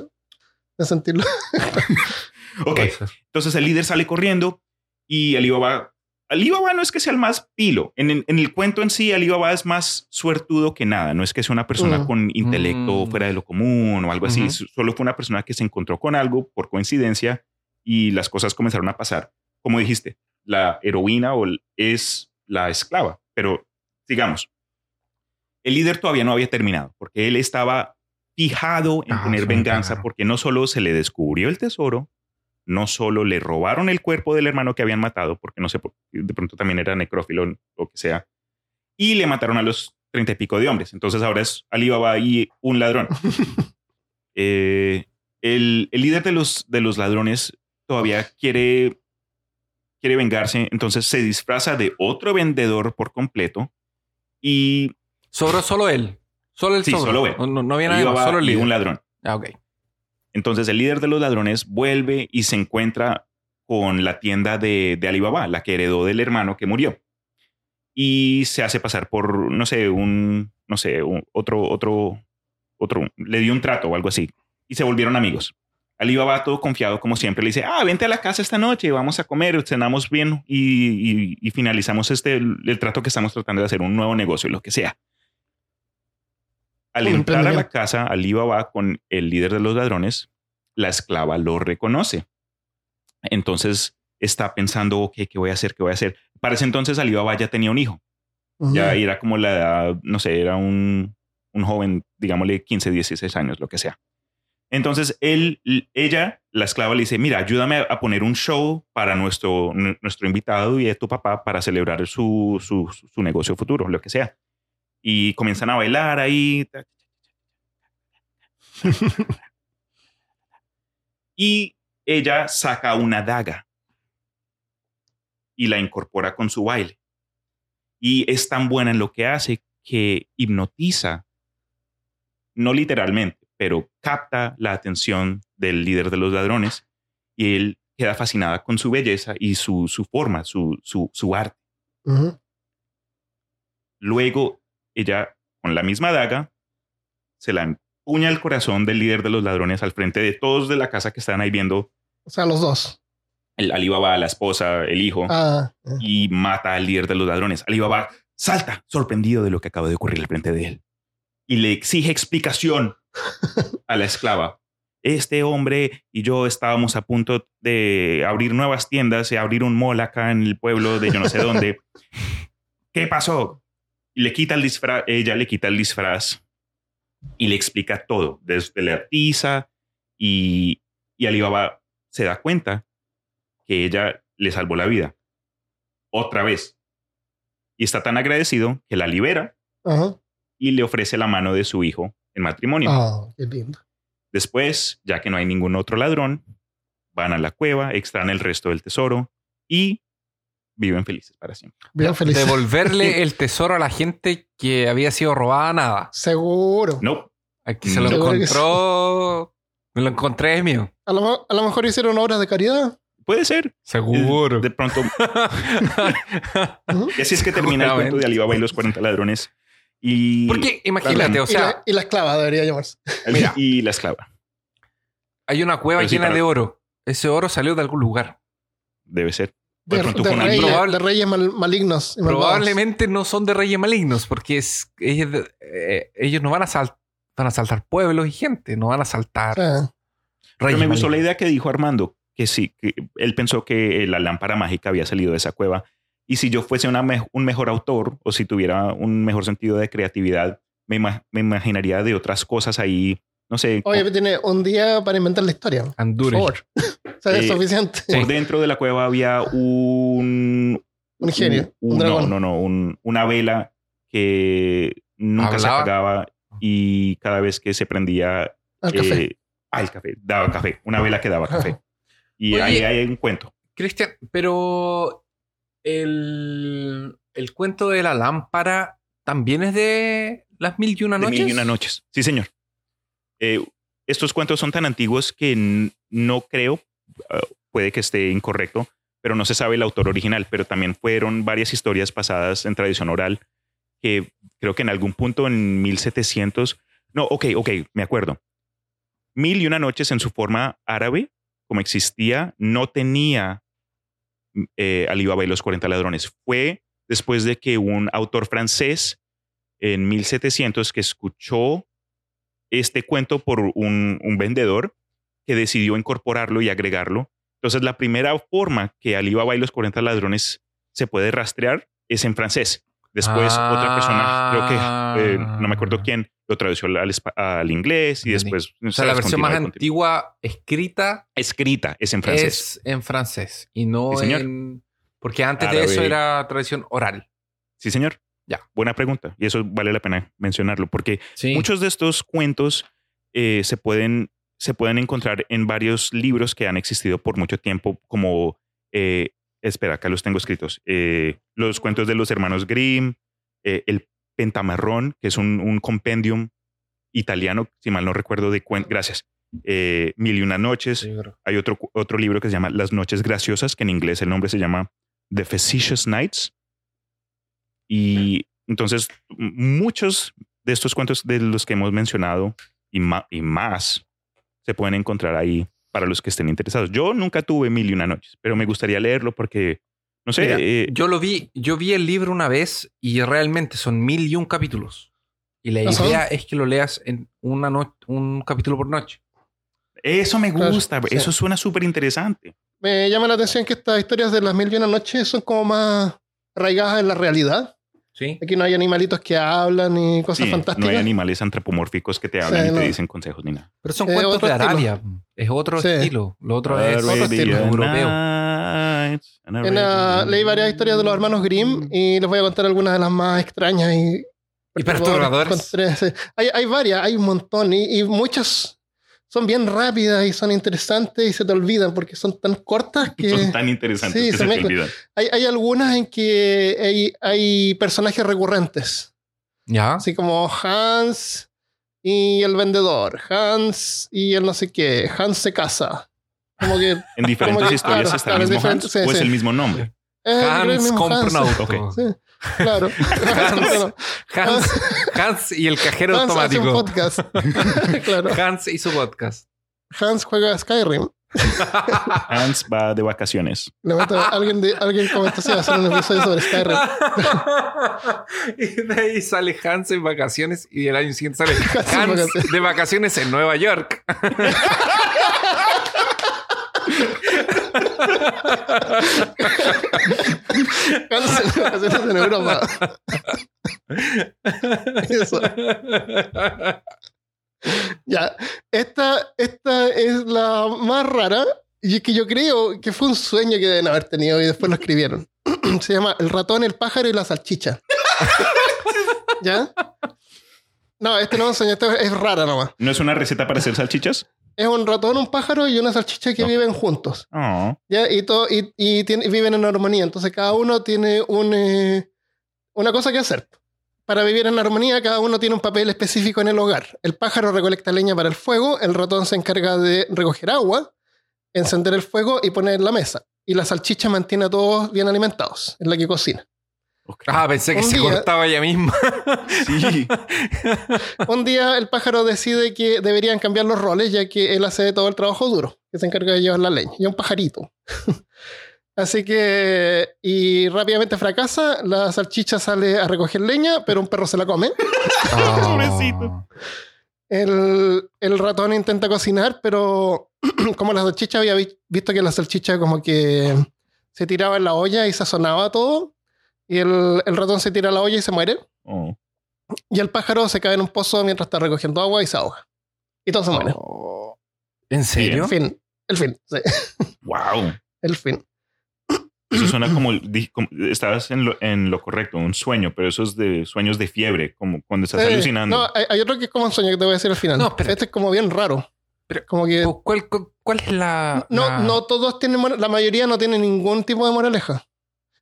de sentirlo. ok, entonces el líder sale corriendo y Alibaba. Alibaba no es que sea el más pilo. En, el- en el cuento en sí, Alibaba es más suertudo que nada. No es que sea una persona Mm. con intelecto Mm. fuera de lo común o algo así. Solo fue una persona que se encontró con algo por coincidencia y las cosas comenzaron a pasar. Como dijiste, la heroína o es la esclava. Pero sigamos. El líder todavía no había terminado porque él estaba fijado en Ah, tener venganza porque no solo se le descubrió el tesoro, no solo le robaron el cuerpo del hermano que habían matado, porque no sé, de pronto también era necrófilo o lo que sea, y le mataron a los treinta y pico de hombres. Entonces ahora es Alibaba y un ladrón. Eh, el, el líder de los, de los ladrones todavía quiere, quiere vengarse, entonces se disfraza de otro vendedor por completo y Sobró solo él. Solo él Sí, sobró. solo él. No, no, no había nadie solo el y líder. un ladrón. Ah, ok. Entonces el líder de los ladrones vuelve y se encuentra con la tienda de, de Alibaba, la que heredó del hermano que murió. Y se hace pasar por, no sé, un, no sé, otro, otro, otro, le dio un trato o algo así. Y se volvieron amigos. Alibaba todo confiado como siempre le dice, ah, vente a la casa esta noche, vamos a comer, cenamos bien y, y- y finalizamos este, el trato que estamos tratando de hacer, un nuevo negocio, lo que sea. Al entrar a la casa, Alibaba con el líder de los ladrones, la esclava lo reconoce. Entonces está pensando, ok, ¿qué voy a hacer? ¿Qué voy a hacer? Para ese entonces Alibaba ya tenía un hijo. Ya era como la edad, no sé, era un, un joven, digámosle 15, 16 años, lo que sea. Entonces él, ella, la esclava, le dice, mira, ayúdame a poner un show para nuestro, nu- nuestro invitado y a tu papá para celebrar su, su, su negocio futuro, lo que sea. Y comienzan a bailar ahí. y ella saca una daga y la incorpora con su baile. Y es tan buena en lo que hace que hipnotiza, no literalmente, pero capta la atención del líder de los ladrones y él queda fascinada con su belleza y su, su forma, su, su, su arte. Luego ella, con la misma daga, se la empuña al corazón del líder de los ladrones al frente de todos de la casa que están ahí viendo O sea, los dos. el Alibaba, la esposa, el hijo, Ah, eh. y mata al líder de los ladrones. Alibaba salta, sorprendido de lo que acaba de ocurrir al frente de él, y le exige explicación a la esclava. Este hombre y yo estábamos a punto de abrir nuevas tiendas y abrir un mall acá en el pueblo de yo no sé dónde. ¿Qué pasó? Y le quita el disfraz, ella le quita el disfraz y le explica todo, desde la tiza y, y Alibaba se da cuenta que ella le salvó la vida. Otra vez. Y está tan agradecido que la libera Ajá. y le ofrece la mano de su hijo en matrimonio. Ah, qué lindo. Después, ya que no hay ningún otro ladrón, van a la cueva, extraen el resto del tesoro y viven felices para siempre. Bien feliz. Devolverle el tesoro a la gente que había sido robada, nada. Seguro. No, Aquí se lo Seguro sí. encontró. Me lo encontré, mío. A lo, a lo mejor hicieron obras de caridad. puede ser. Seguro. De pronto, y así es que termina el cuento de Alibaba y los 40 ladrones. Y, Porque imagínate, o y, sea, la, y la esclava debería llamarse. mira. y la esclava. hay una cueva sí, llena para- de oro. Ese oro salió de algún lugar. Debe ser. De, De pronto de fue una reyes, probable- de reyes mal- malignos. y. Probablemente no son de reyes malignos, porque es, ellos, eh, ellos no van a, sal- van a saltar pueblos y gente, no van a saltar reyes Pero me gustó la idea que dijo Armando, que sí, que él pensó que la lámpara mágica había salido de esa cueva. Y si yo fuese una me- un mejor autor o si tuviera un mejor sentido de creatividad, me, ima- me imaginaría de otras cosas ahí, no sé, Oye, tiene un día para inventar la historia. Por favor. o sea, es Eh, suficiente. por dentro de la cueva había un... Un genio, un no, dragón. no, no, un- una vela que nunca se ¿Hablaba? apagaba y cada vez que se prendía... Al café. eh, el café, daba café, una vela que daba café. Y Oye. ahí hay un cuento. Cristian, pero el, el cuento de la lámpara también es de las mil y una De noches. Mil y una noches. Sí, señor. Eh, estos cuentos son tan antiguos que no creo, puede que esté incorrecto, pero no se sabe el autor original, pero también fueron varias historias pasadas en tradición oral que creo que en algún punto en 1700, no, ok, ok, me acuerdo. Mil y una noches en su forma árabe, como existía, no tenía eh, Alibaba y los 40 ladrones. Fue después de que un autor francés en 1700 que escuchó este cuento por un vendedor que decidió incorporarlo y agregarlo. Entonces, la primera forma que Alibaba y los 40 ladrones se puede rastrear es en francés. Después, Ah. otra persona, creo que eh, no me acuerdo quién, lo tradució al, al inglés y después. O sea, la versión más antigua escrita Escrita es en francés. es en francés y no Sí, señor. en... Porque antes de Árabe. eso era tradición oral. Sí, señor. Ya. Buena pregunta. Y eso vale la pena mencionarlo porque Sí. Muchos de estos cuentos eh, se, pueden, se pueden encontrar en varios libros que han existido por mucho tiempo, como, eh, espera, acá los tengo escritos, eh, los cuentos de los hermanos Grimm, eh, el Pentamarrón, que es un, un compendium italiano, si mal no recuerdo, de cuentos, gracias, eh, Mil y una noches. Hay otro, otro libro que se llama Las noches graciosas, que en inglés el nombre se llama The Facetious Nights. Y entonces muchos de estos cuentos de los que hemos mencionado y más se pueden encontrar ahí para los que estén interesados. Yo nunca tuve Mil y una noches, pero me gustaría leerlo porque, no sé, Mira, eh, Yo lo vi, yo vi el libro una vez y realmente son mil y un capítulos. Y la idea es que lo leas en una noche, un capítulo por noche. eso me Claro, gusta, sí. eso suena súper interesante. Me llama la atención que estas historias de las mil y una noches son como más arraigadas en la realidad. Sí. Aquí no hay animalitos que hablan ni cosas Sí, fantásticas. no hay animales antropomórficos que te hablan Sí, y te no. dicen consejos ni nada. Pero son Es cuentos de estilo. Arabia. Es otro Sí. estilo. Lo otro es otro estilo. europeo. En la- leí varias historias de los hermanos Grimm y les voy a contar algunas de las más extrañas y, Y perturbadoras. Hay, hay varias, hay un montón y, y muchas son bien rápidas y son interesantes y se te olvidan porque son tan cortas que Son tan interesantes Sí, que se se, te olvidan. hay, hay algunas en que hay, hay personajes recurrentes, ¿Ya? así como Hans y el vendedor, Hans y el no sé qué, Hans se casa. Como que En diferentes Como que- historias claro, está claro, el mismo Hans sí, o es sí. el mismo nombre. el Hans compra un auto. Ok. Sí, claro. Hans, Hans, Hans y el cajero Hans hace un automático. podcast. claro. Hans y su podcast. Hans juega a Skyrim. Hans va de vacaciones. Alguien, de, alguien comentó si va a hacer un episodio sobre Skyrim. y de ahí sale Hans en vacaciones y el año siguiente sale Hans Hans vacaciones. de vacaciones en Nueva York. Hans en Europa. Eso. Ya. Esta, esta es la más rara y que yo creo que fue un sueño que deben haber tenido y después lo escribieron. Se llama El ratón, el pájaro y la salchicha. ¿Ya? No, este no es un sueño, esta es rara nomás. ¿No es una receta para hacer salchichas? Es un ratón, un pájaro y una salchicha que viven juntos. Oh, ¿ya? Y, todo, y, y tiene- y viven en armonía. Entonces cada uno tiene un, eh, una cosa que hacer. Para vivir en armonía, cada uno tiene un papel específico en el hogar. El pájaro recolecta leña para el fuego, el ratón se encarga de recoger agua, encender el fuego y poner la mesa. Y la salchicha mantiene a todos bien alimentados, es la que cocina. Ah, pensé que Un se día- cortaba ella misma. Sí. Un día el pájaro decide que deberían cambiar los roles, ya que él hace todo el trabajo duro, que se encarga de llevar la leña. Y es un pajarito. Así que, y rápidamente fracasa, la salchicha sale a recoger leña, pero un perro se la come. Pobrecito. El, el ratón intenta cocinar, pero como la salchicha había vi- visto que la salchicha como que se tiraba en la olla y sazonaba todo, y el, el ratón se tira a la olla y se muere, Oh. y el pájaro se cae en un pozo mientras está recogiendo agua y se ahoga. Y todos se mueren. Oh. ¿En serio? El fin. El fin. Sí, Wow. el fin. Eso suena como, estabas en lo, en lo correcto, un sueño, pero eso es de sueños de fiebre, como cuando estás Eh, alucinando. No, hay, hay otro que es como un sueño que te voy a decir al final. No, espérate. este es como bien raro. Pero- como que ¿Cuál, cu- cuál es la, no, la- no todos tienen, la mayoría no tiene ningún tipo de moraleja.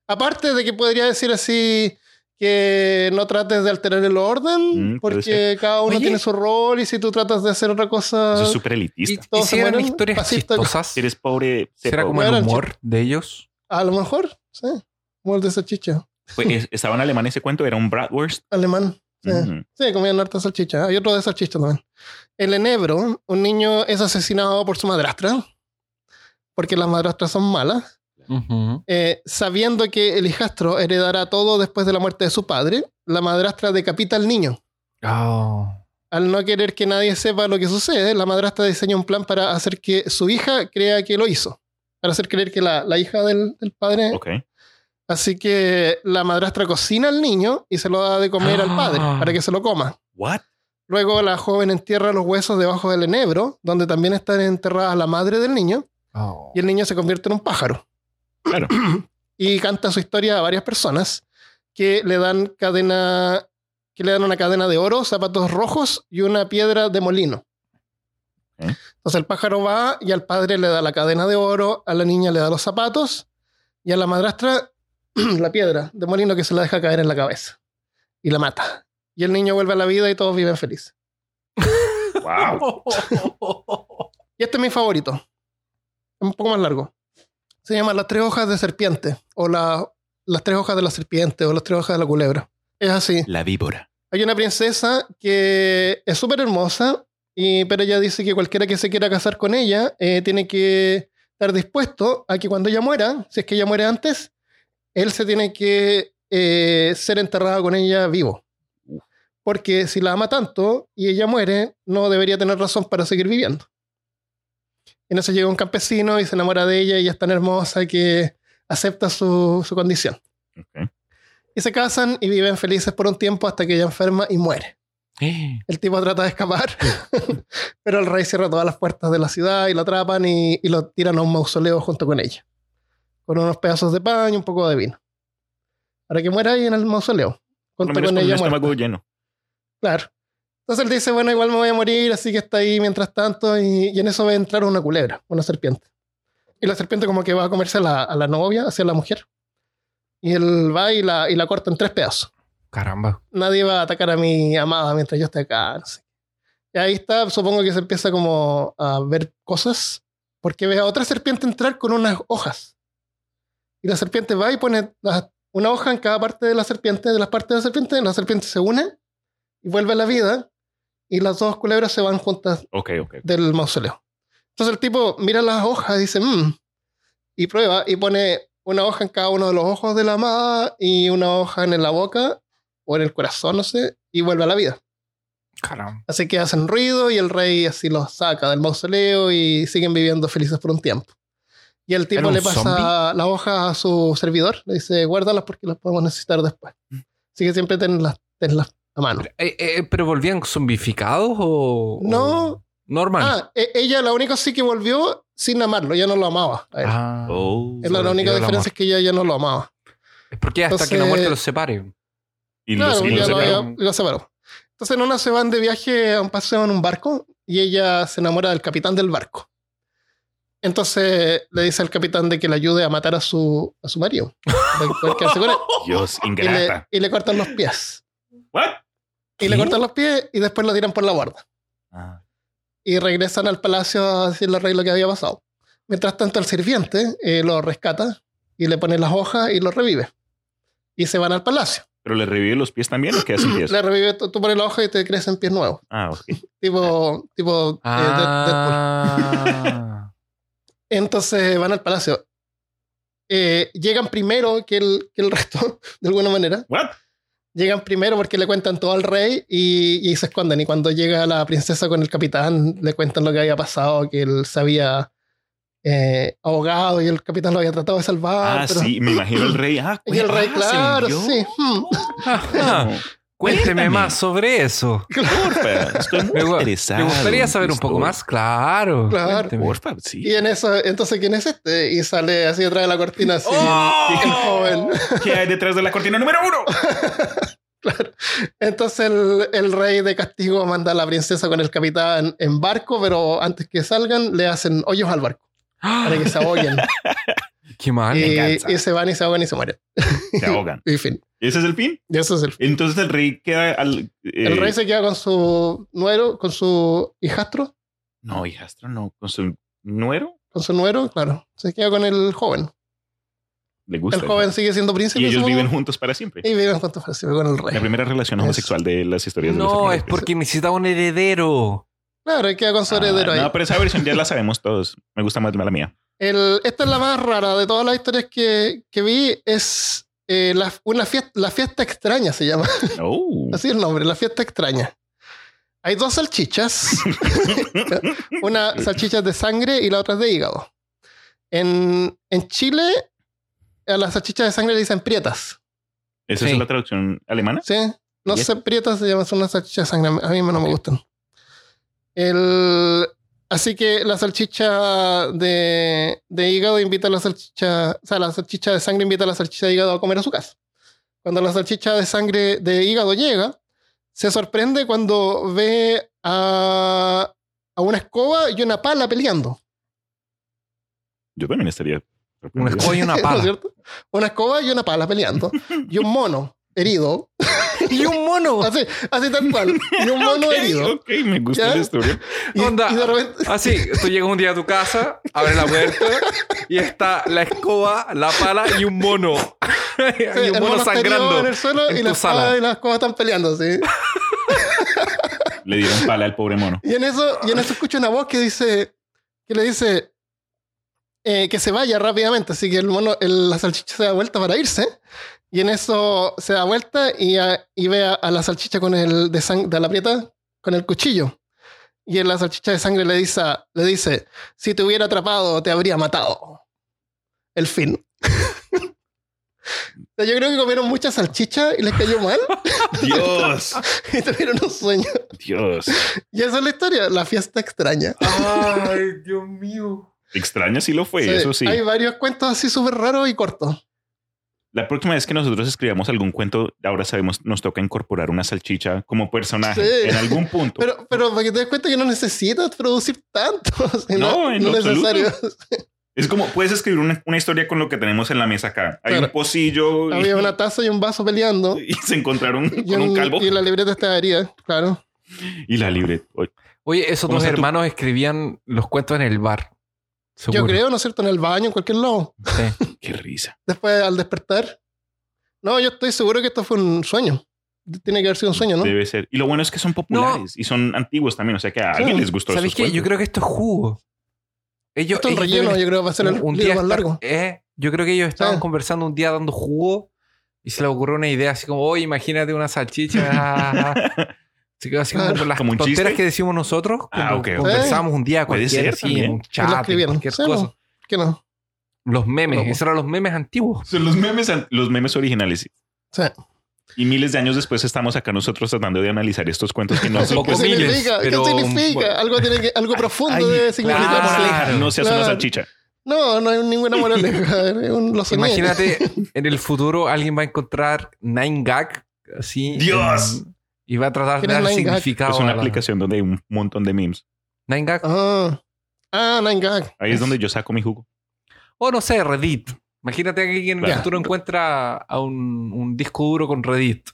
Aparte de que podría decir así que no trates de alterar el orden, Mm, porque cada uno Oye. tiene su rol y si tú tratas de hacer otra cosa, Eso es súper ¿Y, elitista. y todos si eran mueren, historias chistosas? Si eres pobre, ¿Será pobre. como el humor de ellos? a lo mejor, sí, como el de salchicha, Pues, es- estaba en alemán ese cuento, era un Bratwurst. alemán. Sí. Mm. Sí, comían harta salchicha. Hay otro de salchicha también. En enebro, un niño es asesinado por su madrastra, porque las madrastras son malas. Eh, sabiendo que el hijastro heredará todo después de la muerte de su padre, la madrastra decapita al niño. Oh. Al no querer que nadie sepa lo que sucede, la madrastra diseña un plan para hacer que su hija crea que lo hizo. Para hacer creer que la, la hija del, del padre. Así que la madrastra cocina al niño y se lo da de comer al padre Ah. para que se lo coma. What? Luego la joven entierra los huesos debajo del enebro, donde también están enterradas la madre del niño, Oh. y el niño se convierte en un pájaro. Claro. y canta su historia a varias personas que le dan cadena, que le dan una cadena de oro, zapatos rojos y una piedra de molino. Entonces el pájaro va y al padre le da la cadena de oro, a la niña le da los zapatos y a la madrastra la piedra de molino que se la deja caer en la cabeza y la mata. Y el niño vuelve a la vida y todos viven felices. Wow. Y este es mi favorito. Es un poco más largo. Se llama Las tres hojas de serpiente. O la- las tres hojas de la serpiente. O las tres hojas de la culebra. Es así. La víbora. Hay una princesa que es súper hermosa. y, pero ella dice que cualquiera que se quiera casar con ella eh, tiene que estar dispuesto a que cuando ella muera, si es que ella muere antes, él se tiene que eh, ser enterrado con ella vivo. Porque si la ama tanto y ella muere, no debería tener razón para seguir viviendo. En eso llega un campesino y se enamora de ella y ella es tan hermosa que acepta su, su condición. Y se casan y viven felices por un tiempo hasta que ella enferma y muere. El tipo trata de escapar, pero el rey cierra todas las puertas de la ciudad y lo atrapan y, y lo tiran a un mausoleo junto con ella. Con unos pedazos de pan y un poco de vino. Para que muera ahí en el mausoleo. Junto con con el ella estómago lleno. Claro. Entonces él dice, bueno, igual me voy a morir, así que está ahí mientras tanto. Y, y en eso va a entrar una culebra, una serpiente. Y la serpiente como que va a comerse a la, a la novia, hacia la mujer. Y él va y la, y la corta en tres pedazos. Caramba. Nadie va a atacar a mi amada mientras yo esté acá. No sé. Y ahí está, supongo que se empieza como a ver cosas. Porque ve a otra serpiente entrar con unas hojas. Y la serpiente va y pone las- una hoja en cada parte de la serpiente, de las partes de la serpiente. La serpiente se une y vuelve a la vida. Y las dos culebras se van juntas Ok, ok. del mausoleo. Entonces el tipo mira las hojas y dice, "Mm", y prueba y pone una hoja en cada uno de los ojos de la amada y una hoja en la boca o en el corazón, no sé, y vuelve a la vida. Caramba. Así que hacen ruido y el rey así los saca del mausoleo y siguen viviendo felices por un tiempo. Y el tipo ¿Era un le pasa zombie? la hoja a su servidor, le dice, guárdalas porque las podemos necesitar después. Así que siempre tenlas, tenlas a mano. Eh, eh, ¿Pero volvían zombificados o...? No. o Normal. Ah, e- ella la única sí que volvió sin amarlo, ya no lo amaba. a él. Ah. Oh. Es la, única diferencia es que ella ya no lo amaba. Es porque hasta que la muerte los separe. Y Claro, los, y ya los lo, separó. lo separó. Entonces en una se van de viaje a un paseo en un barco y ella se enamora del capitán del barco. Entonces le dice al capitán de que le ayude a matar a su, a su marido. Dios, y, le, ingrata. y le cortan los pies. ¿What? Y le ¿Qué? cortan los pies y después lo tiran por la borda. Ah. Y regresan al palacio a decirle al rey lo que había pasado. Mientras tanto el sirviente eh, lo rescata y le pone las hojas y lo revive. Y se van al palacio. ¿Pero le revive los pies también o queda sin pies? Le revive, tú, tú pones la hoja y te crecen pies nuevos. Ah, ok. Tipo, tipo eh, Deadpool. Ah. Entonces van al palacio. Eh, llegan primero que el, que el resto, de alguna manera. ¿What? Llegan primero porque le cuentan todo al rey y, y se esconden. Y cuando llega la princesa con el capitán, le cuentan lo que había pasado, que él se había eh, ahogado y el capitán lo había tratado de salvar. Ah, pero- sí, me imagino el rey. Ah, Y el rey, ah, claro, sí. hmm. Ajá. Cuénteme Cuéntame. más sobre eso. Porfa, estoy muy Me, interesado. me gustaría saber un poco más. Claro. Claro. Porfa, sí. Y en eso, entonces, ¿quién es este? Y sale así detrás de la cortina, así. ¡Oh! el joven. ¿Qué hay detrás de la cortina número uno? Entonces el, el rey de castigo manda a la princesa con el capitán en barco, pero antes que salgan le hacen hoyos al barco para que se ahoguen. Qué mal. y, venganza. y se van y se ahogan y se mueren. Se ahogan. Y fin. ¿Ese es el fin? Y eso es el fin. Entonces el rey queda al... eh, El rey se queda con su nuero, con su hijastro, No, hijastro, no. Con su nuero. con su nuero, claro. Se queda con el joven. Le gusta. El joven sigue siendo príncipe. y ellos viven juntos para siempre. Y viven juntos para siempre con el La rey. primera relación Es- homosexual de las historias de los No, es porque necesitaba un heredero. Claro, queda con su Ah, heredero ahí. No, pero esa versión ya la sabemos todos. Me gusta más la mía. El- esta es la más rara de todas las historias que, que vi. Es eh, la, una fiesta, la fiesta extraña, se llama. Oh. Así es el nombre, la fiesta extraña. Hay dos salchichas. una salchicha de sangre y la otra es de hígado. En, en Chile, a las salchichas de sangre le dicen prietas. ¿Esa Sí. es la traducción alemana? ¿Sí? No ¿Y sé, prietas se llaman, son las salchichas de sangre. A mí no me gustan. El, así que la salchicha de, de hígado invita a la salchicha, o sea, la salchicha de sangre invita a la salchicha de hígado a comer a su casa. Cuando la salchicha de sangre de hígado llega, se sorprende cuando ve a, a una escoba y una pala peleando. Yo también estaría. Una escoba y una ¿No es pala. cierto? Una escoba y una pala peleando. Y un mono herido. Y un mono. Así, así tal cual. Y un mono Ok, herido. ok, me gusta ¿Ya? la historia. Y, Onda. y de repente. Así, tú llegas un día a tu casa, abres la puerta y está la escoba, la pala y un mono. y el un mono sangrando. en el suelo en y tu la sala. espada y las escobas están peleando, sí. Le dieron pala al pobre mono. Y en eso, y en eso escucho una voz que dice, que le dice eh, que se vaya rápidamente. Así que el mono, el- la salchicha se da vuelta para irse. Y en eso se da vuelta y, a- y ve a, a la salchicha con el de, sang- de la prieta con el cuchillo. Y en la salchicha de sangre le dice, le dice, si te hubiera atrapado, te habría matado. El fin. Yo creo que comieron mucha salchicha y les cayó mal Dios, y tuvieron un sueño. Dios. Y esa es la historia, la fiesta extraña. Ay, Dios mío. Extraña sí lo fue, Sí, eso sí. Hay varios cuentos así súper raros y cortos. La próxima vez que nosotros escribamos algún cuento, ahora sabemos, nos toca incorporar una salchicha como personaje Sí. en algún punto. Pero, pero para que te des cuenta que no necesitas producir tanto. No, en lo es necesario. es como puedes escribir una, una historia con lo que tenemos en la mesa acá. Hay Claro. un pocillo y, Había una taza y un vaso peleando. y se encontraron Y, con un un- calvo y la libreta estaría, claro. y la libreta. Oye, Oye, esos ¿Cómo dos hermanos escribían los cuentos en el bar. Yo Seguro. creo, ¿no es cierto? En el baño, en cualquier lado. Sí. Qué risa. Después, al despertar. No, yo estoy seguro que esto fue un sueño. Tiene que haber sido un sueño, ¿no? Debe ser. Y lo bueno es que son populares y son antiguos también. O sea que a alguien Sí. les gustó. ¿Sabéis esos qué? Yo creo que esto es jugo. Ellos, Esto es ellos relleno, deben- yo creo que va a ser el un, día más estar- largo. eh, yo creo que ellos estaban Sí. conversando un día dando jugo y se les ocurrió una idea así como, oye, imagínate una salchicha. ah, ah, ah". Así que así como Claro. con las ¿Como un tonteras chiste? que decimos nosotros Ah, cuando ok, ok. conversábamos un día ser así, en un chat, cualquier Sí, cosa. no. ¿Qué no? Los memes, Loco. esos eran los memes antiguos. Son los memes, los memes originales. Sí. Y miles de años después estamos acá nosotros tratando de analizar estos cuentos que no son ¿Qué miles, significa? pero- ¿Qué significa? bueno. Algo, tiene que, algo profundo Ay, debe ¿Cuál es significar. la Claro. No seas una Claro. salchicha. No, no hay ninguna moraleja. Imagínate, en el futuro alguien va a encontrar Nine Gag así. ¡Dios! en- y va a tratar de ¿Quién es dar significado. Es una la- aplicación donde hay un montón de memes. Nine Gag. Ah, ah Nine Gag. Ahí es donde yo saco mi jugo. O no sé, Reddit. Imagínate que alguien en el futuro encuentra a un, un disco duro con Reddit.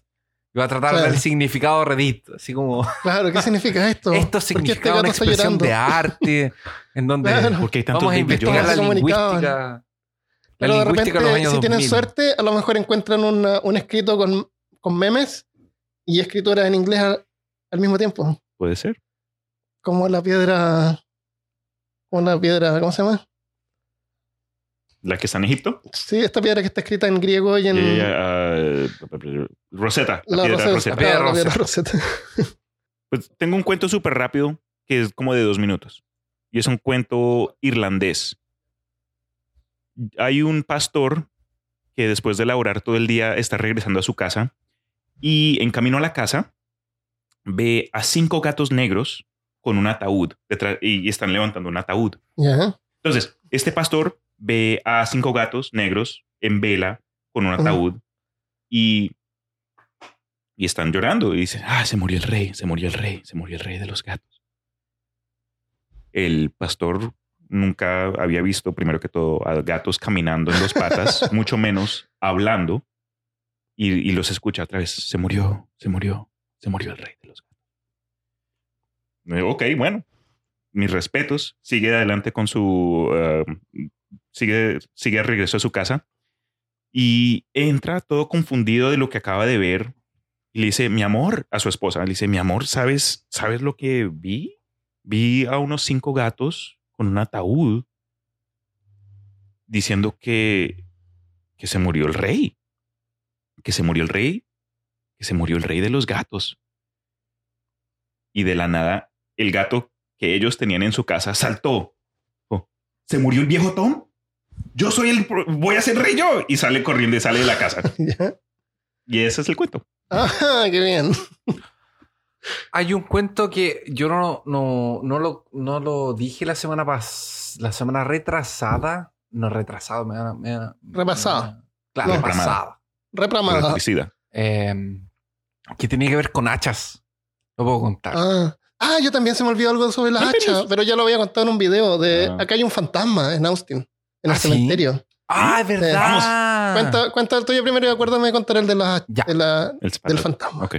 Y va a tratar de Claro. dar el significado de Reddit. Así como, Claro, ¿qué significa esto? esto ¿Por qué este significa una expresión de arte. En donde Claro. Porque hay tantos vamos a investigar la lingüística. La Pero de repente, de los años si tienen 2000. suerte, a lo mejor encuentran una- un escrito con, con memes y escritura en inglés al, al mismo tiempo. Puede ser. Como la piedra. Como la piedra, ¿cómo se llama? La que está en Egipto. Sí, esta piedra que está escrita en griego y en. Eh, ah, Rosetta. La, la piedra Rosetta. Rosetta. piedra la Rosetta. Rosetta. Pues tengo un cuento súper rápido que es como de dos minutos. Y es un cuento irlandés. Hay un pastor que después de laborar todo el día está regresando a su casa y en camino a la casa ve a cinco gatos negros con un ataúd detrás y están levantando un ataúd. Entonces, este pastor ve a cinco gatos negros en vela con un ataúd y, y están llorando y dicen, ah, se murió el rey, se murió el rey, se murió el rey de los gatos. El pastor nunca había visto, primero que todo, a gatos caminando en dos patas, mucho menos hablando, y, los escucha otra vez, se murió, se murió, se murió el rey de los gatos. Ok, bueno, mis respetos, sigue adelante con su, eh, sigue, sigue regreso a su casa. Y entra todo confundido de lo que acaba de ver. Y le dice, mi amor, a su esposa, le dice, mi amor, ¿sabes, ¿sabes lo que vi? Vi a unos cinco gatos con un ataúd diciendo que, que se murió el rey, que se murió el rey, que se murió el rey de los gatos. Y de la nada, el gato que ellos tenían en su casa saltó. Oh, ¿Se murió el viejo Tom? Yo soy el, voy a ser rey yo. Y sale corriendo y sale de la casa. Ya. Y ese es el cuento. Ah, qué bien. Hay un cuento que yo no, no, no, lo, no lo dije la semana pas la semana retrasada. No retrasado, me da- me da- Repasada. me da- Claro, No. pasada. Repramada. Electricidad. Eh, que tenía que ver con hachas. Lo puedo contar. Ah. Ah, yo también se me olvidó algo sobre las hachas, pero ya lo había contado en un video de Ah. acá hay un fantasma en Austin, en el ¿Ah, sí? cementerio. Ah, es verdad. Cuenta, cuenta el tuyo primero y acuérdame de contar el de la, Ya. de la- El del fantasma. Ok.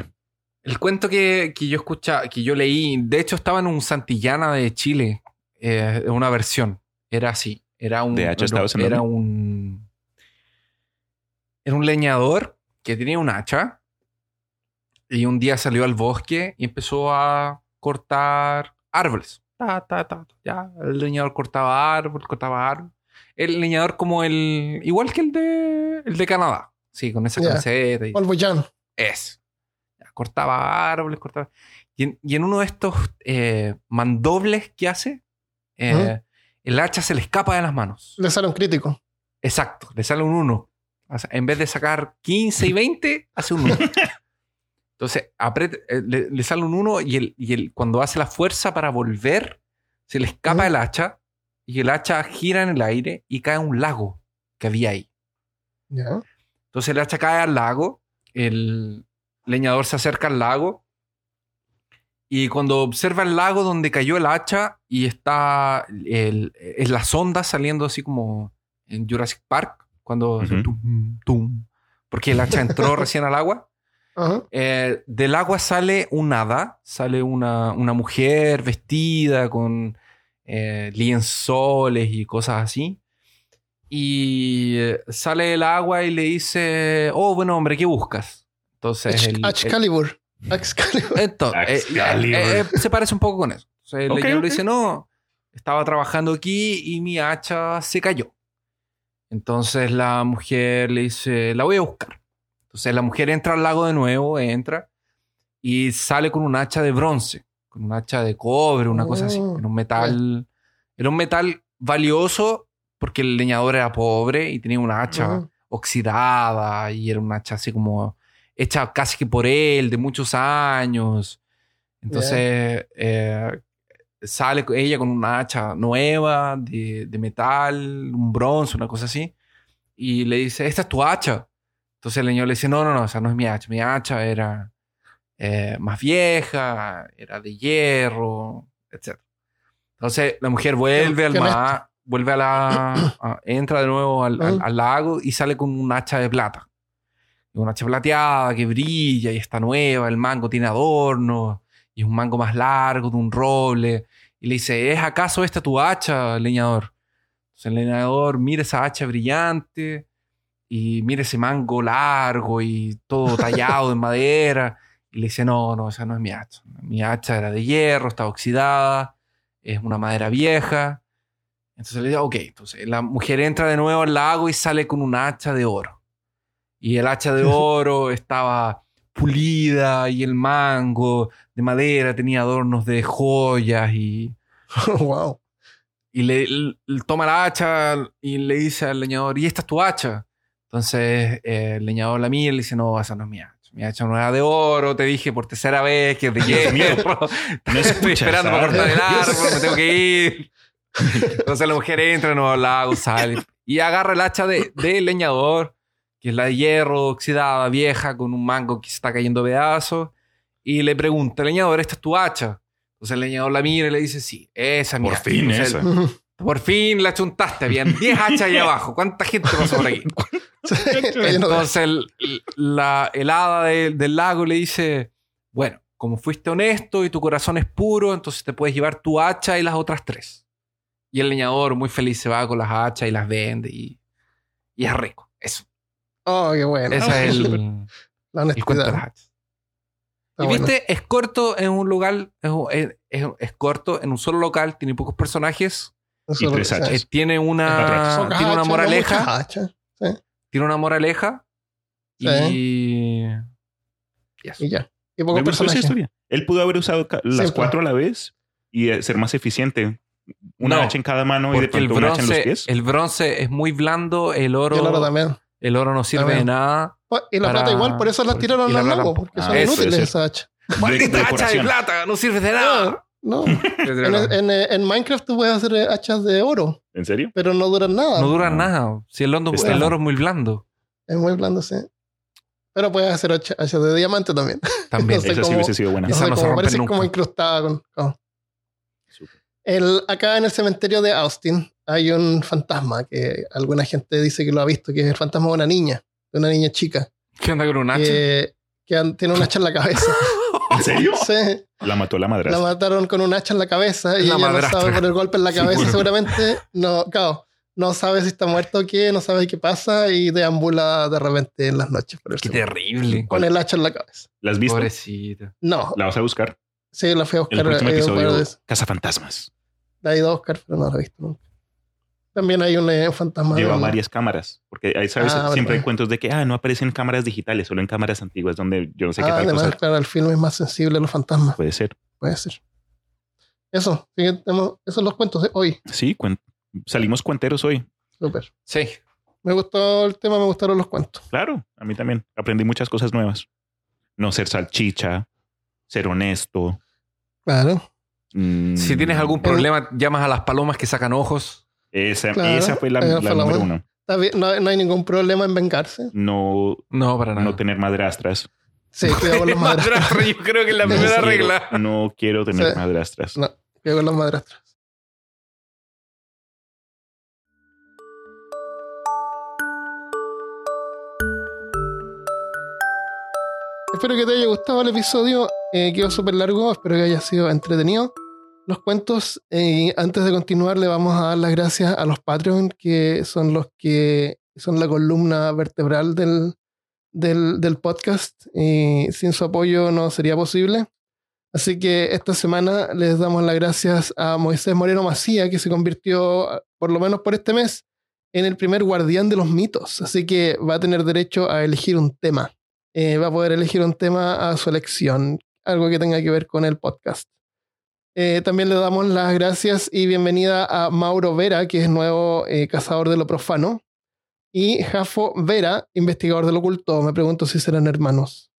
El cuento que, que yo escucha, que yo leí, de hecho estaba en un Santillana de Chile, eh, una versión. Era así. Era un. ¿De Era un. Era un leñador que tenía un hacha. Y un día salió al bosque y empezó a cortar árboles. Ta, ta, ta, ya, el leñador cortaba árbol, cortaba árbol. El leñador como el... Igual que el de, el de Canadá. Sí, con esa Ya. camiseta. y- Polvo llano. es. Cortaba árboles, cortaba. Y en, y en uno de estos eh, mandobles que hace, eh, el hacha se le escapa de las manos. Le sale un crítico. Exacto, le sale un 1. en vez de sacar 15 y 20, hace un 1. Entonces, aprieta- eh, le, le sale un 1 y, el, y el, cuando hace la fuerza para volver, se le escapa el hacha y el hacha gira en el aire y cae a un lago que había ahí. Entonces el hacha cae al lago, el leñador se acerca al lago y cuando observa el lago donde cayó el hacha y está el, es la sonda saliendo así como en Jurassic Park, cuando hace Ujú. tum, tum, porque el hacha entró recién al agua, Ajá. eh, del agua sale un hada, sale una, una mujer vestida con eh, lienzoles y cosas así. Y eh, sale del agua y le dice, oh, buen hombre, ¿qué buscas? Entonces, el, el- Excalibur. Excalibur. entonces, eh, Excalibur. eh, eh, se parece un poco con eso. O sea, el Ok, leñador ok. le dice, no, estaba trabajando aquí y mi hacha se cayó. Entonces la mujer le dice, la voy a buscar. Entonces la mujer entra al lago de nuevo, entra y sale con un hacha de bronce, con un hacha de cobre, una cosa así. Oh, Era un metal, era un metal valioso porque el leñador era pobre y tenía una hacha oxidada y era un hacha así como hecha casi que por él, de muchos años. Entonces eh, sale ella con una hacha nueva de, de metal, un bronce, una cosa así, y le dice, esta es tu hacha. Entonces el leñador le dice, no, no, no, esa no es mi hacha, mi hacha era eh, más vieja, era de hierro, etc. Entonces la mujer vuelve al mar, vuelve a la, a- entra de nuevo al, al- al lago y sale con un hacha de plata. Una hacha plateada que brilla y está nueva, el mango tiene adornos y es un mango más largo de un roble. Y le dice, ¿es acaso esta tu hacha, leñador? Entonces el leñador mira esa hacha brillante y mira ese mango largo y todo tallado en madera. Y le dice, no, no, esa no es mi hacha. Mi hacha era de hierro, está oxidada, es una madera vieja. Entonces le dice, ok, entonces la mujer entra de nuevo al lago y sale con un hacha de oro. Y el hacha de oro estaba pulida y el mango de madera tenía adornos de joyas y, wow. y le, le- toma la hacha y le dice al leñador, ¿y esta es tu hacha? Entonces eh, el leñador la mira y le dice, no, esa no es mi hacha. Mi hacha no era de oro, te dije por tercera vez que es de hierro. No Estoy esperando para cortar el árbol, me tengo que ir. Entonces la mujer entra de al lago, sale y agarra el hacha de, del leñador, que es la de hierro, oxidada, vieja, con un mango que se está cayendo a pedazos, y le pregunta, leñador, ¿esta es tu hacha? Entonces el leñador la mira y le dice, sí, esa es mi Por hacha". fin, Entonces, esa. Por fin la chuntaste, habían 10 hachas ahí abajo. ¿Cuánta gente pasó por aquí? Entonces el, la helada del lago le dice, bueno, como fuiste honesto y tu corazón es puro, entonces te puedes llevar tu hacha y las otras tres. Y el leñador muy feliz se va con las hachas y las vende y, y es rico. Eso. Oh, qué bueno. Ese es el, La el honestidad. hachas. Está y bueno. viste, es corto en un lugar, es, es- es corto en un solo local, tiene pocos personajes, y tres sí. eh, tiene una, tiene una hachas, moraleja. hachas. tiene una moraleja Sí. y, y eso. Y ya. Y pocos personajes. historia. Él pudo haber usado las Sí, cuatro a la vez y eh, ser más eficiente. Una No, hacha en cada mano y de Porque el pronto una hacha en los bronce, pies. el bronce es muy blando, el oro, Y el oro también. El oro no sirve de nada. Oh, Y la Para- plata igual, por eso la tiraron la al plata lago, porque Ah, son eso, inútiles eso. esa hacha. De- ¡Maldita hacha de plata! ¡No sirve de nada! No, en, en, en Minecraft tú puedes hacer hachas de oro, ¿En serio? pero no duran nada. No dura No. nada. Si el, hondo- Está- el oro es muy blando. Es muy blando, sí. Pero puedes hacer hacha- hachas de diamante también. También. No sé Esa sí cómo- hubiese sido buena. No sé no se rompe parece nunca. como incrustada con. El, acá en el cementerio de Austin hay un fantasma que alguna gente dice que lo ha visto, que es el fantasma de una niña, de una niña chica, ¿Qué onda con un hacha? que, tiene un hacha en la cabeza. ¿En serio? Sí, La mató la la madrastra. mataron con un hacha en la cabeza y La ella madrastra. no sabe por el golpe en la cabeza, seguramente no, claro, no sabe si está muerto o qué, no sabe qué pasa y deambula de repente en las noches por el Qué terrible. con el hacha en la cabeza. ¿La has visto? Pobrecita. No, ¿La vas a buscar? Sí, la fui a El buscar. próximo eh, un par episodio. Cazafantasmas. La he ido a buscar, pero no la he visto nunca. También hay un eh, fantasma. Lleva varias cámaras. Porque ahí, ¿sabes? Ah, siempre hay cuentos de que ah, no aparecen cámaras digitales, solo en cámaras antiguas, donde yo no sé qué Ah, tal además, cosa claro, el film es más sensible a los fantasmas. puede ser. Puede ser. Eso, sí, tenemos- esos son los cuentos de hoy. Sí, cuen- salimos cuenteros hoy. Súper. Sí. Me gustó el tema, me gustaron los cuentos. Claro, a mí también. Aprendí muchas cosas nuevas. No ser salchicha, ser honesto. Claro. mm, Si tienes algún problema, llamas a las palomas que sacan ojos. Esa, Claro, esa fue la, esa la fue la número buena. uno. No, no hay ningún problema en vengarse. No, No, para nada. no tener madrastras. Sí, cuidado con las madrastras. Madrastra, yo creo que es la No primera quiero- regla. No quiero tener Sí. madrastras. No, cuidado con las madrastras. Espero que te haya gustado el episodio. Eh, quedó súper largo, espero que haya sido entretenido. Los cuentos, eh, antes de continuar, le vamos a dar las gracias a los Patreon, que son los que son la columna vertebral del, del, podcast. Y sin su apoyo no sería posible. Así que esta semana les damos las gracias a Moisés Moreno Macía, que se convirtió, por lo menos por este mes, en el primer guardián de los mitos. Así que va a tener derecho a elegir un tema. Eh, va a poder elegir un tema a su elección, algo que tenga que ver con el podcast. Eh, también le damos las gracias y bienvenida a Mauro Vera, que es nuevo eh, cazador de lo profano, y Jafo Vera, investigador del oculto. Me pregunto si serán hermanos.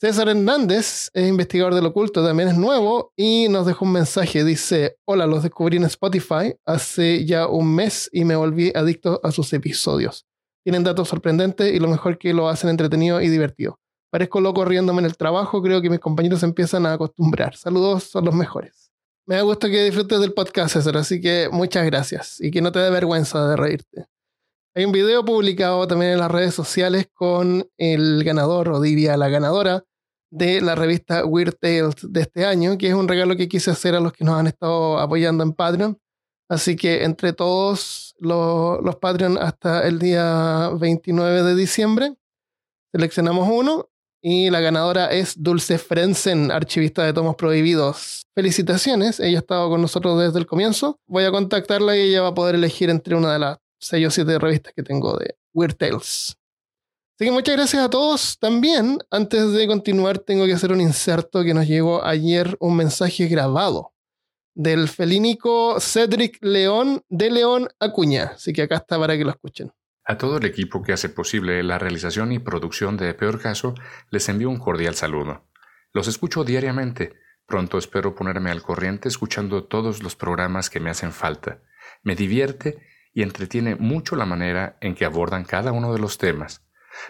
César Hernández es investigador del oculto, también es nuevo y nos dejó un mensaje. Dice, hola, los descubrí en Spotify hace ya un mes y me volví adicto a sus episodios. Tienen datos sorprendentes y lo mejor que lo hacen entretenido y divertido. Parezco loco riéndome en el trabajo, creo que mis compañeros se empiezan a acostumbrar. Saludos, son los mejores. Me da gusto que disfrutes del podcast, César, así que muchas gracias y que no te dé vergüenza de reírte. Hay un video publicado también en las redes sociales con el ganador, o diría la ganadora, de la revista Weird Tales de este año, que es un regalo que quise hacer a los que nos han estado apoyando en Patreon. Así que entre todos los, los Patreon hasta el día 29 de diciembre, seleccionamos uno y la ganadora es Dulce Frenzen, archivista de tomos prohibidos. Felicitaciones, ella ha estado con nosotros desde el comienzo. Voy a contactarla y ella va a poder elegir entre una de las 6 o 7 revistas que tengo de Weird Tales. Así que muchas gracias a todos. También, antes de continuar, tengo que hacer un inserto que nos llegó ayer un mensaje grabado del felínico Cedric León de León Acuña. Así que acá está para que lo escuchen. A todo el equipo que hace posible la realización y producción de Peor Caso, les envío un cordial saludo. Los escucho diariamente. Pronto espero ponerme al corriente escuchando todos los programas que me hacen falta. Me divierte y entretiene mucho la manera en que abordan cada uno de los temas.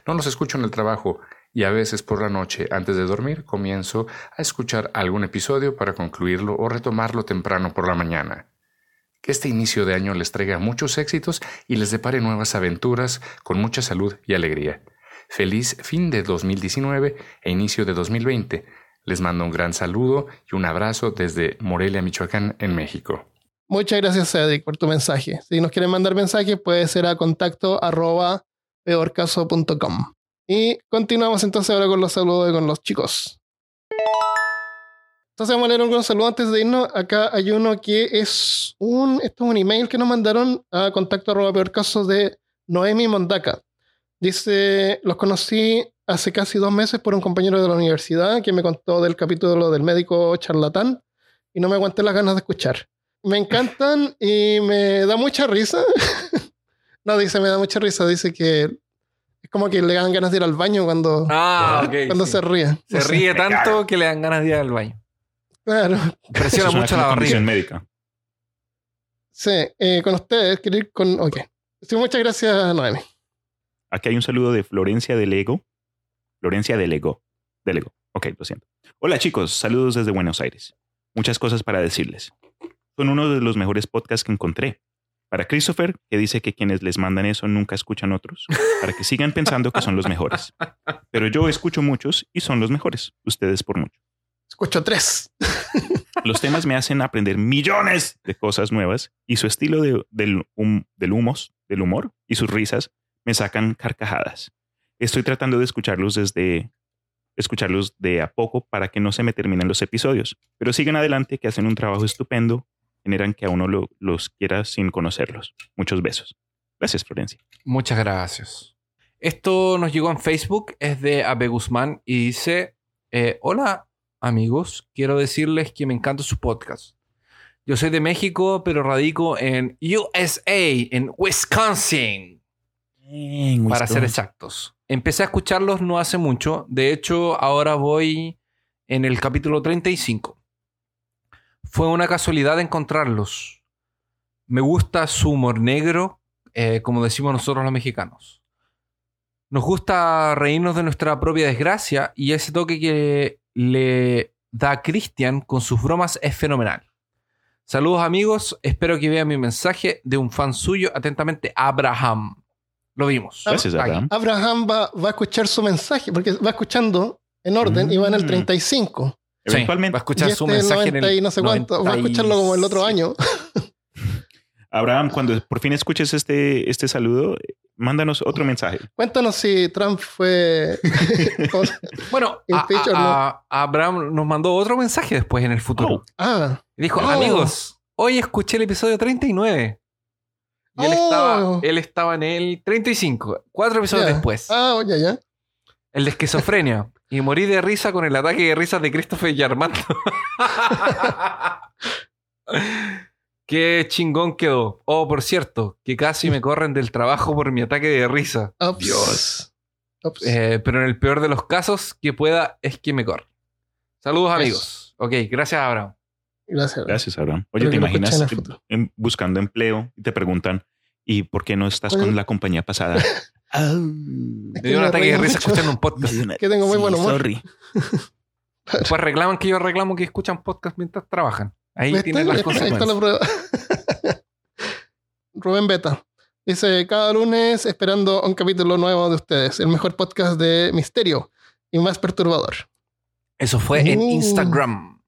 No los escucho en el trabajo y a veces por la noche antes de dormir comienzo a escuchar algún episodio para concluirlo o retomarlo temprano por la mañana. Que este inicio de año les traiga muchos éxitos y les depare nuevas aventuras con mucha salud y alegría. Feliz fin de 2019 e inicio de 2020. Les mando un gran saludo y un abrazo desde Morelia, Michoacán, en México. Muchas gracias, Cedric, por tu mensaje. Si nos quieren mandar mensajes, puede ser a contacto arroba peorcaso.com. Y continuamos entonces ahora con los saludos con los chicos. Entonces vamos a leer algunos saludos antes de irnos. Acá hay uno que es un, esto es un email que nos mandaron a contacto arroba peorcaso de Noemi Mondaca. Dice, los conocí hace casi dos meses por un compañero de la universidad que me contó del capítulo del médico charlatán y no me aguanté las ganas de escuchar. Me encantan y me da mucha risa. no, dice, me da mucha risa. Dice que es como que le dan ganas de ir al baño cuando, Ah, cuando sí. se ríe. Se No sé. ríe tanto que le dan ganas de ir al baño. Claro. Presiona es mucho la condición barriga. médica. Sí, eh, con ustedes, quiero ir con. Ok. Sí, muchas gracias, Noemi. Aquí hay un saludo de Florencia del Ego. Florencia del Ego. Del Ego. Ok, lo siento. Hola chicos, saludos desde Buenos Aires. Muchas cosas para decirles. Son uno de los mejores podcasts que encontré. Para Christopher, que dice que quienes les mandan eso nunca escuchan otros, para que sigan pensando que son los mejores. Pero yo escucho muchos y son los mejores. Ustedes por mucho. Escucho tres. Los temas me hacen aprender millones de cosas nuevas y su estilo de- del, hum- del humos, del humor y sus risas me sacan carcajadas. Estoy tratando de escucharlos desde escucharlos de a poco para que no se me terminen los episodios. Pero sigan adelante, que hacen un trabajo estupendo, generan que a uno lo- los quiera sin conocerlos. Muchos besos. Gracias, Florencia. Muchas gracias. Esto nos llegó en Facebook, es de Abe Guzmán y dice, eh, hola amigos, quiero decirles que me encanta su podcast. Yo soy de México, pero radico en USA, en Wisconsin, para ser exactos. Empecé a escucharlos no hace mucho, de hecho ahora voy en el capítulo 35. Fue una casualidad encontrarlos. Me gusta su humor negro, eh, como decimos nosotros los mexicanos. Nos gusta reírnos de nuestra propia desgracia y ese toque que le da Cristian con sus bromas es fenomenal. Saludos amigos, espero que vean mi mensaje de un fan suyo, atentamente Abraham. Lo vimos. Gracias, Ahí. Abraham. Abraham va, va a escuchar su mensaje, porque va escuchando en orden y va en el Mm. 35. Sí, Eventualmente, va a escuchar y su este mensaje 90 en el y no sé cuánto. Va a 90 y- escucharlo como el otro año. Abraham, cuando por fin escuches este, este saludo, mándanos otro mensaje. Cuéntanos si Trump fue. ¿cómo se- Bueno, a- Impeach a- or no. a- Abraham nos mandó otro mensaje después en el futuro. Oh. ah, Dijo, Oh. amigos, hoy escuché el episodio 39. Y él, Oh. estaba, él estaba en el 35, cuatro episodios después. Ah, ya, ya. El de esquizofrenia. y morí de risa con el ataque de risas de Christopher y Armando. Qué chingón quedó. Oh, por cierto, que casi me corren del trabajo por mi ataque de risa. Ups. Dios. Ups. Eh, pero en el peor de los casos que pueda es que me corre. Saludos Eso. amigos. Ok, gracias Abraham. Gracias. Gracias, Abraham. Oye, ¿te imaginas en buscando empleo y te preguntan, ¿y por qué no estás Oye. con la compañía pasada? Ah, Me dio un ataque de risa mucho. escuchando un podcast. Que tengo muy buen humor. Sorry. Pues reclaman que yo reclamo que escuchan podcast mientras trabajan. Ahí tienen las Ahí está la prueba. Rubén Beta. Dice, cada lunes esperando un capítulo nuevo de ustedes. El mejor podcast de misterio y más perturbador. Eso fue en Uh. Instagram.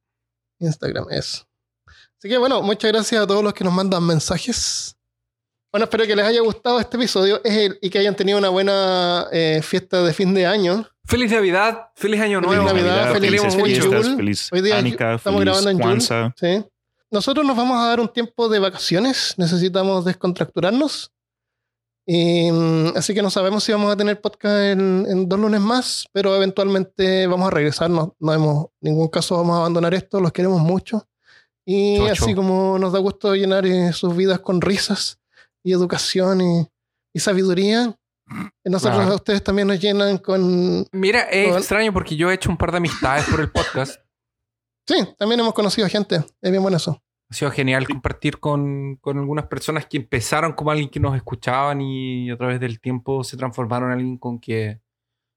Instagram es. Así que bueno, muchas gracias a todos los que nos mandan mensajes. Bueno, espero que les haya gustado este episodio y que hayan tenido una buena eh, fiesta de fin de año. Feliz Navidad, feliz Año Feliz Nuevo. Navidad, feliz- queremos feliz mucho. fiestas, feliz Hoy día Hanukkah, estamos feliz grabando en. Kwanzaa. ¿sí? Nosotros nos vamos a dar un tiempo de vacaciones. Necesitamos descontracturarnos. Y, mm, así que no sabemos si vamos a tener podcast en, en dos lunes más, pero eventualmente vamos a regresar. No, no hemos ningún caso vamos a abandonar esto. Los queremos mucho. Y Chocho. así como nos da gusto llenar eh, sus vidas con risas y educación y, y sabiduría, nosotros Claro. a ustedes también nos llenan con... Mira, es extraño porque yo he hecho un par de amistades por el podcast. Sí, también hemos conocido gente. Es bien bueno eso. Ha sido genial compartir con, con algunas personas que empezaron como alguien que nos escuchaban y a través del tiempo se transformaron en alguien con que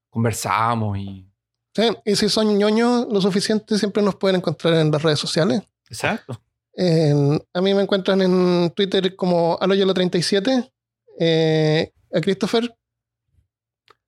conversábamos y... Sí, y si son ñoños lo suficiente, siempre nos pueden encontrar en las redes sociales. Exacto. En- a mí me encuentran en Twitter como aloyelo37. Eh, a Christopher.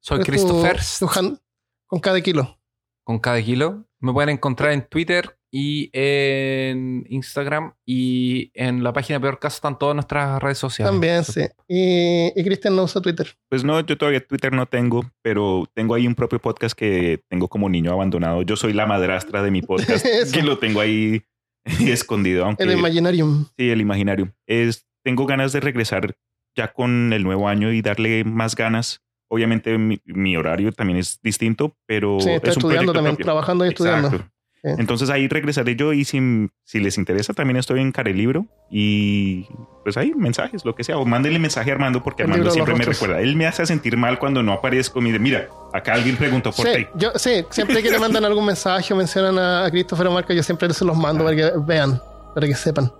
Soy ¿cuál es tu- Christopher tu con cada kilo. con cada kilo. Me pueden encontrar en Twitter y en Instagram y en la página Peor Caso están todas nuestras redes sociales. También, sí. Y, y Cristian no usa Twitter. Pues no, yo todavía Twitter no tengo, pero tengo ahí un propio podcast que tengo como niño abandonado. Yo soy la madrastra de mi podcast, que lo tengo ahí escondido, aunque El Imaginarium. sí, el imaginario. Es, tengo ganas de regresar ya con el nuevo año y darle más ganas. Obviamente mi, mi horario también es distinto, pero Sí, está es un estudiando también, propio. trabajando y estudiando. Exacto. Sí. Entonces ahí regresaré yo y si, si les interesa también estoy en Carelibro y pues ahí mensajes, lo que sea. O mándenle mensaje a Armando porque El Armando libro siempre me recuerda. Él me hace sentir mal cuando no aparezco. Mire, mira, acá alguien preguntó por Sí, ti. yo, sí, siempre que le mandan algún mensaje o mencionan a, a Christopher yo siempre se los mando para que vean, para que sepan.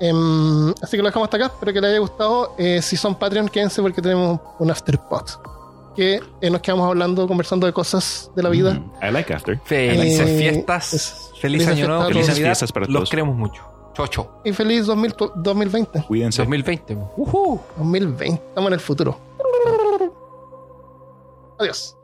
Em, así que lo dejamos hasta acá. Espero que les haya gustado. Eh, si son Patreon, quédense porque tenemos un afterpot. Que eh, nos quedamos hablando, conversando de cosas de la vida. Mm, I like after. Felices Eh, fiestas. es- Feliz felices año nuevo. fiestas. Navidad. Fiestas para Los todos. queremos mucho. Chocho. Y feliz 2000 2020. Cuídense. 2020. Ujú. 2020. Estamos en el futuro. Adiós.